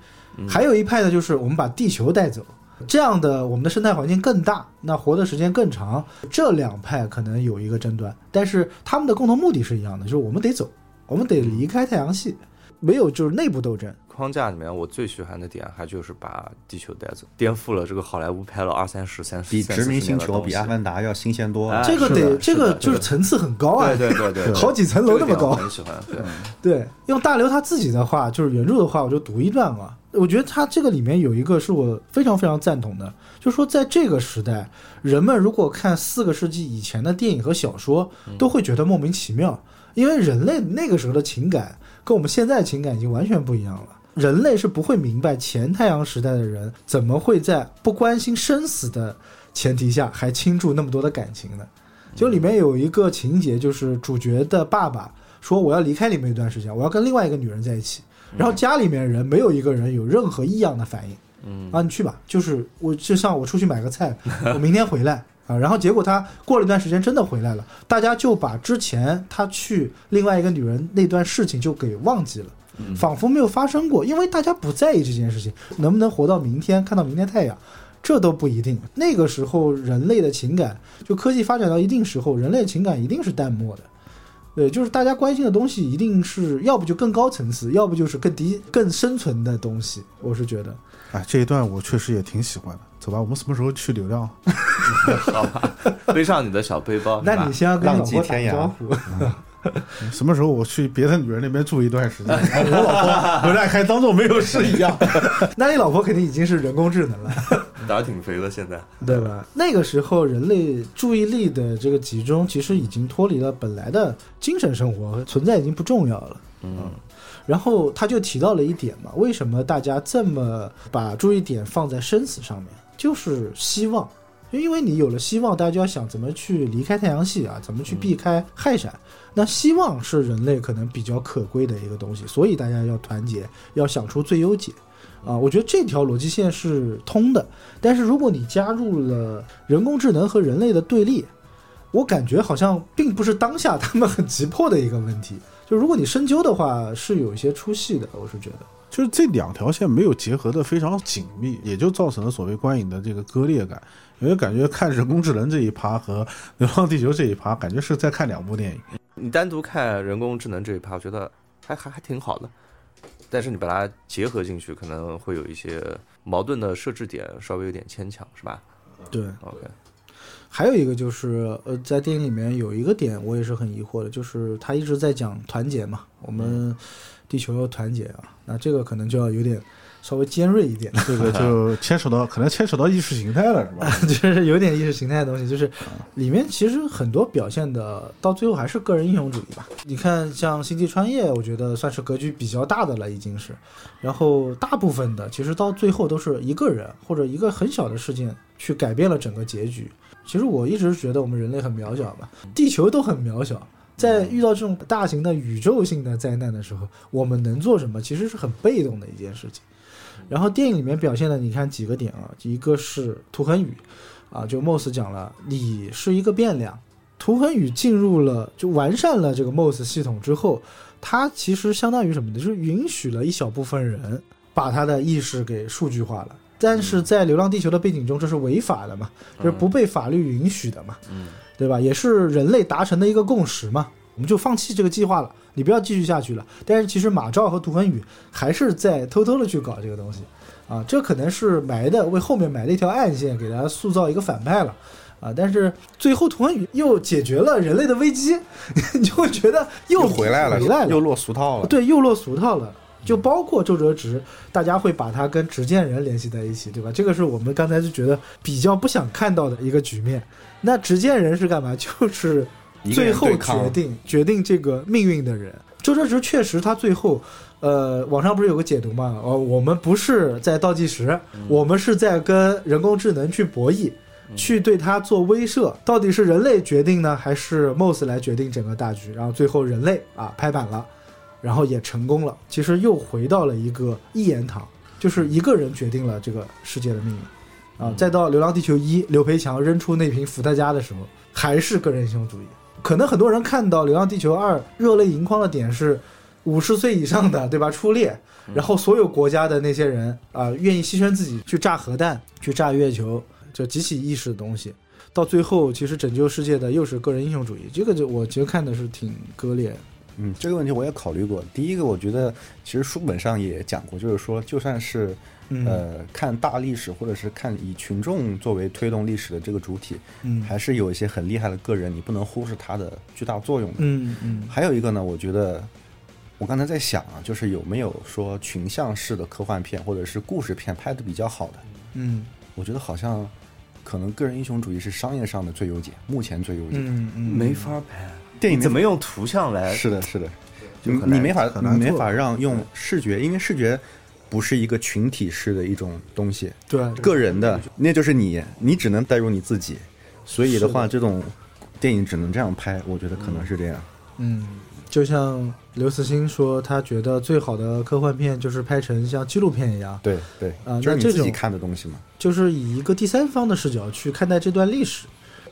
还有一派呢，就是我们把地球带走。这样的，我们的生态环境更大，那活的时间更长。这两派可能有一个争端，但是他们的共同目的是一样的，就是我们得走，我们得离开太阳系，没有就是内部斗争。框架里面我最喜欢的点还就是把地球带走，颠覆了这个好莱坞拍了二三十、三十、比三殖民星球、比阿凡达要新鲜多这个得，这个就是层次很高啊，对对对对，对好几层楼那么高这个。很喜欢。对，<laughs> 对，用大刘他自己的话，就是原著的话，我就读一段嘛。我觉得他这个里面有一个是我非常非常赞同的，就是说在这个时代，人们如果看四个世纪以前的电影和小说，都会觉得莫名其妙，因为人类那个时候的情感跟我们现在情感已经完全不一样了。人类是不会明白前太阳时代的人怎么会在不关心生死的前提下还倾注那么多的感情的？就里面有一个情节，就是主角的爸爸说我要离开你们一段时间，我要跟另外一个女人在一起。然后家里面人没有一个人有任何异样的反应，嗯啊，你去吧，就是我就像我出去买个菜，我明天回来啊。然后结果他过了一段时间真的回来了，大家就把之前他去另外一个女人那段事情就给忘记了。仿佛没有发生过，因为大家不在意这件事情，能不能活到明天，看到明天太阳，这都不一定。那个时候人类的情感，就科技发展到一定时候，人类情感一定是淡漠的。对，就是大家关心的东西，一定是要不就更高层次，要不就是更低、更生存的东西。我是觉得，哎，这一段我确实也挺喜欢的。走吧，我们什么时候去流浪？<laughs> 好吧，背上你的小背包，那你先要跟浪老婆打迹天涯招 <laughs> 呼。什么时候我去别的女人那边住一段时间？我老婆回来还当做没有事一样。<laughs> 那你老婆肯定已经是人工智能了，胆儿挺肥的，现在。对吧？那个时候人类注意力的这个集中，其实已经脱离了本来的精神生活，存在已经不重要了。嗯，然后他就提到了一点嘛，为什么大家这么把注意点放在生死上面？就是希望，因为你有了希望，大家就要想怎么去离开太阳系啊，怎么去避开害闪。那希望是人类可能比较可贵的一个东西，所以大家要团结，要想出最优解。啊，我觉得这条逻辑线是通的，但是如果你加入了人工智能和人类的对立，我感觉好像并不是当下他们很急迫的一个问题。就如果你深究的话，是有一些出戏的，我是觉得。就是这两条线没有结合的非常紧密，也就造成了所谓观影的这个割裂感。因为感觉看人工智能这一趴和《流浪地球》这一趴，感觉是在看两部电影。你单独看人工智能这一趴，我觉得还还还挺好的。但是你把它结合进去，可能会有一些矛盾的设置点，稍微有点牵强，是吧对，？OK，还有一个就是，呃，在电影里面有一个点我也是很疑惑的，就是他一直在讲团结嘛，我们地球要团结啊，那这个可能就要有点稍微尖锐一点，这个就 <laughs> 牵扯到可能牵扯到意识形态了，是吧？就是有点意识形态的东西，就是里面其实很多表现的到最后还是个人英雄主义吧。你看像星际穿越，我觉得算是格局比较大的了，已经是。然后大部分的其实到最后都是一个人或者一个很小的事件去改变了整个结局。其实我一直觉得我们人类很渺小吧，地球都很渺小。在遇到这种大型的宇宙性的灾难的时候，我们能做什么？其实是很被动的一件事情。然后电影里面表现的，你看几个点啊，一个是涂恒宇，啊，就 Moss 讲了，你是一个变量。涂恒宇进入了就完善了这个 Moss 系统之后，他其实相当于什么呢？就是允许了一小部分人把他的意识给数据化了。但是在《流浪地球》的背景中，这是违法的嘛，就是不被法律允许的嘛，嗯对吧？也是人类达成的一个共识嘛，我们就放弃这个计划了，你不要继续下去了。但是其实马照和涂恒宇还是在偷偷的去搞这个东西，啊，这可能是埋的为后面埋了一条暗线，给大家塑造一个反派了。啊，但是最后涂恒宇又解决了人类的危机，<laughs> 你就会觉得又又回来了，回来了，又落俗套了。对，又落俗套了。就包括周哲直，大家会把他跟执剑人联系在一起，对吧？这个是我们刚才就觉得比较不想看到的一个局面。那执剑人是干嘛？<laughs> 就是最后决定决定这个命运的人。周哲直确实，他最后，呃，网上不是有个解读嘛？哦，我们不是在倒计时，我们是在跟人工智能去博弈。去对他做威慑，到底是人类决定呢，还是 Moss 来决定整个大局？然后最后人类啊拍板了，然后也成功了。其实又回到了一个一言堂，就是一个人决定了这个世界的命运啊。再到《流浪地球一》，刘培强扔出那瓶伏特加的时候，还是个人英雄主义。可能很多人看到《流浪地球二》热泪盈眶的点是五十岁以上的，对吧？初恋，然后所有国家的那些人啊、愿意牺牲自己去炸核弹、去炸月球，就极其意识的东西。到最后，其实拯救世界的又是个人英雄主义，这个就我其实看的是挺割裂的。嗯，这个问题我也考虑过。第一个，我觉得其实书本上也讲过，就是说，就算是嗯呃看大历史，或者是看以群众作为推动历史的这个主体，嗯还是有一些很厉害的个人，你不能忽视他的巨大作用的。嗯嗯还有一个呢，我觉得我刚才在想啊，就是有没有说群像式的科幻片或者是故事片拍的比较好的？嗯我觉得好像可能个人英雄主义是商业上的最优解，目前最优解。嗯嗯，没法拍。电影怎么用图像来？是的，是的，就你你没法你没法让用视觉，因为视觉不是一个群体式的一种东西，对个人的那就是你，你只能带入你自己，所以的话，这种电影只能这样拍，我觉得可能是这样。嗯，就像刘慈欣说，他觉得最好的科幻片就是拍成像纪录片一样，对对，啊就是你自己看的东西嘛。就是以一个第三方的视角去看待这段历史。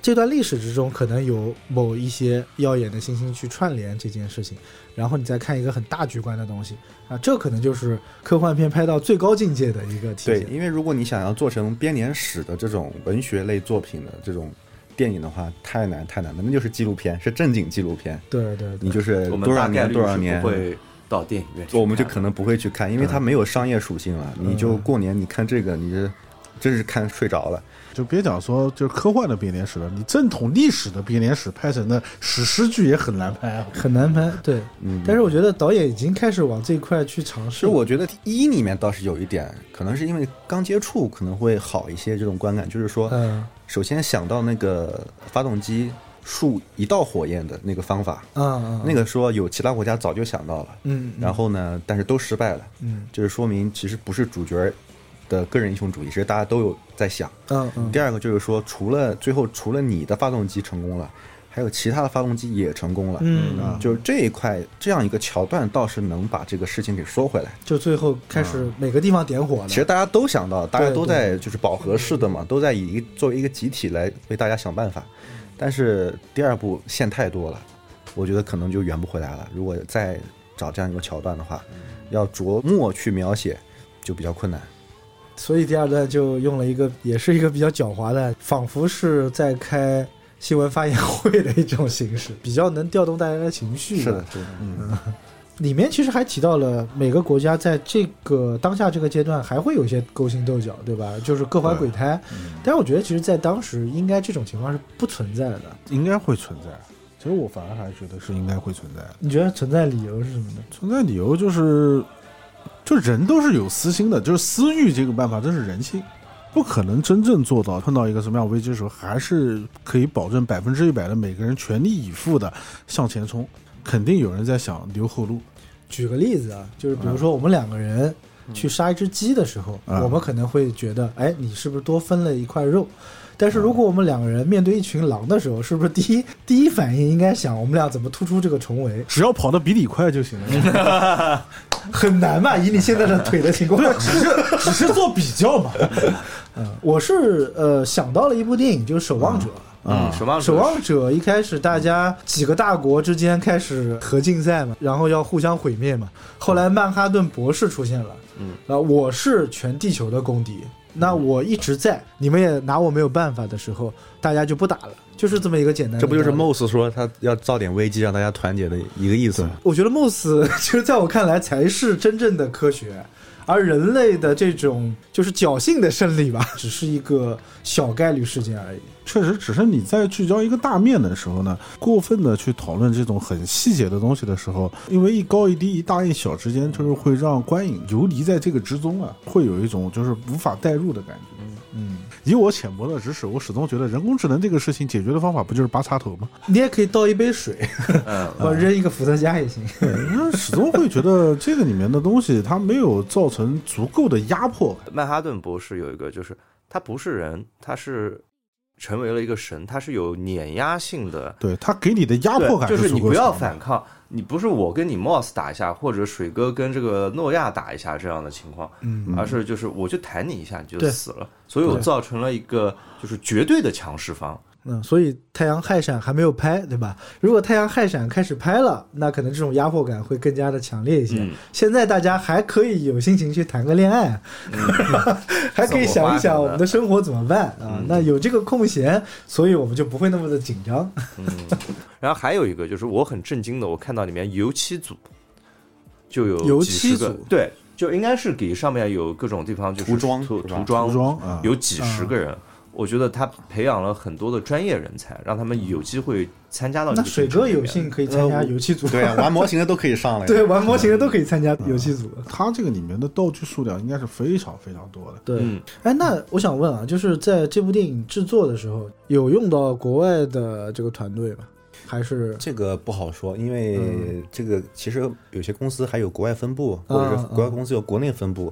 这段历史之中，可能有某一些耀眼的星星去串联这件事情，然后你再看一个很大局观的东西啊，这可能就是科幻片拍到最高境界的一个体对，现。因为如果你想要做成编年史的这种文学类作品的这种电影的话，太难太难了，那就是纪录片，是正经纪录片，对对对你就是多少年多少年会到电影院我们就可能不会去看，因为它没有商业属性了。你就过年你看这个，你这真是看睡着了。就别讲说就是科幻的编年史了，你正统历史的编年史拍成的史诗剧也很难拍啊。很难拍。对，嗯，但是我觉得导演已经开始往这一块去尝试。其实我觉得一里面倒是有一点，可能是因为刚接触可能会好一些这种观感，就是说，嗯首先想到那个发动机竖一道火焰的那个方法，嗯嗯，那个说有其他国家早就想到了，嗯，嗯然后呢，但是都失败了，嗯就是说明其实不是主角的个人英雄主义，其实大家都有在想。嗯嗯第二个就是说，除了最后除了你的发动机成功了，还有其他的发动机也成功了。嗯啊，就是这一块这样一个桥段，倒是能把这个事情给说回来。就最后开始每个地方点火了。其实大家都想到，大家都在就是饱和式的嘛，都在以一作为一个集体来为大家想办法。但是第二部线太多了，我觉得可能就圆不回来了。如果再找这样一个桥段的话，要琢磨去描写，就比较困难。所以第二段就用了一个，也是一个比较狡猾的，仿佛是在开新闻发言会的一种形式，比较能调动大家的情绪。是的，，是的，嗯，里面其实还提到了每个国家在这个当下这个阶段还会有一些勾心斗角，对吧？就是各怀鬼胎。嗯但是我觉得，其实，在当时应该这种情况是不存在的。应该会存在。其实我反而还觉得是应该会存在的。你觉得存在理由是什么呢？存在理由就是，就人都是有私心的，就是私欲这个办法，这是人性，不可能真正做到碰到一个什么样危机的时候，还是可以保证百分之一百的每个人全力以赴的向前冲。肯定有人在想留后路，举个例子啊，就是比如说我们两个人去杀一只鸡的时候，嗯我们可能会觉得，哎，你是不是多分了一块肉？但是如果我们两个人面对一群狼的时候，是不是第一第一反应应该想我们俩怎么突出这个重围？只要跑得比你快就行了。<laughs> 很难吧？以你现在的腿的情况，对，<laughs> 只是只是做比较嘛。<laughs> 嗯，我是呃想到了一部电影，就是《守望者》。嗯，守望者守望者一开始大家几个大国之间开始核竞赛嘛，然后要互相毁灭嘛。后来曼哈顿博士出现了，嗯，啊，我是全地球的公敌，那我一直在，你们也拿我没有办法的时候，大家就不打了，就是这么一个简单的。这不就是 Moss 说他要造点危机让大家团结的一个意思吗？我觉得 Moss 其实在我看来才是真正的科学，而人类的这种就是侥幸的胜利吧，<laughs> 只是一个小概率事件而已。确实，只是你在聚焦一个大面的时候呢，过分的去讨论这种很细节的东西的时候，因为一高一低、一大一小之间，就是会让观影游离在这个之中啊，会有一种就是无法代入的感觉。嗯，以我浅薄的知识，我始终觉得人工智能这个事情解决的方法不就是拔插头吗？你也可以倒一杯水，<laughs> 嗯，或者扔一个伏特加也行。对，因为始终会觉得这个里面的东西它没有造成足够的压迫感。曼哈顿博士有一个，就是他不是人，他是成为了一个神，他是有碾压性的。对他给你的压迫感对就是你不要反抗，你不是我跟你 Moss 打一下，或者水哥跟这个诺亚打一下这样的情况，嗯而是就是我就弹你一下你就死了，所以我造成了一个就是绝对的强势方。嗯，所以太阳害闪还没有拍，对吧？如果太阳害闪开始拍了，那可能这种压迫感会更加的强烈一些。嗯现在大家还可以有心情去谈个恋爱，<laughs> 还可以想一想我们的生活怎么办啊？那有这个空闲，所以我们就不会那么的紧张。嗯，<laughs> 然后还有一个就是我很震惊的，我看到里面油漆组就有油几十个漆组对，就应该是给上面有各种地方就是涂装涂装涂装啊有几十个人。我觉得他培养了很多的专业人才，让他们有机会参加到这那水哥有幸可以参加游戏组，对啊，玩模型的都可以上来。<laughs> 对，玩模型的都可以参加游戏组。它这个里面的道具数量应该是非常非常多的。对，嗯哎，那我想问啊，就是在这部电影制作的时候，有用到国外的这个团队吗？还是这个？不好说，因为嗯。这个其实有些公司还有国外分部，或者是啊国外公司有国内分部，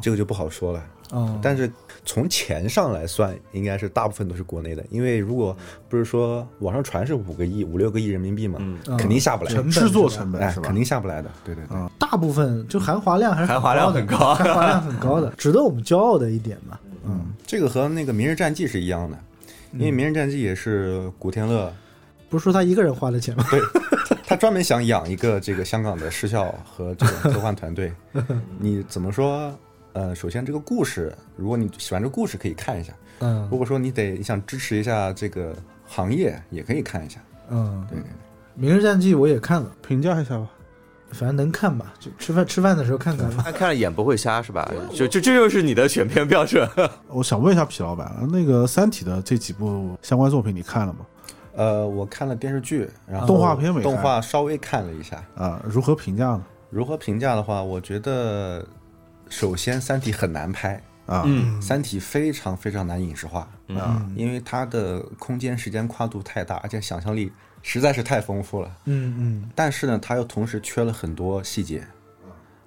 这个就不好说了。嗯，但是从钱上来算，应该是大部分都是国内的，因为如果不是说网上传是五个亿、五六个亿人民币嘛，肯定下不来，制作成本是，吧？肯定下不来的。对对对，大部分就含华量还是含华量很很高。含华量很高的，<laughs> 值得我们骄傲的一点嘛。嗯，这个和那个《明日战记》是一样的，因为《明日战记》也是古天乐，不是说他一个人花的钱吗？对他专门想养一个这个香港的失效和这个科幻团队。<laughs> 你怎么说？呃，首先这个故事，如果你喜欢这个故事，可以看一下；嗯如果说你得你想支持一下这个行业，也可以看一下。嗯，对明日战记》我也看了，评价一下吧。反正能看吧，就吃饭吃饭的时候看看吧。看看了眼不会瞎是吧？就就这就是你的选片标准。<laughs> 我想问一下皮老板，那个《三体》的这几部相关作品你看了吗？呃，我看了电视剧，然后动画片没看。动画稍微看了一下。啊，如何评价呢？如何评价的话，我觉得首先《三体》很难拍，啊，嗯《三体》非常非常难影视化，啊，因为它的空间时间跨度太大，而且想象力实在是太丰富了。嗯嗯。但是呢，它又同时缺了很多细节，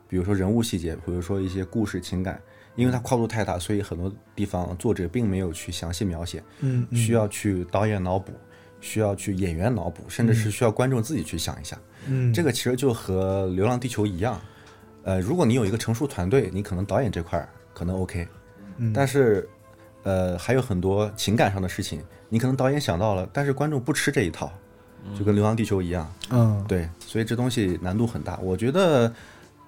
比如说人物细节，比如说一些故事情感。因为它跨度太大，所以很多地方作者并没有去详细描写，嗯，嗯。需要去导演脑补，需要去演员脑补，甚至是需要观众自己去想一下。嗯。这个其实就和《流浪地球》一样，呃，如果你有一个成熟团队，你可能导演这块儿可能 OK，嗯。但是呃还有很多情感上的事情，你可能导演想到了，但是观众不吃这一套，就跟《流浪地球》一样，嗯。对，所以这东西难度很大。我觉得，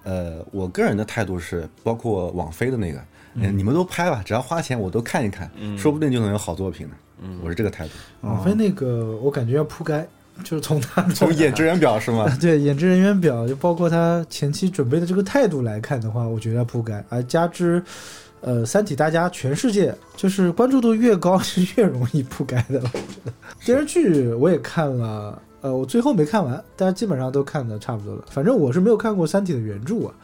呃，我个人的态度是，包括网飞的那个，嗯，你们都拍吧，只要花钱我都看一看，说不定就能有好作品呢。嗯，我是这个态度。网飞那个我感觉要铺盖，就是从他 <laughs> 从演职员表是吗？<laughs> 对演职人员表，就包括他前期准备的这个态度来看的话，我觉得要铺盖，而加之。呃，《三体》大家全世界就是关注度越高是越容易铺盖的，我觉得。电视剧我也看了，呃，我最后没看完，但是基本上都看的差不多了。反正我是没有看过《三体》的原著啊，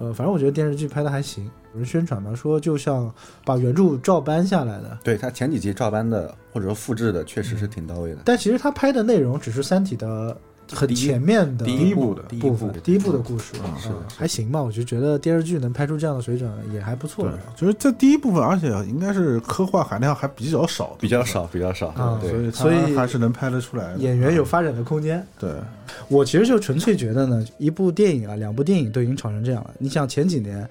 呃，反正我觉得电视剧拍的还行。有人宣传嘛，说就像把原著照搬下来的，对他前几集照搬的或者说复制的，确实是挺到位的。但其实他拍的内容只是《三体》的很前面的第一部的第一部分，第一部的故事，嗯是还行吧？我就觉得电视剧能拍出这样的水准也还不错对。，就是这第一部分，而且应该是科幻含量还比较少，比较少，比较少。啊对所以所以还是能拍得出来。演员有发展的空间。对，我其实就纯粹觉得呢，一部电影啊，两部电影都已经炒成这样了。你想前几年，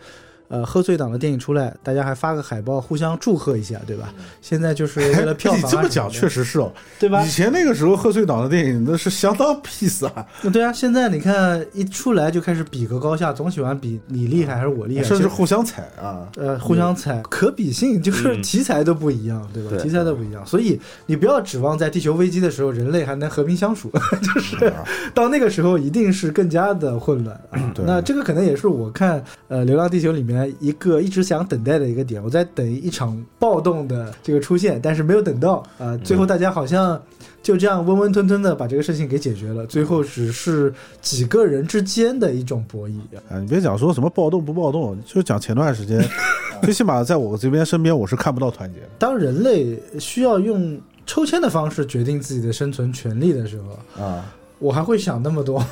呃，贺岁档的电影出来，大家还发个海报互相祝贺一下，对吧？现在就是为了票 <laughs> 你房、啊，这么讲确，实是哦，对吧？以？前那个时候贺岁档的电影那是相当 peace 啊，<laughs> 对啊，现在你看一出来就开始比个高下，总喜欢比你厉害还是我厉害，甚至互相踩啊。呃互相踩，可比性就是嗯。题材都不一样，对吧？对题材都不一样，所以你不要指望在地球危机的时候人类还能和平相处，<laughs> 就是到那个时候一定是更加的混乱那这个可能也是我看呃《流浪地球》里面一个一直想等待的一个点，我在等一场暴动的这个出现，但是没有等到啊、最后大家好像。就这样温温吞吞的把这个事情给解决了，最后只是几个人之间的一种博弈。啊，你别讲说什么暴动不暴动，就讲前段时间，<laughs> 最起码在我这边身边，我是看不到团结的。当人类需要用抽签的方式决定自己的生存权利的时候，啊，我还会想那么多。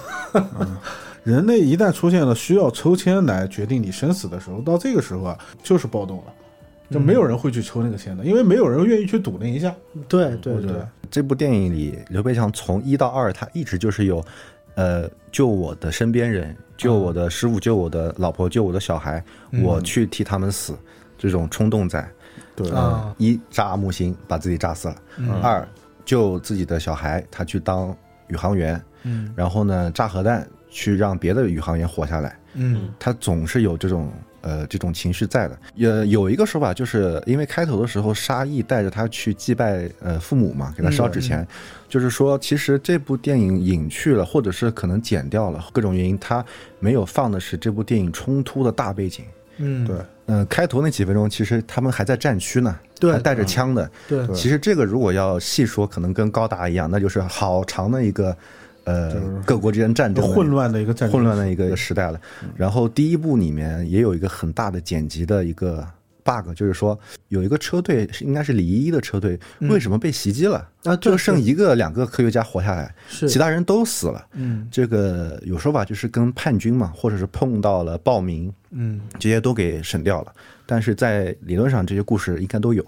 人类一旦出现了需要抽签来决定你生死的时候，到这个时候啊，就是暴动了，就没有人会去抽那个签的，因为没有人愿意去赌那一下。对对对。这部电影里，刘培强从一到二，他一直就是有，呃，救我的身边人，救我的师傅，救我的老婆，救我的小孩，我去替他们死，这种冲动在。对。啊一炸木星把自己炸死了，二救自己的小孩，他去当宇航员，嗯。然后呢炸核弹去让别的宇航员活下来，嗯。他总是有这种呃这种情绪在的。也有一个说法，就是因为开头的时候沙溢带着他去祭拜呃父母嘛，给他烧纸钱，就是说其实这部电影隐去了，或者是可能剪掉了各种原因，他没有放的是这部电影冲突的大背景。嗯，对。嗯、开头那几分钟，其实他们还在战区呢，对。还带着枪的。对。其实这个如果要细说，可能跟高达一样，那就是好长的一个呃各国之间战争混乱的一个战争混乱的一个时代了。然后第一部里面也有一个很大的剪辑的一个 bug，就是说有一个车队是应该是李依依的车队，为什么被袭击了？啊，就剩一个两个科学家活下来，其他人都死了。嗯这个有说法就是跟叛军嘛，或者是碰到了暴民，嗯这些都给省掉了。但是在理论上，这些故事应该都有。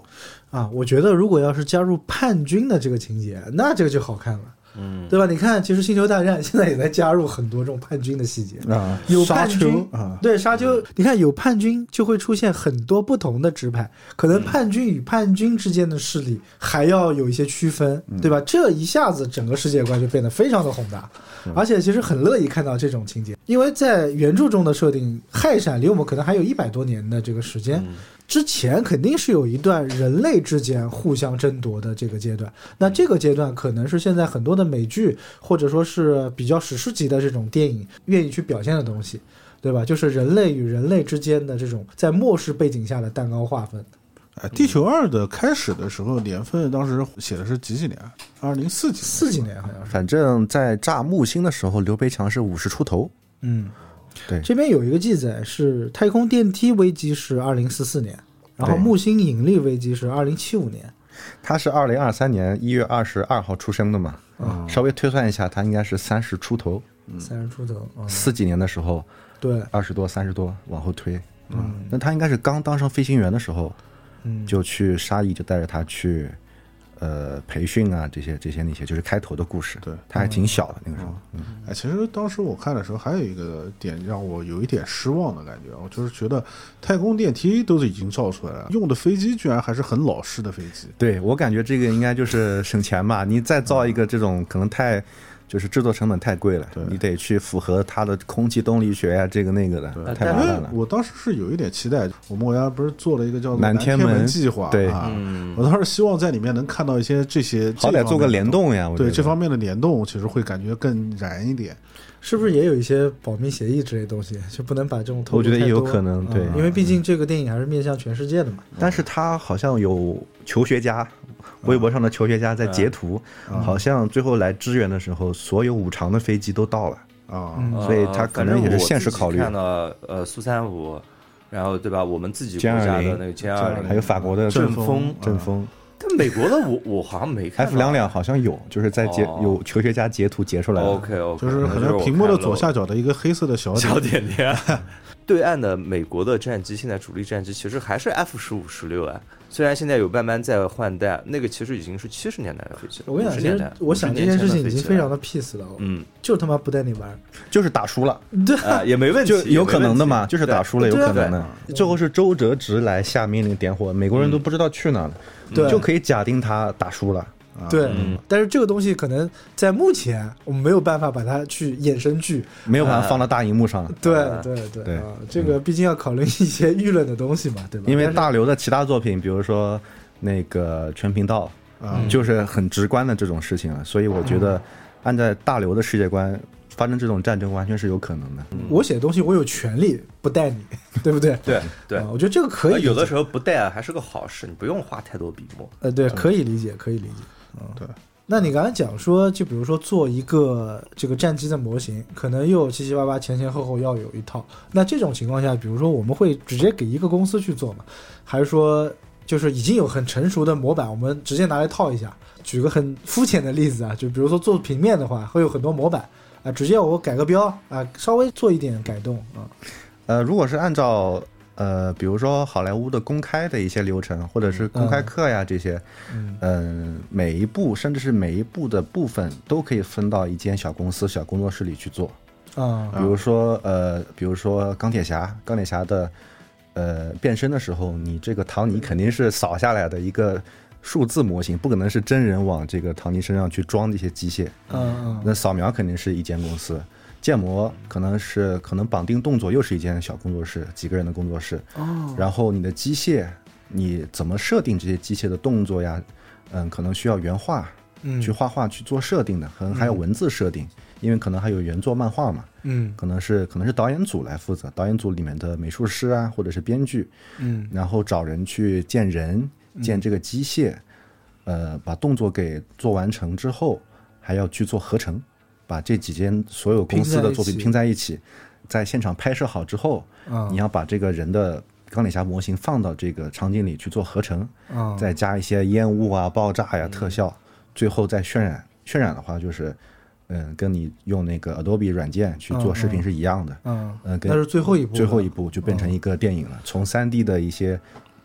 啊，我觉得如果要是加入叛军的这个情节，那这个就好看了。嗯，对吧？你看，其实《星球大战 <laughs>》现在也在加入很多这种叛军的细节。啊，沙有叛军对沙丘，你看有叛军就会出现很多不同的支派，可能叛军与叛军之间的势力还要有一些区分，对吧？这一下子整个世界观就变得非常的宏大，而且其实很乐意看到这种情节，因为在原著中的设定，氦闪离我们可能还有一百多年的这个时间。之前肯定是有一段人类之间互相争夺的这个阶段，那这个阶段可能是现在很多的美剧或者说是比较史诗级的这种电影愿意去表现的东西，对吧？就是人类与人类之间的这种在末世背景下的蛋糕划分。哎，地球二的开始的时候年份当时写的是几几年？二零四几？四几年好像是，反正，在炸木星的时候，刘培强是五十出头。嗯，对。这边有一个记载是太空电梯危机是二零四四年，然后木星引力危机是二零七五年。他是二零二三年一月二十二号出生的嘛，稍微推算一下，他应该是三十出头，三十出头，嗯，四几年的时候，对，二十多、三十多往后推。嗯，那他应该是刚当上飞行员的时候，嗯，就去沙溢就带着他去，呃，培训啊，这些这些那些，就是开头的故事。对他还挺小的那个时候。嗯哎，其实当时我看的时候，还有一个点让我有一点失望的感觉，我就是觉得太空电梯都是已经造出来了，用的飞机居然还是很老式的飞机。对我感觉这个应该就是省钱吧，你再造一个这种可能太就是制作成本太贵了，你得去符合它的空气动力学呀、这个那个的，太麻烦了。我当时是有一点期待，我们国家不是做了一个叫南天天门计划，对啊，嗯我当时希望在里面能看到一些这些，好歹做个联动，呀，对这方面的联动，其实会感觉更燃一点。是不是也有一些保密协议之类的东西，就不能把这种透露我觉得也有太多可能对嗯因为毕竟这个电影还是面向全世界的嘛。但是它好像有求学家，微博上的求学家在截图，好像最后来支援的时候，所有五常的飞机都到了。啊，嗯所以他可能也是现实考虑。看到呃苏三五，然后对吧？我们自己国家的那个歼二零，还有法国的阵风，阵风。但美国的我我好像没看。F 两两好像有，就是在截哦。有求学家截图截出来的。OK OK，就是可能屏幕的左下角的一个黑色的小小，点点。<laughs> 对岸的美国的战机，现在主力战机其实还是 F 十五、十六啊。虽然现在有慢慢在换代，那个其实已经是七十年代的飞机了。我跟你讲，50其实，我想50年前这件事情已经非常的 peace 了，嗯就他妈不带你玩。就是打输了，对，啊也没问题，就有可能的嘛，就是打输了有可能的。最后是周哲直来下命令点火，美国人都不知道去哪了，对就可以假定他打输了。对，但是这个东西可能在目前我们没有办法把它去衍生剧。没有办法放到大荧幕上，对啊对对对啊，这个毕竟要考虑一些舆论的东西嘛，对吧？因为大刘的其他作品，比如说那个全频道，啊就是很直观的这种事情了，所以我觉得按照大刘的世界观发生这种战争完全是有可能的。我写的东西，我有权利不带你，<laughs> 对不对？对对啊，我觉得这个可以。有的时候不带啊还是个好事，你不用花太多笔墨。呃，对，可以理解，可以理解。嗯，对。那你刚才讲说，就比如说做一个这个战机的模型，可能又七七八八前前后后要有一套。那这种情况下，比如说我们会直接给一个公司去做吗？还是说就是已经有很成熟的模板，我们直接拿来套一下？举个很肤浅的例子啊，就比如说做平面的话，会有很多模板啊，直接我改个标啊，稍微做一点改动啊。呃，如果是按照呃，比如说好莱坞的公开的一些流程，或者是公开课呀、这些，嗯嗯、每一步甚至是每一步的部分都可以分到一间小公司、小工作室里去做。啊比如说呃，比如说钢铁侠，钢铁侠的呃变身的时候，你这个唐尼肯定是扫下来的一个数字模型，不可能是真人往这个唐尼身上去装这些机械。嗯嗯那扫描肯定是一间公司，建模可能是可能绑定动作又是一间小工作室，几个人的工作室。哦，然后你的机械，你怎么设定这些机械的动作呀？嗯，可能需要原画嗯去画画去做设定的，可能还有文字设定，因为可能还有原作漫画嘛。嗯可能是可能是导演组来负责，导演组里面的美术师啊，或者是编剧，嗯然后找人去建人，建这个机械，呃，把动作给做完成之后，还要去做合成，把这几间所有公司的作品拼拼在一起，在现场拍摄好之后，啊你要把这个人的钢铁侠模型放到这个场景里去做合成，啊再加一些烟雾啊、爆炸呀、特效，最后再渲染。渲染的话就是，嗯，跟你用那个 Adobe 软件去做视频是一样的。嗯。那是最后一步，最后一步就变成一个电影了，从三 D 的一些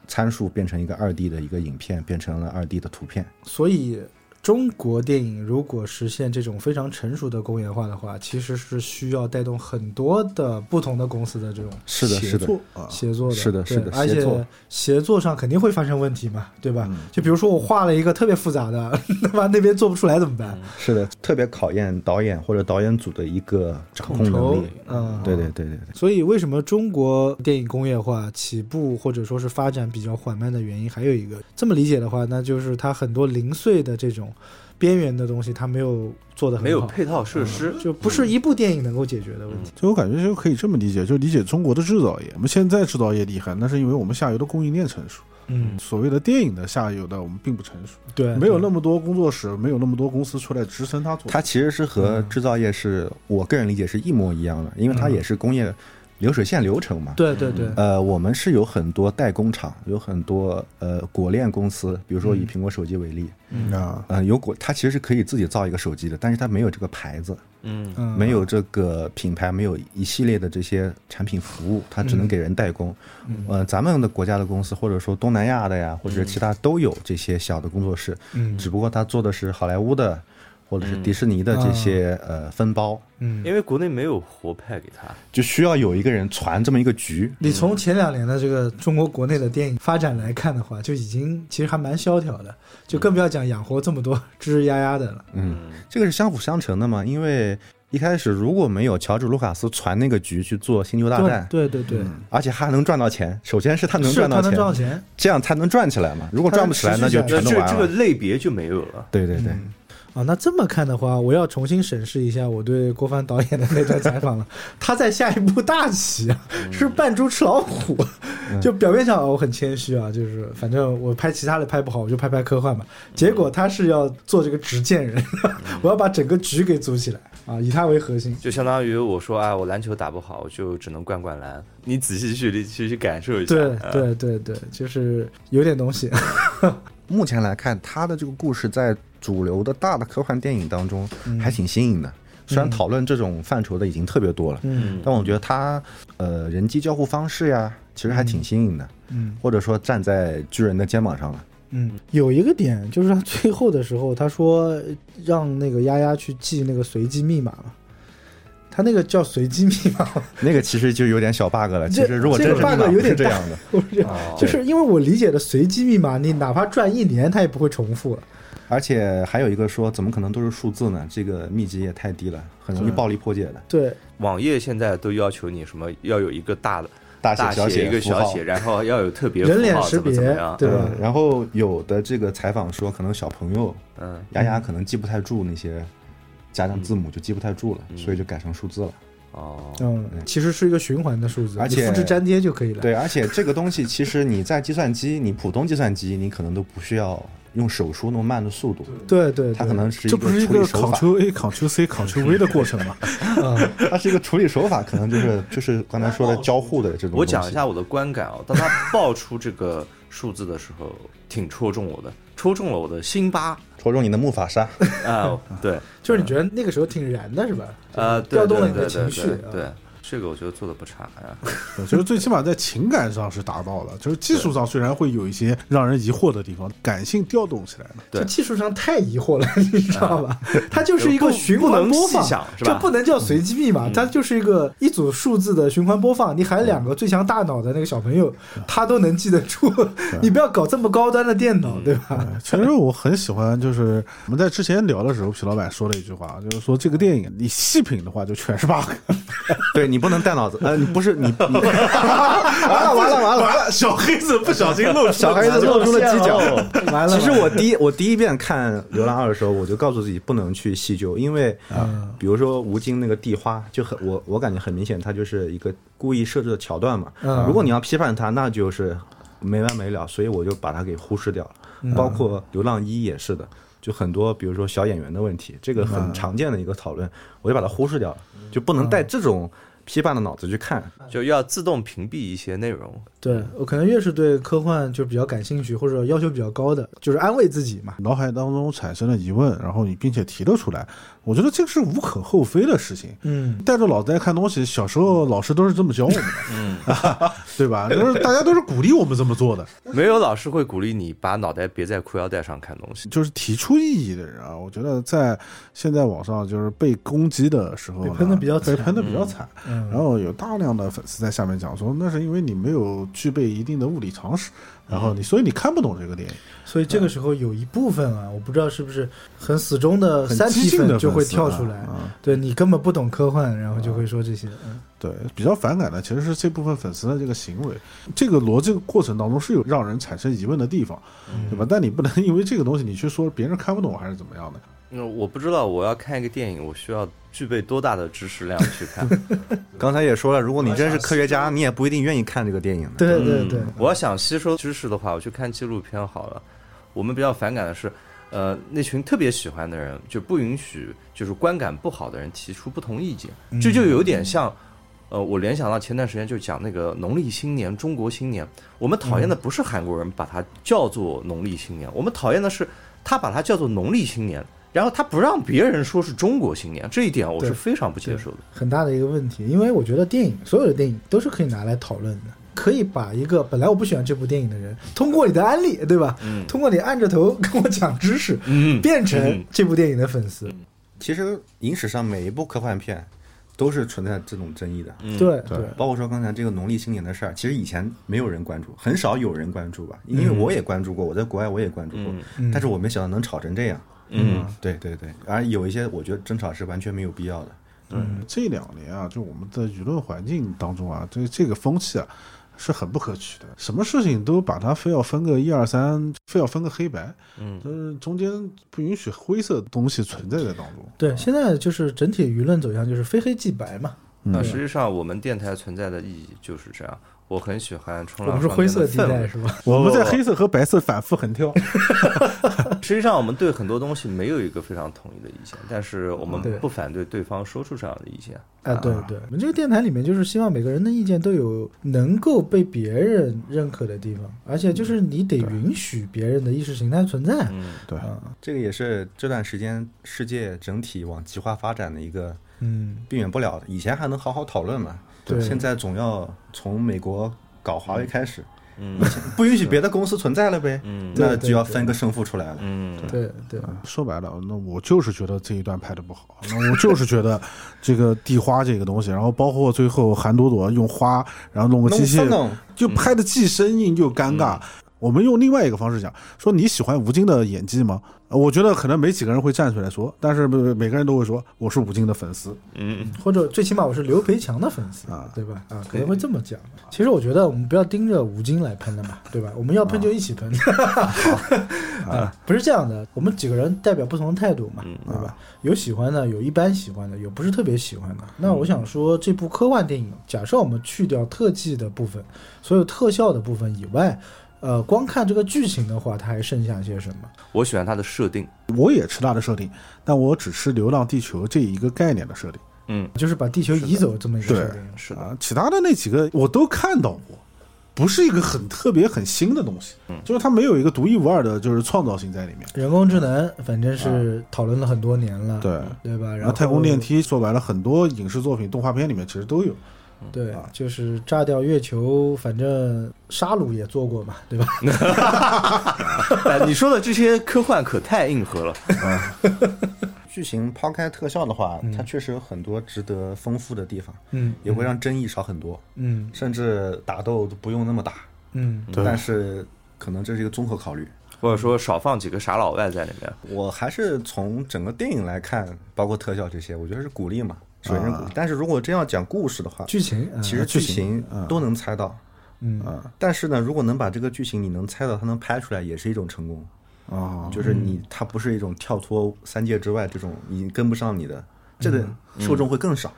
参数变成一个二 D 的一个影片，变成了二 D 的图片。所以，中国电影如果实现这种非常成熟的工业化的话，其实是需要带动很多的不同的公司的这种是的，协作啊，协作的。是的是的而且协作上肯定会发生问题嘛，对吧？就比如说我画了一个特别复杂的，<laughs> 那么那边做不出来怎么办？是的，特别考验导演或者导演组的一个掌控能力。嗯对对对对对。所以，为什么中国电影工业化起步或者说是发展比较缓慢的原因，还有一个这么理解的话，那就是它很多零碎的这种边缘的东西，它没有做的很好，没有配套设施，就不是一部电影能够解决的问题。就我感觉就可以这么理解，就理解中国的制造业。我们现在制造业厉害，那是因为我们下游的供应链成熟。嗯，所谓的电影的下游的，我们并不成熟，对，没有那么多工作室，没有那么多公司出来支撑它做。它其实是和制造业是我个人理解是一模一样的，因为它也是工业流水线流程嘛。对对对，呃，我们是有很多代工厂，有很多呃果链公司，比如说以苹果手机为例，嗯。啊，呃，有果它其实是可以自己造一个手机的，但是它没有这个牌子，嗯嗯，没有这个品牌，没有一系列的这些产品服务，它只能给人代工。呃，咱们的国家的公司，或者说东南亚的呀，或者其他都有这些小的工作室，嗯。只不过他做的是好莱坞的，或者是迪士尼的这些、呃分包，嗯，因为国内没有活派给他，就需要有一个人传这么一个局。你从前两年的这个中国国内的电影发展来看的话，就已经其实还蛮萧条的，就更不要讲养活这么多吱吱呀呀的了。嗯，这个是相辅相成的嘛，因为一开始如果没有乔治·卢卡斯传那个局去做《星球大战》，对对对对，而且还能赚到钱，首先是他能赚到钱，他能赚到钱。这样才能赚起来嘛。如果赚不起来，那就全都完了这这个。类别就没有了。对对对，啊，那这么看的话，我要重新审视一下我对郭帆导演的那段采访了。他在下一部大棋啊，是扮猪吃老虎。就表面上我很谦虚啊，就是反正我拍其他的拍不好，我就拍拍科幻嘛。结果他是要做这个执剑人，<laughs> 我要把整个局给组起来啊，以他为核心。就相当于我说啊，我篮球打不好，我就只能灌灌篮。你仔细去去去感受一下。对呃对对对，就是有点东西。<laughs> 目前来看，他的这个故事在主流的大的科幻电影当中嗯还挺新颖的。虽然讨论这种范畴的已经特别多了，嗯但我觉得他呃人机交互方式呀，其实还挺新颖的，嗯或者说站在巨人的肩膀上了。嗯，有一个点就是他最后的时候，他说让那个丫丫去记那个随机密码嘛。他那个叫随机密码，<laughs> 那个其实就有点小 bug 了。其实如果这个真是 bug 有点这样的，不是，哦就是因为我理解的随机密码，你哪怕转一年，它也不会重复了。而且还有一个说，怎么可能都是数字呢？这个密集也太低了，很容易暴力破解的。对，网页现在都要求你什么，要有一个大的大写小大写一个符号。小写，然后要有特别人脸识别怎么样？对。吧嗯然后有的这个采访说，可能小朋友嗯，丫丫可能记不太住那些加上字母，就记不太住了，所以就改成数字了。哦，嗯，其实是一个循环的数字，而且你复制粘贴就可以了。对，而且这个东西其实你在计算机，你普通计算机，你可能都不需要用手输那么慢的速度，对对，它可能是这不是一个处理手法，Ctrl A、Ctrl C、Ctrl V 的过程吗？<laughs> 啊，它是一个处理手法，可能就是就是刚才说的交互的这种。我讲一下，我的观感哦，当他爆出这个数字的时候，挺戳中我的，戳中了我的心巴戳中你的木法沙。啊、对，<laughs> 就是你觉得那个时候挺燃的是吧？呃，调动了你的情绪对这个我觉得做的不差呀。对就是最起码在情感上是达到了，就是技术上虽然会有一些让人疑惑的地方，感性调动起来了。对这技术上太疑惑了，<laughs> 你知道吧？它就是一个循环播放，想是吧这不能叫随机密码，它就是一个一组数字的循环播放。你喊两个最强大脑的那个小朋友，他都能记得住。你不要搞这么高端的电脑，对吧？其实我很喜欢，就是我们在之前聊的时候，皮老板说了一句话，就是说这个电影你细品的话，就全是 bug。对你不能带脑子，呃，你不是你，你 <laughs> 完了完了完了，完了，小黑子不小心露出小黑子露出了犄角。完了，其实我第一我第一遍看《流浪二》的时候，我就告诉自己不能去细究，因为嗯比如说吴京那个地花，就很我我感觉很明显，他就是一个故意设置的桥段嘛。嗯如果你要批判他，那就是没完没了，所以我就把它给忽视掉了。嗯。包括《流浪一》也是的，就很多比如说小演员的问题，这个很常见的一个讨论，我就把它忽视掉了，就不能带这种批判的脑子去看。就要自动屏蔽一些内容。对我可能越是对科幻就比较感兴趣或者要求比较高的，就是安慰自己嘛。脑海当中产生了疑问，然后你并且提了出来，我觉得这个是无可厚非的事情。嗯，带着脑袋看东西，小时候老师都是这么教我们的，嗯，<laughs> 对吧？就是大家都是鼓励我们这么做的，没有老师会鼓励你把脑袋别在裤腰带上看东西。就是提出异议的人啊，我觉得在现在网上就是被攻击的时候，被喷的比较惨被喷的比较惨。嗯然后有大量的粉丝在下面讲说，那是因为你没有具备一定的物理常识，然后你所以你看不懂这个电影。所以这个时候有一部分啊，我不知道是不是很死忠的很三体激进的粉就会跳出来，对你根本不懂科幻，然后就会说这些。嗯对，比较反感的其实是这部分粉丝的这个行为，这个逻辑过程当中是有让人产生疑问的地方，对吧？但你不能因为这个东西你去说别人看不懂还是怎么样的。嗯，我不知道我要看一个电影，我需要具备多大的知识量去看。<laughs> 刚才也说了，如果你真是科学家，你也不一定愿意看这个电影的。对对对，我要想吸收知识的话，我去看纪录片好了。我们比较反感的是，呃，那群特别喜欢的人就不允许，就是观感不好的人提出不同意见，这就有点像。呃，我联想到前段时间就讲那个农历新年、中国新年，我们讨厌的不是韩国人把它叫做农历新年，我们讨厌的是他把它叫做农历新年，然后他不让别人说是中国新年，这一点我是非常不接受的。很大的一个问题，因为我觉得电影所有的电影都是可以拿来讨论的。可以把一个本来我不喜欢这部电影的人，通过你的安利，对吧？嗯。通过你按着头跟我讲知识，嗯。变成这部电影的粉丝。其实影史上每一部科幻片都是存在这种争议的，嗯。对对。包括说刚才这个农历新年的事儿，其实以前没有人关注，很少有人关注吧，因为我也关注过，我在国外我也关注过，嗯。但是我没想到能吵成这样。嗯，对对对，而有一些我觉得争吵是完全没有必要的。对，这两年啊，就我们的舆论环境当中啊，这这个风气啊是很不可取的。什么事情都把它非要分个一二三，非要分个黑白，嗯就是中间不允许灰色的东西存在在当中。对，现在就是整体舆论走向就是非黑即白嘛。那实际上我们电台存在的意义就是这样。我很喜欢冲浪我们是灰色地带是吧？我们在黑色和白色反复横跳。<laughs> 实际上，我们对很多东西没有一个非常统一的意见，但是我们不反对对方说出这样的意见。啊，对对，我们这个电台里面就是希望每个人的意见都有能够被别人认可的地方，而且就是你得允许别人的意识形态存在。嗯，对，啊，这个也是这段时间世界整体往极化发展的一个嗯，避免不了的。以前还能好好讨论嘛，对。现在总要从美国搞华为开始，嗯。不允许别的公司存在了呗，嗯。那就要分个胜负出来了。嗯，对对，说白了，那我就是觉得这一段拍的不好，那我就是觉得这个地花这个东西，然后包括最后韩朵朵用花，然后弄个机械，就拍的既生硬又尴尬。我们用另外一个方式讲，说你喜欢吴京的演技吗？呃我觉得可能没几个人会站出来说，但是每每个人都会说我是吴京的粉丝。嗯，或者最起码我是刘培强的粉丝啊对吧？啊，可能会这么讲。其实我觉得我们不要盯着吴京来喷的嘛，对吧？我们要喷就一起喷。<laughs> 啊，不是这样的，我们几个人代表不同的态度嘛，嗯对吧？有喜欢的，有一般喜欢的，有不是特别喜欢的。那我想说，这部科幻电影，假设我们去掉特技的部分，所有特效的部分以外，呃，光看这个剧情的话，它还剩下些什么？我喜欢它的设定。我也吃它的设定，但我只吃《流浪地球》这一个概念的设定嗯，就是把地球移走这么一个设定。是的，啊，其他的那几个我都看到过，不是一个很特别很新的东西，嗯就是它没有一个独一无二的就是创造性在里面。人工智能，反正是讨论了很多年了，对对吧？然后太空电梯说白了，很多影视作品、动画片里面其实都有。对啊，就是炸掉月球，反正沙鲁也做过嘛，<laughs> 对吧？哎，你说的这些科幻可太硬核了。<laughs> 剧情抛开特效的话，它确实有很多值得丰富的地方，嗯也会让争议少很多，嗯甚至打斗都不用那么打。嗯对但是可能这是一个综合考虑。或者说少放几个傻老外在里面。我还是从整个电影来看，包括特效这些，我觉得是鼓励嘛，但是如果真要讲故事的话，剧情，啊其实剧情都能猜到。嗯但是呢，如果能把这个剧情你能猜到，它能拍出来，也是一种成功。啊，就是你，它不是一种跳脱三界之外这种已经跟不上你的，这个受众会更少。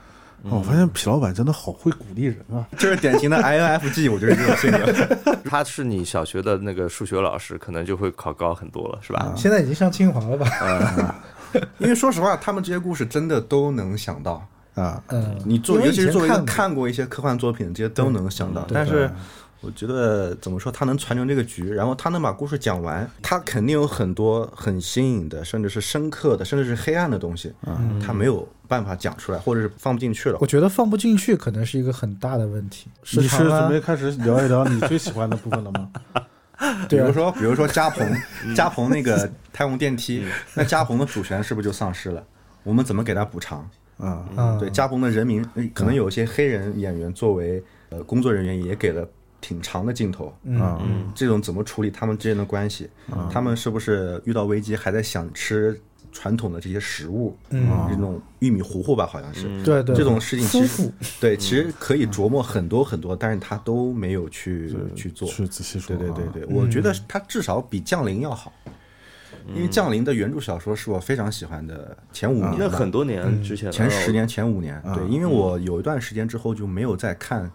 哦我发现痞老板真的好会鼓励人啊！<laughs> 就是典型的 INFG，我觉得这种性格。<laughs> 他是你小学的那个数学老师，可能就会考高很多了，是吧？现在已经上清华了吧？<laughs> 因为说实话，他们这些故事真的都能想到。啊，嗯，你作为尤其是作看看过一些科幻作品，这些都能想到。但是我觉得怎么说，他能传承这个局，然后他能把故事讲完，他肯定有很多很新颖的，甚至是深刻的，甚至是黑暗的东西，他没有办法讲出来，或者是放不进去了我。觉得放不进去可能是一个很大的问题。你是准备开始聊一聊你最喜欢的部分了吗？比 <laughs> 对啊如说，比如说加蓬，加蓬那个太空电梯，<laughs> 那加蓬的主权是不是就丧失了？我们怎么给他补偿？啊，啊，对，加蓬的人名，呃可能有些黑人演员作为呃工作人员也给了挺长的镜头。啊嗯这种怎么处理他们之间的关系？他们是不是遇到危机还在想吃传统的这些食物？嗯这种玉米糊糊吧，好像是。对对，这种事情其实对，其实可以琢磨很多很多，但是他都没有去去做。去仔细说对啊，对对对，我觉得他至少比《降临》要好，因为《降临》的原著小说是我非常喜欢的，前五年吧。那很多年之前，前十年、前五年，对，因为我有一段时间之后就没有再看，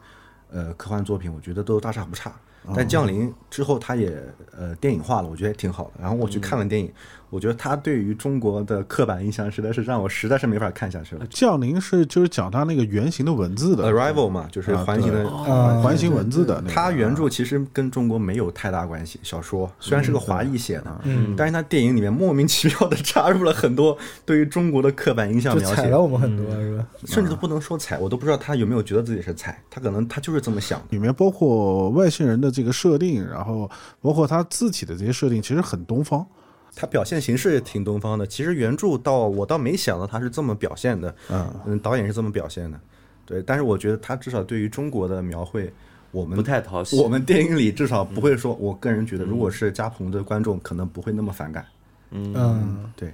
呃，科幻作品，我觉得都大差不差。但降临之后，它也呃电影化了，我觉得挺好的。然后我去看了电影，我觉得他对于中国的刻板印象实在是让我实在是没法看下去了。降临是就是讲他那个圆形的文字的 Arrival 嘛，就是啊环形的对啊环形文字的那个。它原著其实跟中国没有太大关系，小说虽然是个华裔写的，嗯但是他电影里面莫名其妙的插入了很多对于中国的刻板印象描写踩了，我们很多，是吧？甚至都不能说踩，我都不知道他有没有觉得自己是踩，他可能他就是这么想的。里面包括外星人的这个设定，然后包括他自己的这些设定，其实很东方。他表现形式也挺东方的，其实原著倒我倒没想到他是这么表现的，嗯。嗯，导演是这么表现的，对，但是我觉得他至少对于中国的描绘，我们不太讨喜。我们电影里至少不会说，我个人觉得，如果是加蓬的观众，可能不会那么反感。嗯，对，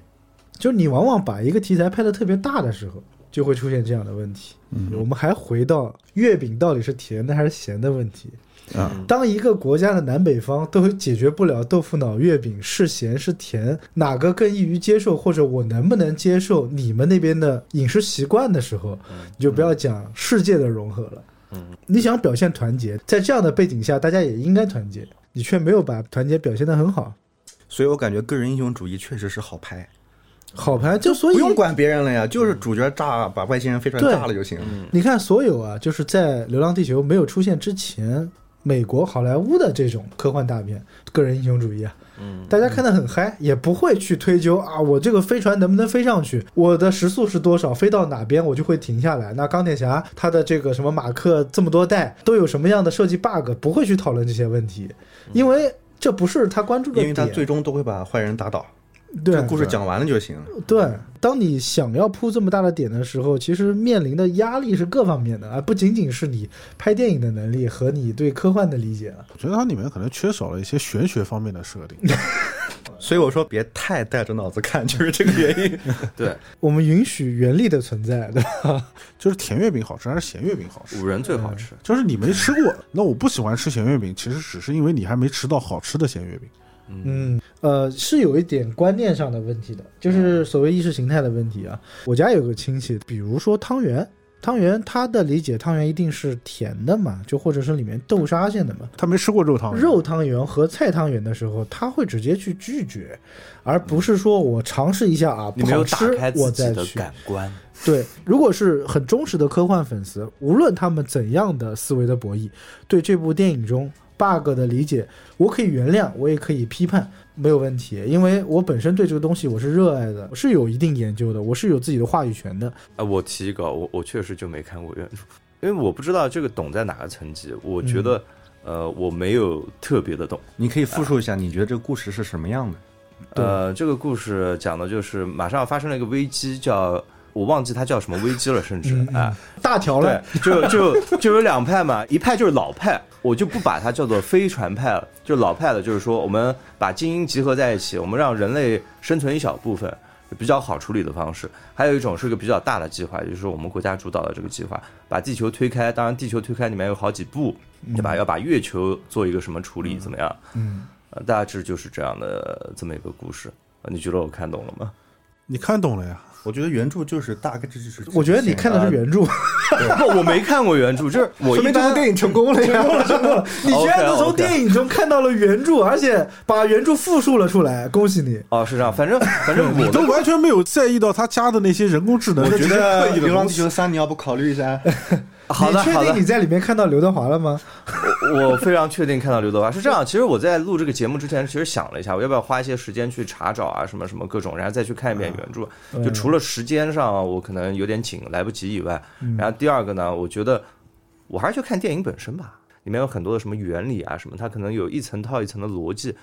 就你往往把一个题材拍的特别大的时候，就会出现这样的问题。嗯，我们还回到月饼到底是甜的还是咸的问题。啊，当一个国家的南北方都解决不了豆腐脑月饼是咸是甜，哪个更易于接受，或者我能不能接受你们那边的饮食习惯的时候，你就不要讲世界的融合了。嗯，你想表现团结，在这样的背景下，大家也应该团结，你却没有把团结表现得很好。所以我感觉个人英雄主义确实是好拍，好牌就所以不用管别人了呀，就是主角炸把外星人飞船对炸了就行。你看，所有啊，就是在《流浪地球》没有出现之前，美国好莱坞的这种科幻大片，个人英雄主义啊，嗯，大家看得很嗨，也不会去推究啊，我这个飞船能不能飞上去，我的时速是多少，飞到哪边我就会停下来。那钢铁侠他的这个什么马克这么多代都有什么样的设计 bug，不会去讨论这些问题，因为这不是他关注的点。因为他最终都会把坏人打倒，对这故事讲完了就行。对，当你想要铺这么大的点的时候，其实面临的压力是各方面的，而不仅仅是你拍电影的能力和你对科幻的理解了。我觉得它里面可能缺少了一些玄学方面的设定。<laughs> 所以我说别太带着脑子看，就是这个原因。<laughs> 对，我们允许原力的存在，对吧？<laughs> 就是甜月饼好吃还是咸月饼好吃？五仁最好吃。就是你没吃过，那我不喜欢吃咸月饼，其实只是因为你还没吃到好吃的咸月饼。嗯，呃，是有一点观念上的问题的，就是所谓意识形态的问题啊。我家有个亲戚，比如说汤圆，汤圆他的理解，汤圆一定是甜的嘛，就或者是里面豆沙馅的嘛。他没吃过肉汤圆，肉汤圆和菜汤圆的时候，他会直接去拒绝，而不是说我尝试一下啊，不好吃我再去。感官，对，如果是很忠实的科幻粉丝，无论他们怎样的思维的博弈，对这部电影中 bug 的理解，我可以原谅，我也可以批判，没有问题，因为我本身对这个东西我是热爱的，我是有一定研究的，我是有自己的话语权的。啊，我提一个，我我确实就没看过原著，因为我不知道这个懂在哪个层级。我觉得，呃，我没有特别的懂。你可以复述一下，你觉得这个故事是什么样的？呃，这个故事讲的就是马上要发生了一个危机，叫我忘记它叫什么危机了，甚至啊，大条对了，，就就 <laughs> 就有两派嘛，一派就是老派，我就不把它叫做飞船派了，就老派的，就是说我们把精英集合在一起，我们让人类生存一小部分。比较好处理的方式，还有一种是一个比较大的计划，就是我们国家主导的这个计划，把地球推开。当然，地球推开里面有好几步，对吧？要把月球做一个什么处理，怎么样？嗯，呃，大致就是这样的这么一个故事。呃你觉得我看懂了吗？你看懂了呀？我觉得原著就是大概这就是。我觉得你看的是原著，<laughs> 不，我没看过原著，就是我 <laughs> 说一般明这部电影成功了呀！成功了，<laughs> 成功了！你居然能从电影中看到了原著，而且把原著复述了出来，恭喜你！哦是这样，反正反正我都完全没有在意到他加的那些人工智能，我觉得《流浪。地球三》你要不考虑一下？好的你确定你，在里面看到刘德华了吗？我 <laughs> 非常确定看到刘德华是这样。其实我在录这个节目之前，其实想了一下，我要不要花一些时间去查找啊，什么什么各种，然后再去看一遍原著。嗯就除了时间上我可能有点紧，来不及以外，嗯然后第二个呢，我觉得我还是去看电影本身吧，里面有很多的什么原理啊什么，它可能有一层套一层的逻辑。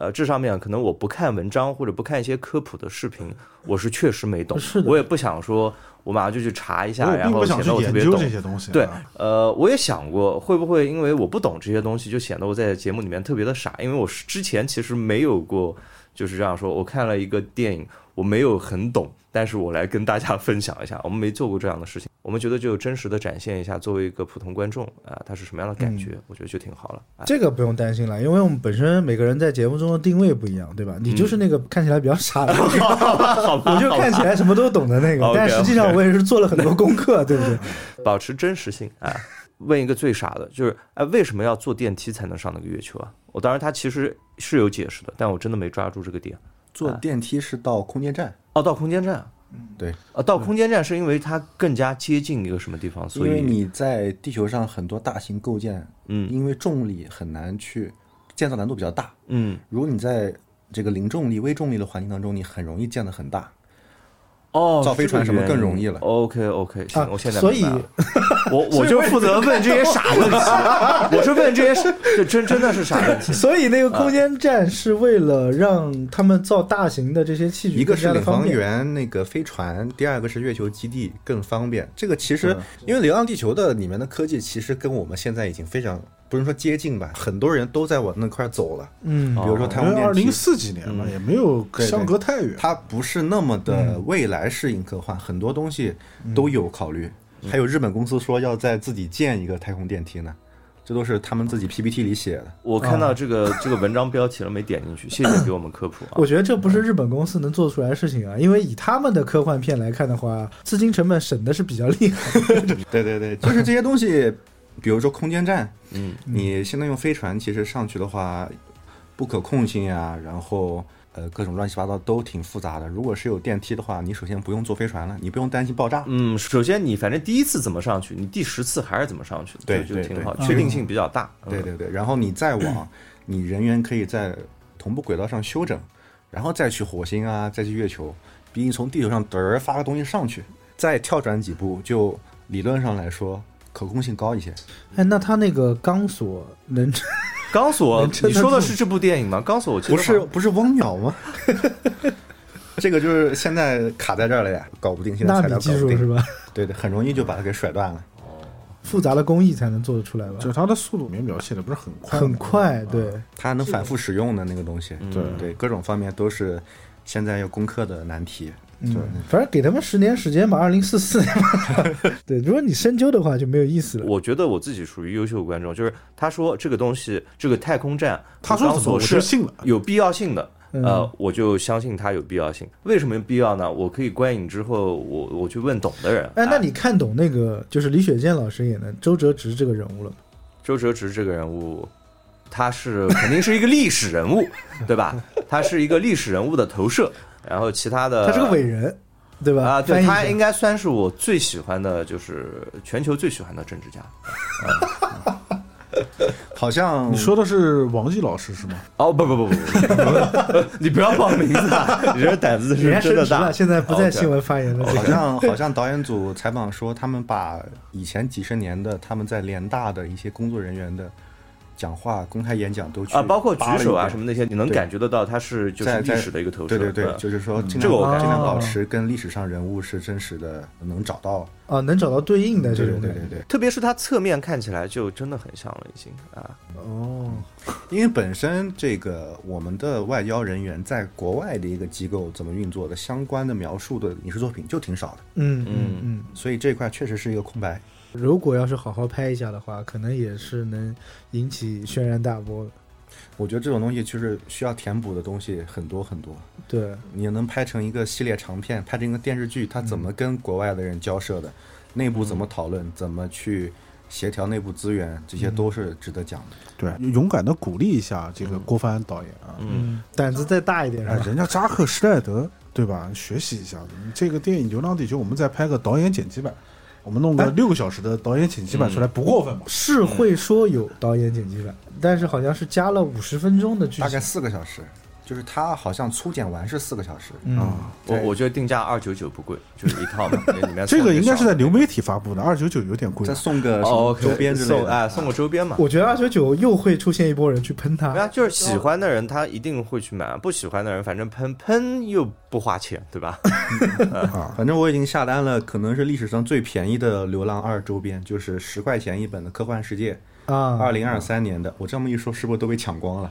呃，这上面可能我不看文章或者不看一些科普的视频，我是确实没懂。是的我也不想说，我马上就去查一下，然后显得我特别懂这。些东西啊。对，呃，我也想过会不会因为我不懂这些东西，就显得我在节目里面特别的傻。因为我是之前其实没有过就是这样说，我看了一个电影，我没有很懂，但是我来跟大家分享一下，我们没做过这样的事情，我们觉得就真实的展现一下，作为一个普通观众啊、他是什么样的感觉，我觉得就挺好了。啊、这个不用担心了，因为我们本身每个人在节目中的定位不一样，对吧？你就是那个看起来比较傻的那个，<laughs> 我就看起来什么都懂的那个，但实际上我也是做了很多功课，对不对？<laughs> 保持真实性啊。问一个最傻的，就是哎，为什么要坐电梯才能上那个月球啊？我当然他其实是有解释的，但我真的没抓住这个点。坐电梯是到空间站，哦，到空间站，对，呃，到空间站是因为它更加接近一个什么地方，所以因为你在地球上很多大型构建，嗯。因为重力很难去建造难度比较大。嗯。如果你在这个零重力、微重力的环境当中，你很容易建得很大。哦，造飞船什么更容易了 OK OK，行，啊我现在所以我我就负责问这些傻问题，<laughs> 我是问这些傻，这真真的是傻问题。所以那个空间站是为了让他们造大型的这些器具一个是领航。员那个飞船，第二个是月球基地更方便。这个其实因为《流浪地球》的里面的科技，其实跟我们现在已经非常不是说接近吧，很多人都在往那块走了。嗯，比如说太因为二零四几年嘛，嗯也没有相隔太远。它不是那么的未来适应科幻，很多东西都有考虑。还有日本公司说要在自己建一个太空电梯呢，这都是他们自己 PPT 里写的。我看到这个这个文章标题了，没点进去，谢谢给我们科普啊我。觉得这不是日本公司能做出来的事情啊，因为以他们的科幻片来看的话，资金成本省的是比较厉害。<laughs> 对对对，就是这些东西，比如说空间站，嗯，你现在用飞船，其实上去的话，不可控性啊，然后呃各种乱七八糟都挺复杂的。如果是有电梯的话，你首先不用坐飞船了，你不用担心爆炸。嗯，首先你反正第一次怎么上去，你第十次还是怎么上去的，对就就挺好，确定性比较大。嗯对对对，然后你再往，你人员可以在同步轨道上休整，然后再去火星啊，再去月球，比你从地球上嘚儿发个东西上去，再跳转几步，就理论上来说可控性高一些。哎，那他那个钢索能 <laughs> 钢索，你说的是这部电影吗？钢索我记得不是不是汪淼吗？<laughs> 这个就是现在卡在这儿了呀，搞不定，现在材料技料搞不定，术是吧？对对，很容易就把它给甩断了。复杂的工艺才能做得出来吧？就它的速度里面描写的不是很快，很快，对，它还能反复使用的那个东西，对对，各种方面都是现在要攻克的难题。嗯，反正给他们十年时间吧，二零四四年吧。<laughs> 对，如果你深究的话，就没有意思了。我觉得我自己属于优秀观众，就是他说这个东西，这个太空站，他说怎么是信了。有必要性的。嗯呃，我就相信它有必要性。为什么有必要呢？我可以观影之后，我我去问懂的人。哎，那啊你看懂那个就是李雪健老师演的周哲直这个人物了吗？周哲直这个人物，他是肯定是一个历史人物，<laughs> 对吧？他是一个历史人物的投射。然后其他的，他是个伟人，对吧？啊，对他应该算是我最喜欢的，就是全球最喜欢的政治家。<laughs> 好像你说的是王毅老师是吗？哦，不不不不不，你不要报名字啊！你这胆子是人家真的大。现在不在新闻发言了。这好像好像导演组采访说，他们把以前几十年的他们在联大的一些工作人员的讲话、公开演讲都去啊，包括举手啊什么那些，你能感觉得到他是就是在在历史的一个投射。对对对，嗯就是说尽这个我感觉量尽量保哦持跟历史上人物是真实的，能找到。啊，能找到对应的这种感觉。对对对，特别是他侧面看起来就真的很像了，已经啊。哦，因为本身这个我们的外交人员在国外的一个机构怎么运作的相关的描述的影视作品就挺少的，嗯嗯嗯嗯，所以这块确实是一个空白。如果要是好好拍一下的话，可能也是能引起轩然大波。的。我觉得这种东西就是需要填补的东西很多很多。对，你能拍成一个系列长片，拍成一个电视剧，它怎么跟国外的人交涉的，内部怎么讨论，怎么去协调内部资源，这些都是值得讲的。对，勇敢的鼓励一下这个郭帆导演啊，嗯，胆子再大一点？人家扎克施耐德对吧？学习一下，这个电影《流浪地球》，我们再拍个导演剪辑版，我们弄个六个小时的导演剪辑版出来，不过分吧？是会说有导演剪辑版，但是好像是加了五十分钟的剧情大概情。四个小时，就是它好像粗剪完是四个小时。嗯，啊，我我觉得定价二九九不贵，就是一套嘛，<laughs> 里面这个应该是在流媒媒体发布的，二九九有点贵再啊。送个周边之类的。送哎送个周边嘛。我觉得二九九又会出现一波人去喷它。对啊，就是喜欢的人他一定会去买，不喜欢的人反正喷喷又不花钱，对吧？<laughs> 啊，反正我已经下单了，可能是历史上最便宜的《流浪二》周边，就是十块钱一本的《科幻世界》，啊，二零二三年的。我这么一说，是不是都被抢光了？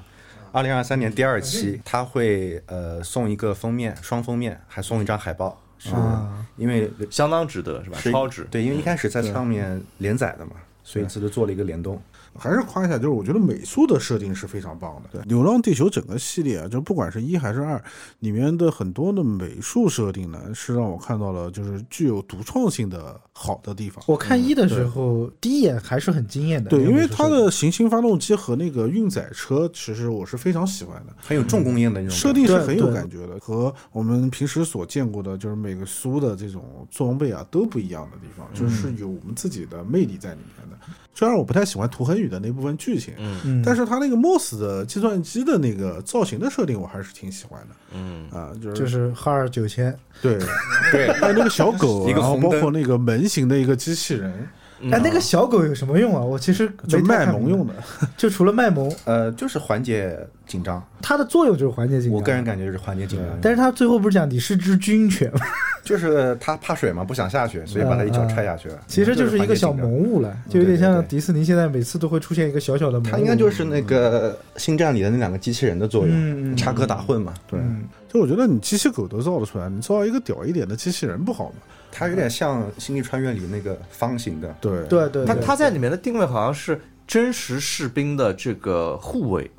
二零二三年第二期，他会呃送一个封面，双封面，还送一张海报，是啊因为相当值得是吧？超值。对，因为一开始在上面连载的嘛，所以这就做了一个联动。还是夸一下，就是我觉得美术的设定是非常棒的。对，《流浪地球》整个系列啊，就不管是一还是二，里面的很多的美术设定呢，是让我看到了就是具有独创性的好的地方。我看一的时候，第一眼还是很惊艳的。对，因为它的行星发动机和那个运载车，其实我是非常喜欢的。很有重工业的那种设定是很有感觉的，和我们平时所见过的，就是每个苏的这种装备啊都不一样的地方，就是有我们自己的魅力在里面的。虽然我不太喜欢涂恒宇的那部分剧情，嗯。但是他那个 MOS 的计算机的那个造型的设定，我还是挺喜欢的。嗯，啊，就是就是哈尔九千，对。<laughs> 对，<laughs> 还有那个小狗，<laughs> 一个然后包括那个门型的一个机器人，哎，那个小狗有什么用啊？我其实就卖萌用的。<laughs> 就除了卖萌，呃，就是缓解紧张。它的作用就是缓解紧张。我个人感觉就是缓解紧张，但是它最后不是讲你是只军犬吗？<laughs> 就是它怕水嘛，不想下去，所以把它一脚踹下去了。其实就是一个小萌物了，就有点像迪士尼现在每次都会出现一个小小的萌物。它应该就是那个星战里的那两个机器人的作用，插科打诨嘛。对，嗯就我觉得你机器狗都造得出来，你造一个屌一点的机器人不好吗？它有点像《星际穿越》里那个方形的，对对对，对他他在里面的定位好像是真实士兵的这个护卫，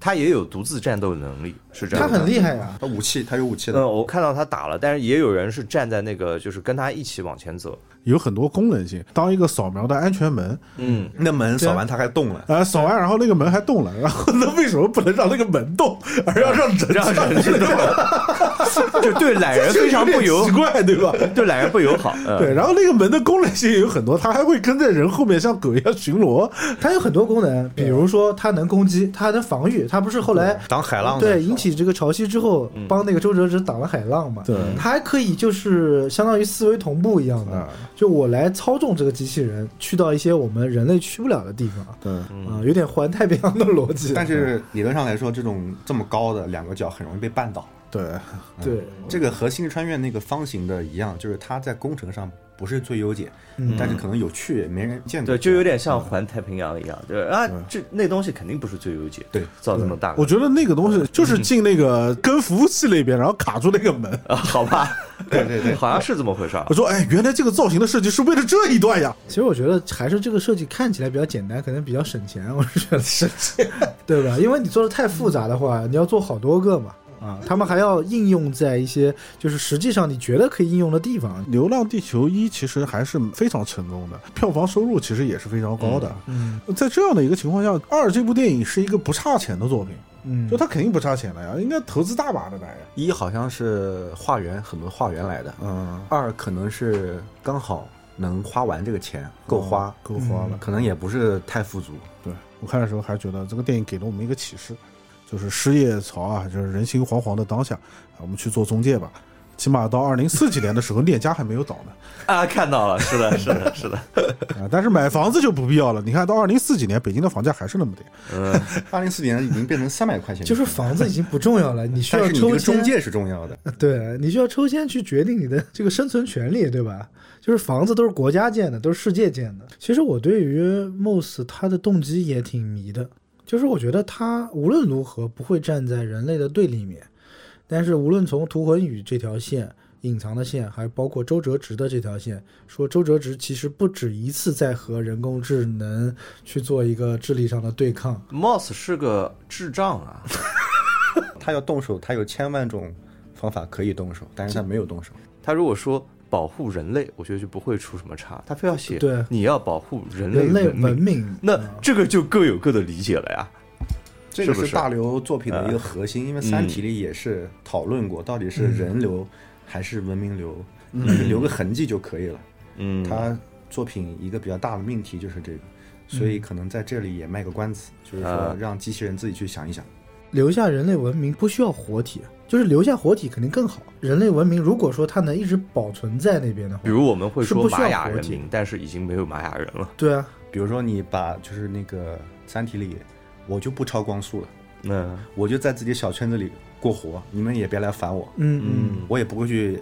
他也有独自战斗能力，是这样的。他很厉害呀。他武器他有武器嗯，的。我看到他打了，但是也有人是站在那个，就是跟他一起往前走。有很多功能性，当一个扫描的安全门，嗯，那门扫完它还动了，呃，扫完然后那个门还动了，然后 <laughs> 那为什么不能让那个门动，而要让人让人去动？<laughs> 就对懒人非常不友奇，怪，对吧？对懒人不友好。嗯对，然后那个门的功能性也有很多，它还会跟在人后面像狗一样巡逻。它有很多功能，比如说它能攻击，它还能防御。它不是后来挡海浪。对引起这个潮汐之后，帮那个周哲直挡了海浪嘛？对它还可以就是相当于思维同步一样的啊，就我来操纵这个机器人去到一些我们人类去不了的地方对，啊，有点环太平洋的逻辑。但是理论上来说，这种这么高的两个角很容易被绊倒。对，对，这个和星际穿越那个方形的一样，就是它在工程上不是最优解，嗯但是可能有趣，没人见过。对，就有点像环太平洋一样，对啊，这那东西肯定不是最优解，对造这么大，我觉得那个东西就是进那个跟服务器那边，然后卡住那个门。啊，<laughs> 好吧，<laughs> 对对对，好像是这么回事儿我。说，哎，原来这个造型的设计是为了这一段呀！其实我觉得还是这个设计看起来比较简单，可能比较省钱。我是觉得省钱，<laughs> 对吧？因为你做的太复杂的话，你要做好多个嘛。啊，他们还要应用在一些就是实际上你觉得可以应用的地方。《流浪地球一》其实还是非常成功的，<laughs> 票房收入其实也是非常高的。嗯在这样的一个情况下，二这部电影是一个不差钱的作品，嗯就他肯定不差钱了呀，应该投资大把的来呀。一好像是化缘很多化缘来的，嗯，二可能是刚好能花完这个钱，够花，够花了。可能也不是太富足。对我看的时候还觉得这个电影给了我们一个启示，就是失业潮啊，就是人心惶惶的当下，啊我们去做中介吧。起码到二零四几年的时候，<laughs> 链家还没有倒呢，啊，看到了，是的，是的，是的，啊，但是买房子就不必要了。你看到二零四几年，北京的房价还是那么点，嗯，二零四几年已经变成三百块钱，就是房子已经不重要了，你需要抽签，中介是重要的。对你需要抽签去决定你的这个生存权利，对吧？就是房子都是国家建的，都是世界建的。其实我对于 Moss 他的动机也挺迷的，就是我觉得他无论如何不会站在人类的对立面，但是无论从涂恒宇这条线。隐藏的线，还包括周哲直的这条线，说周哲直其实不止一次在和人工智能去做一个智力上的对抗。Moss 是个智障啊，<laughs> 他要动手，他有千万种方法可以动手，但是他没有动手。他如果说保护人类，我觉得就不会出什么差。他非要写对。你要保护人类文文明，那啊这个就各有各的理解了呀。这个是大刘作品的一个核心，因为《三体》里也是讨论过，到底是人流还是文明流，你留个痕迹就可以了。嗯，他作品一个比较大的命题就是这个，所以可能在这里也卖个关子，就是说啊。让机器人自己去想一想。留下人类文明不需要活体，就是留下活体肯定更好。人类文明如果说它能一直保存在那边的话，比如我们会是不需要说玛雅活体人民，但是已经没有玛雅人了。对啊，比如说你把就是那个《三体》里，我就不超光速了，嗯我就在自己小圈子里过活，你们也别来烦我，嗯嗯，我也不会去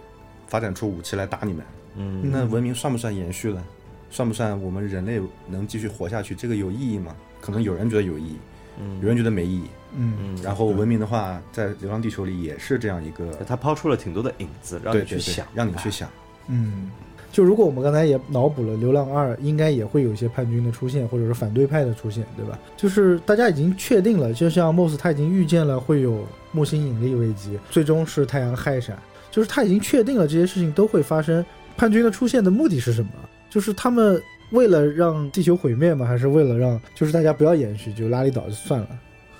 发展出武器来打你们。嗯那文明算不算延续了？算不算我们人类能继续活下去？这个有意义吗？可能有人觉得有意义，嗯有人觉得没意义。嗯嗯，然后文明的话，在《流浪地球》里也是这样一个，他抛出了挺多的影子，让你去想，让你去想。嗯，就如果我们刚才也脑补了《流浪二》，应该也会有一些叛军的出现，或者是反对派的出现，对吧？就是大家已经确定了，就像 Moss 他已经预见了会有木星引力危机，最终是太阳氦闪，就是他已经确定了这些事情都会发生。叛军的出现的目的是什么？就是他们为了让地球毁灭吗？还是为了让就是大家不要延续，就拉力岛就算了？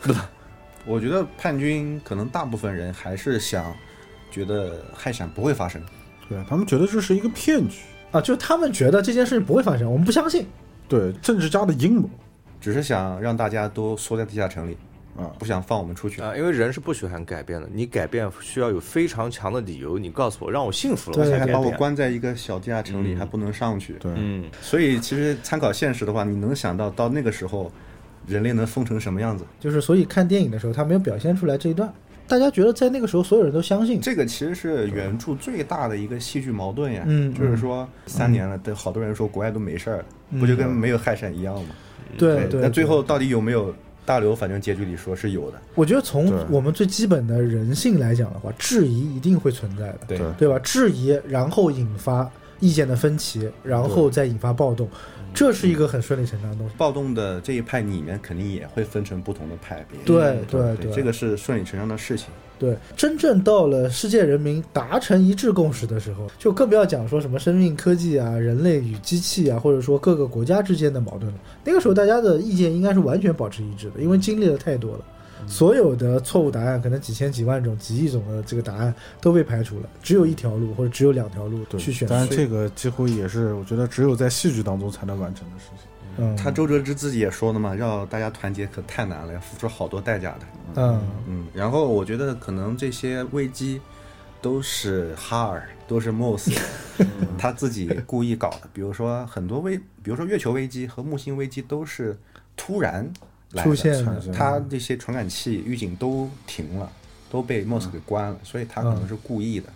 <laughs> 我觉得叛军可能大部分人还是想觉得氦闪不会发生，对他们觉得这是一个骗局，啊，就他们觉得这件事情不会发生，我们不相信。对政治家的阴谋只是想让大家都缩在地下城里，啊。不想放我们出去。啊，因为人是不喜欢改变的，你改变需要有非常强的理由，你告诉我让我幸福了，我对还把我。关在一个小地下城里，嗯还不能上去。对，嗯，所以其实参考现实的话，你能想到到那个时候，人类能疯成什么样子？就是所以看电影的时候，他没有表现出来这一段。大家觉得在那个时候，所有人都相信，这个其实是原著最大的一个戏剧矛盾呀。嗯就是说三年了，对好多人说国外都没事儿，嗯不就跟没有害闪一样吗？对对。那最后到底有没有？大刘反正结局里说是有的。我觉得从我们最基本的人性来讲的话，质疑一定会存在的，对吧？质疑，然后引发意见的分歧，然后再引发暴动，这是一个很顺理成章的东西。暴动的这一派里面肯定也会分成不同的派别。对对对对，这个是顺理成章的事情。对，真正到了世界人民达成一致共识的时候，就更不要讲说什么生命科技啊、人类与机器啊，或者说各个国家之间的矛盾了。那个时候大家的意见应该是完全保持一致的，因为经历了太多了，所有的错误答案，可能几千几万种、几亿种的这个答案都被排除了，只有一条路或者只有两条路对去选择但。是这个几乎也是我觉得只有在戏剧当中才能完成的事情。嗯，他周哲之自己也说了嘛，要大家团结可太难了，要付出好多代价的。嗯嗯，然后我觉得可能这些危机都是哈尔，都是 Moss <laughs> 他自己故意搞的。比如说很多危，比如说月球危机和木星危机都是突然出现它这些传感器、预警都停了，都被 Moss 给关了，所以它可能是故意的。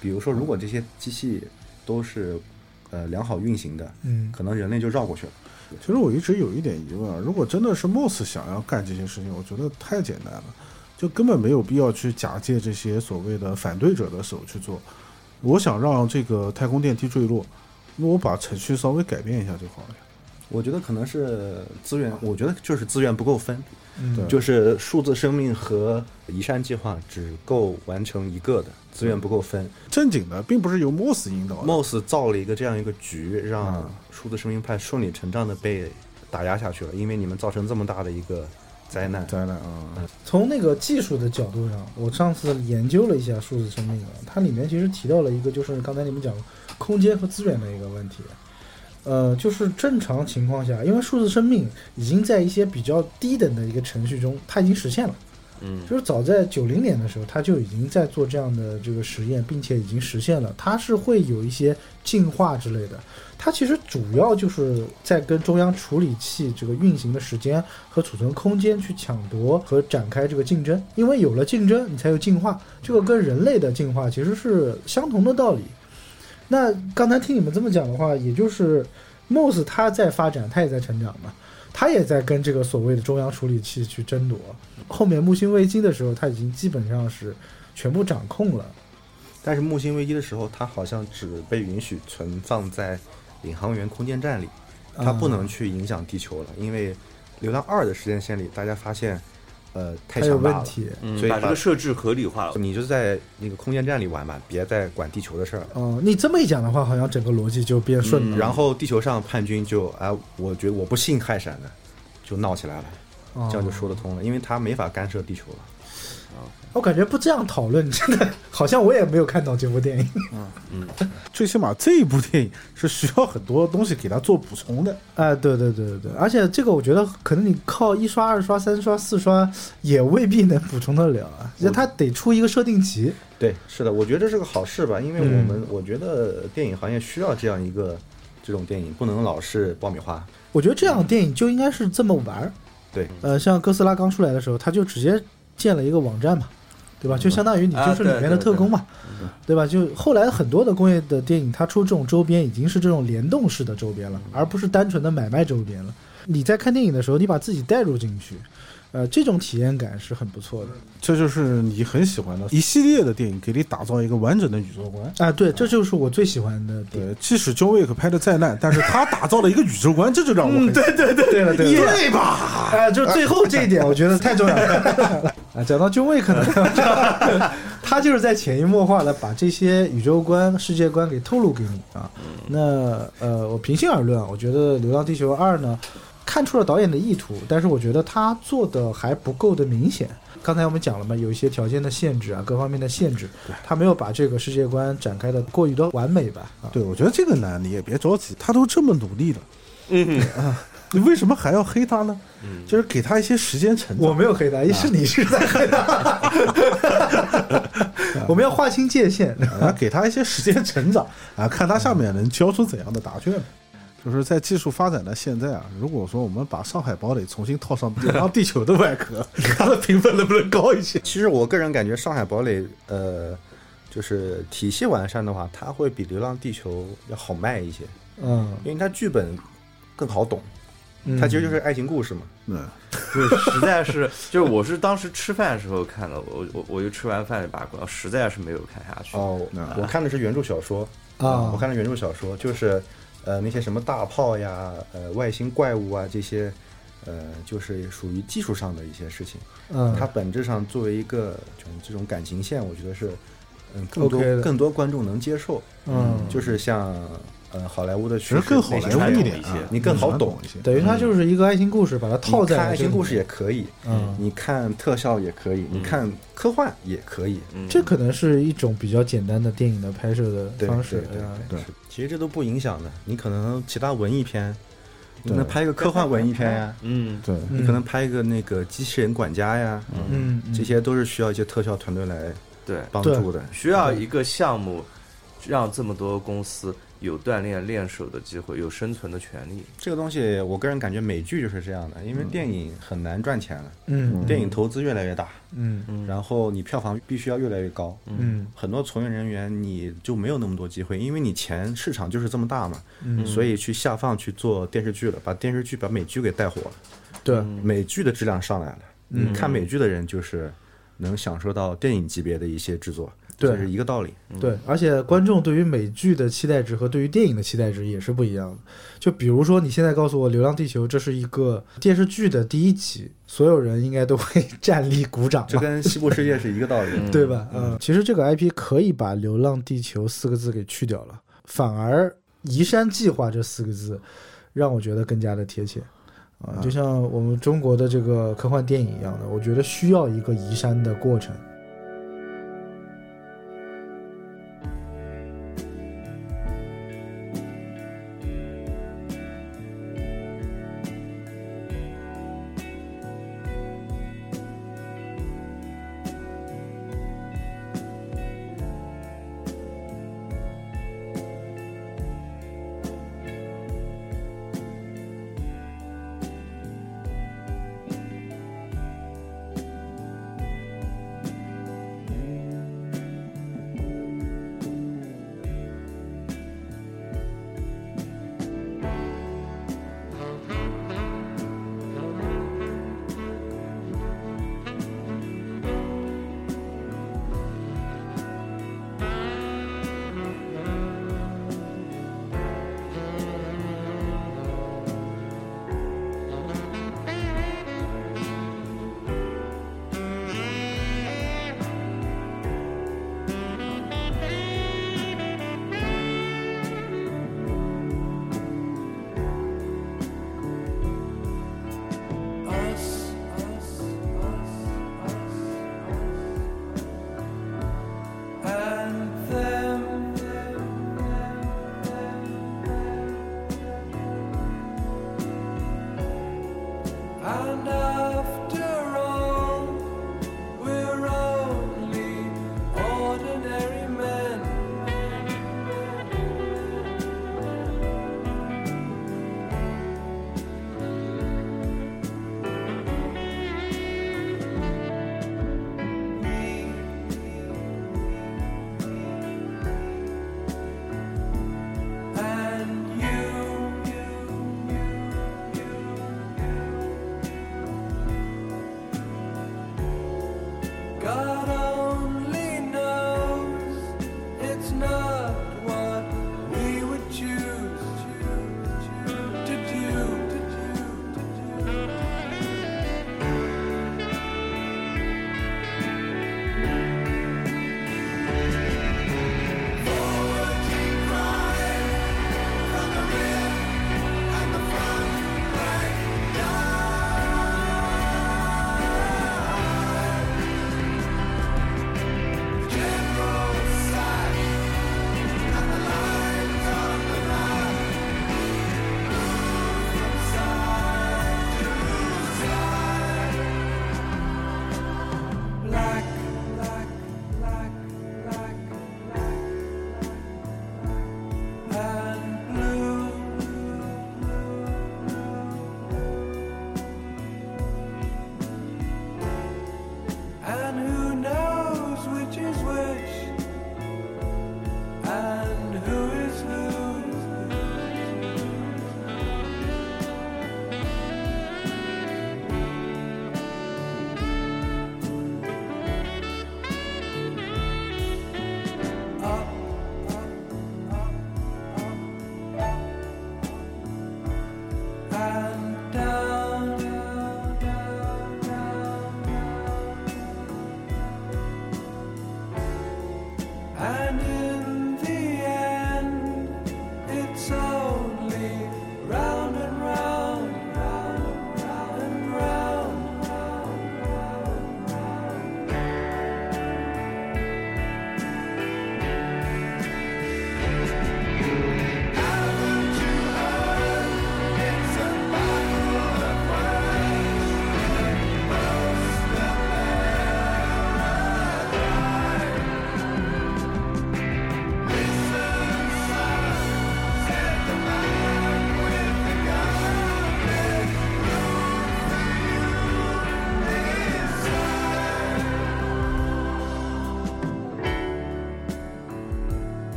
比如说，如果这些机器都是呃良好运行的，嗯可能人类就绕过去了。其实我一直有一点疑问啊，如果真的是 Moss 想要干这些事情，我觉得太简单了，就根本没有必要去假借这些所谓的反对者的手去做。我想让这个太空电梯坠落，那我把程序稍微改变一下就好了呀。我觉得可能是资源，我觉得就是资源不够分，嗯就是数字生命和移山计划只够完成一个的，资源不够分。正经的并不是由 Moss 引导的，Moss 造了一个这样一个局，让嗯数字生命派顺理成章的被打压下去了，因为你们造成这么大的一个灾难。灾难啊，从那个技术的角度上，我上次研究了一下数字生命啊，它里面其实提到了一个，就是刚才你们讲空间和资源的一个问题。呃，就是正常情况下，因为数字生命已经在一些比较低等的一个程序中，它已经实现了。嗯，就是早在九零年的时候，它就已经在做这样的这个实验，并且已经实现了。它是会有一些进化之类的。它其实主要就是在跟中央处理器这个运行的时间和储存空间去抢夺和展开这个竞争，因为有了竞争，你才有进化。这个跟人类的进化其实是相同的道理。那刚才听你们这么讲的话，也就是 Moss 它在发展，它也在成长嘛，它也在跟这个所谓的中央处理器去争夺。后面木星危机的时候，它已经基本上是全部掌控了。但是木星危机的时候，它好像只被允许存放在领航员空间站里，它不能去影响地球了，因为《流浪二》的时间线里，大家发现，呃，太它有强大了，问题。嗯所以把把这个设置合理化了。你就在那个空间站里玩吧，别再管地球的事儿了。哦、你这么一讲的话，好像整个逻辑就变顺了。然后地球上叛军就哎，我觉得我不信泰山的，就闹起来了，哦这样就说得通了，因为他没法干涉地球了。我感觉不这样讨论，真的好像我也没有看懂这部电影。<laughs> 嗯最起码这一部电影是需要很多东西给它做补充的。哎，对对对对对，而且这个我觉得可能你靠一刷、二刷、三刷、四刷也未必能补充得了啊，那它得出一个设定集。对，是的，我觉得这是个好事吧，因为我嗯们、我觉得电影行业需要这样一个这种电影，不能老是爆米花。我觉得这样的电影就应该是这么玩儿。对，呃，像哥斯拉刚出来的时候，他就直接建了一个网站嘛，对吧？就相当于你就是里面的特工嘛，对吧？就后来很多的工业的电影，它出这种周边已经是这种联动式的周边了，而不是单纯的买卖周边了。你在看电影的时候，你把自己带入进去，呃，这种体验感是很不错的。这就是你很喜欢的一系列的电影，给你打造一个完整的宇宙观。啊，对，这就是我最喜欢的。对，即使 John Wick 拍的再烂，但是他打造了一个宇宙观，这就让我很对对对对了对吧？啊，就最后这一点，我觉得太重要了。<laughs> 啊，讲到君位，可 <laughs> 能他就是在潜移默化的把这些宇宙观、世界观给透露给你啊。那呃，我平心而论啊，我觉得《流浪地球二》呢，看出了导演的意图，但是我觉得他做的还不够的明显。刚才我们讲了嘛，有一些条件的限制啊，各方面的限制，他没有把这个世界观展开的过于的完美吧？啊，对，我觉得这个呢，你也别着急，他都这么努力了，嗯啊，你为什么还要黑他呢？嗯，就是给他一些时间成长。我没有黑他，是你是在黑他。<laughs> 我们要划清界限，啊，给他一些时间成长啊，看他下面能交出怎样的答卷。就是在技术发展到现在啊，如果说我们把上海堡垒重新套上流浪地球的外壳，<laughs> 它的评分能不能高一些？其实我个人感觉上海堡垒，呃，就是体系完善的话，它会比流浪地球要好卖一些。嗯，因为它剧本更好懂，它其实就是爱情故事嘛。嗯，就是实在是，就是我是当时吃饭的时候看的，我我我就吃完饭就把关，实在是没有看下去。哦，我看的是原著小说啊，我看的原著小说就是。呃，那些什么大炮呀，呃，外星怪物啊，这些，呃，就是属于技术上的一些事情。嗯，它本质上作为一个就是这种感情线，我觉得是，嗯，更多更多观众能接受。嗯，就是像。呃，好莱坞的其实更好莱坞一点，你更好懂一些。等于它就是一个爱情故事，把它套在爱情故事也可以，嗯，你看特效也可以，你看科幻也可以。这可能是一种比较简单的电影的拍摄的方式。对对，其实这都不影响的。你可能其他文艺片，你可能拍一个科幻文艺片呀，<laughs> 嗯，对你可能拍一个那个机器人管家呀，嗯，这些都是需要一些特效团队来对帮助的，需要一个项目让这么多公司。有锻炼练手的机会，有生存的权利。这个东西，我个人感觉美剧就是这样的，因为电影很难赚钱了。嗯，电影投资越来越大。嗯嗯，然后你票房必须要越来越高。嗯，很多从业人员你就没有那么多机会，因为你钱市场就是这么大嘛。嗯，所以去下放去做电视剧了，把电视剧把美剧给带火了。对，美剧的质量上来了。嗯，看美剧的人就是能享受到电影级别的一些制作。这是一个道理，对，而且观众对于美剧的期待值和对于电影的期待值也是不一样的。就比如说，你现在告诉我《流浪地球》这是一个电视剧的第一集，所有人应该都会 <laughs> 站立鼓掌，这跟《西部世界》是一个道理，<laughs> 对吧？嗯，其实这个 IP 可以把“流浪地球”四个字给去掉了，反而“移山计划”这四个字让我觉得更加的贴切啊，就像我们中国的这个科幻电影一样的，我觉得需要一个移山的过程。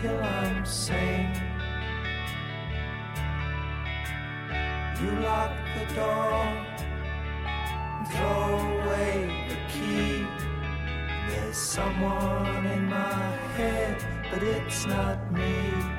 till I'm sane. You lock the door and throw away the key. There's someone in my head, but it's not me.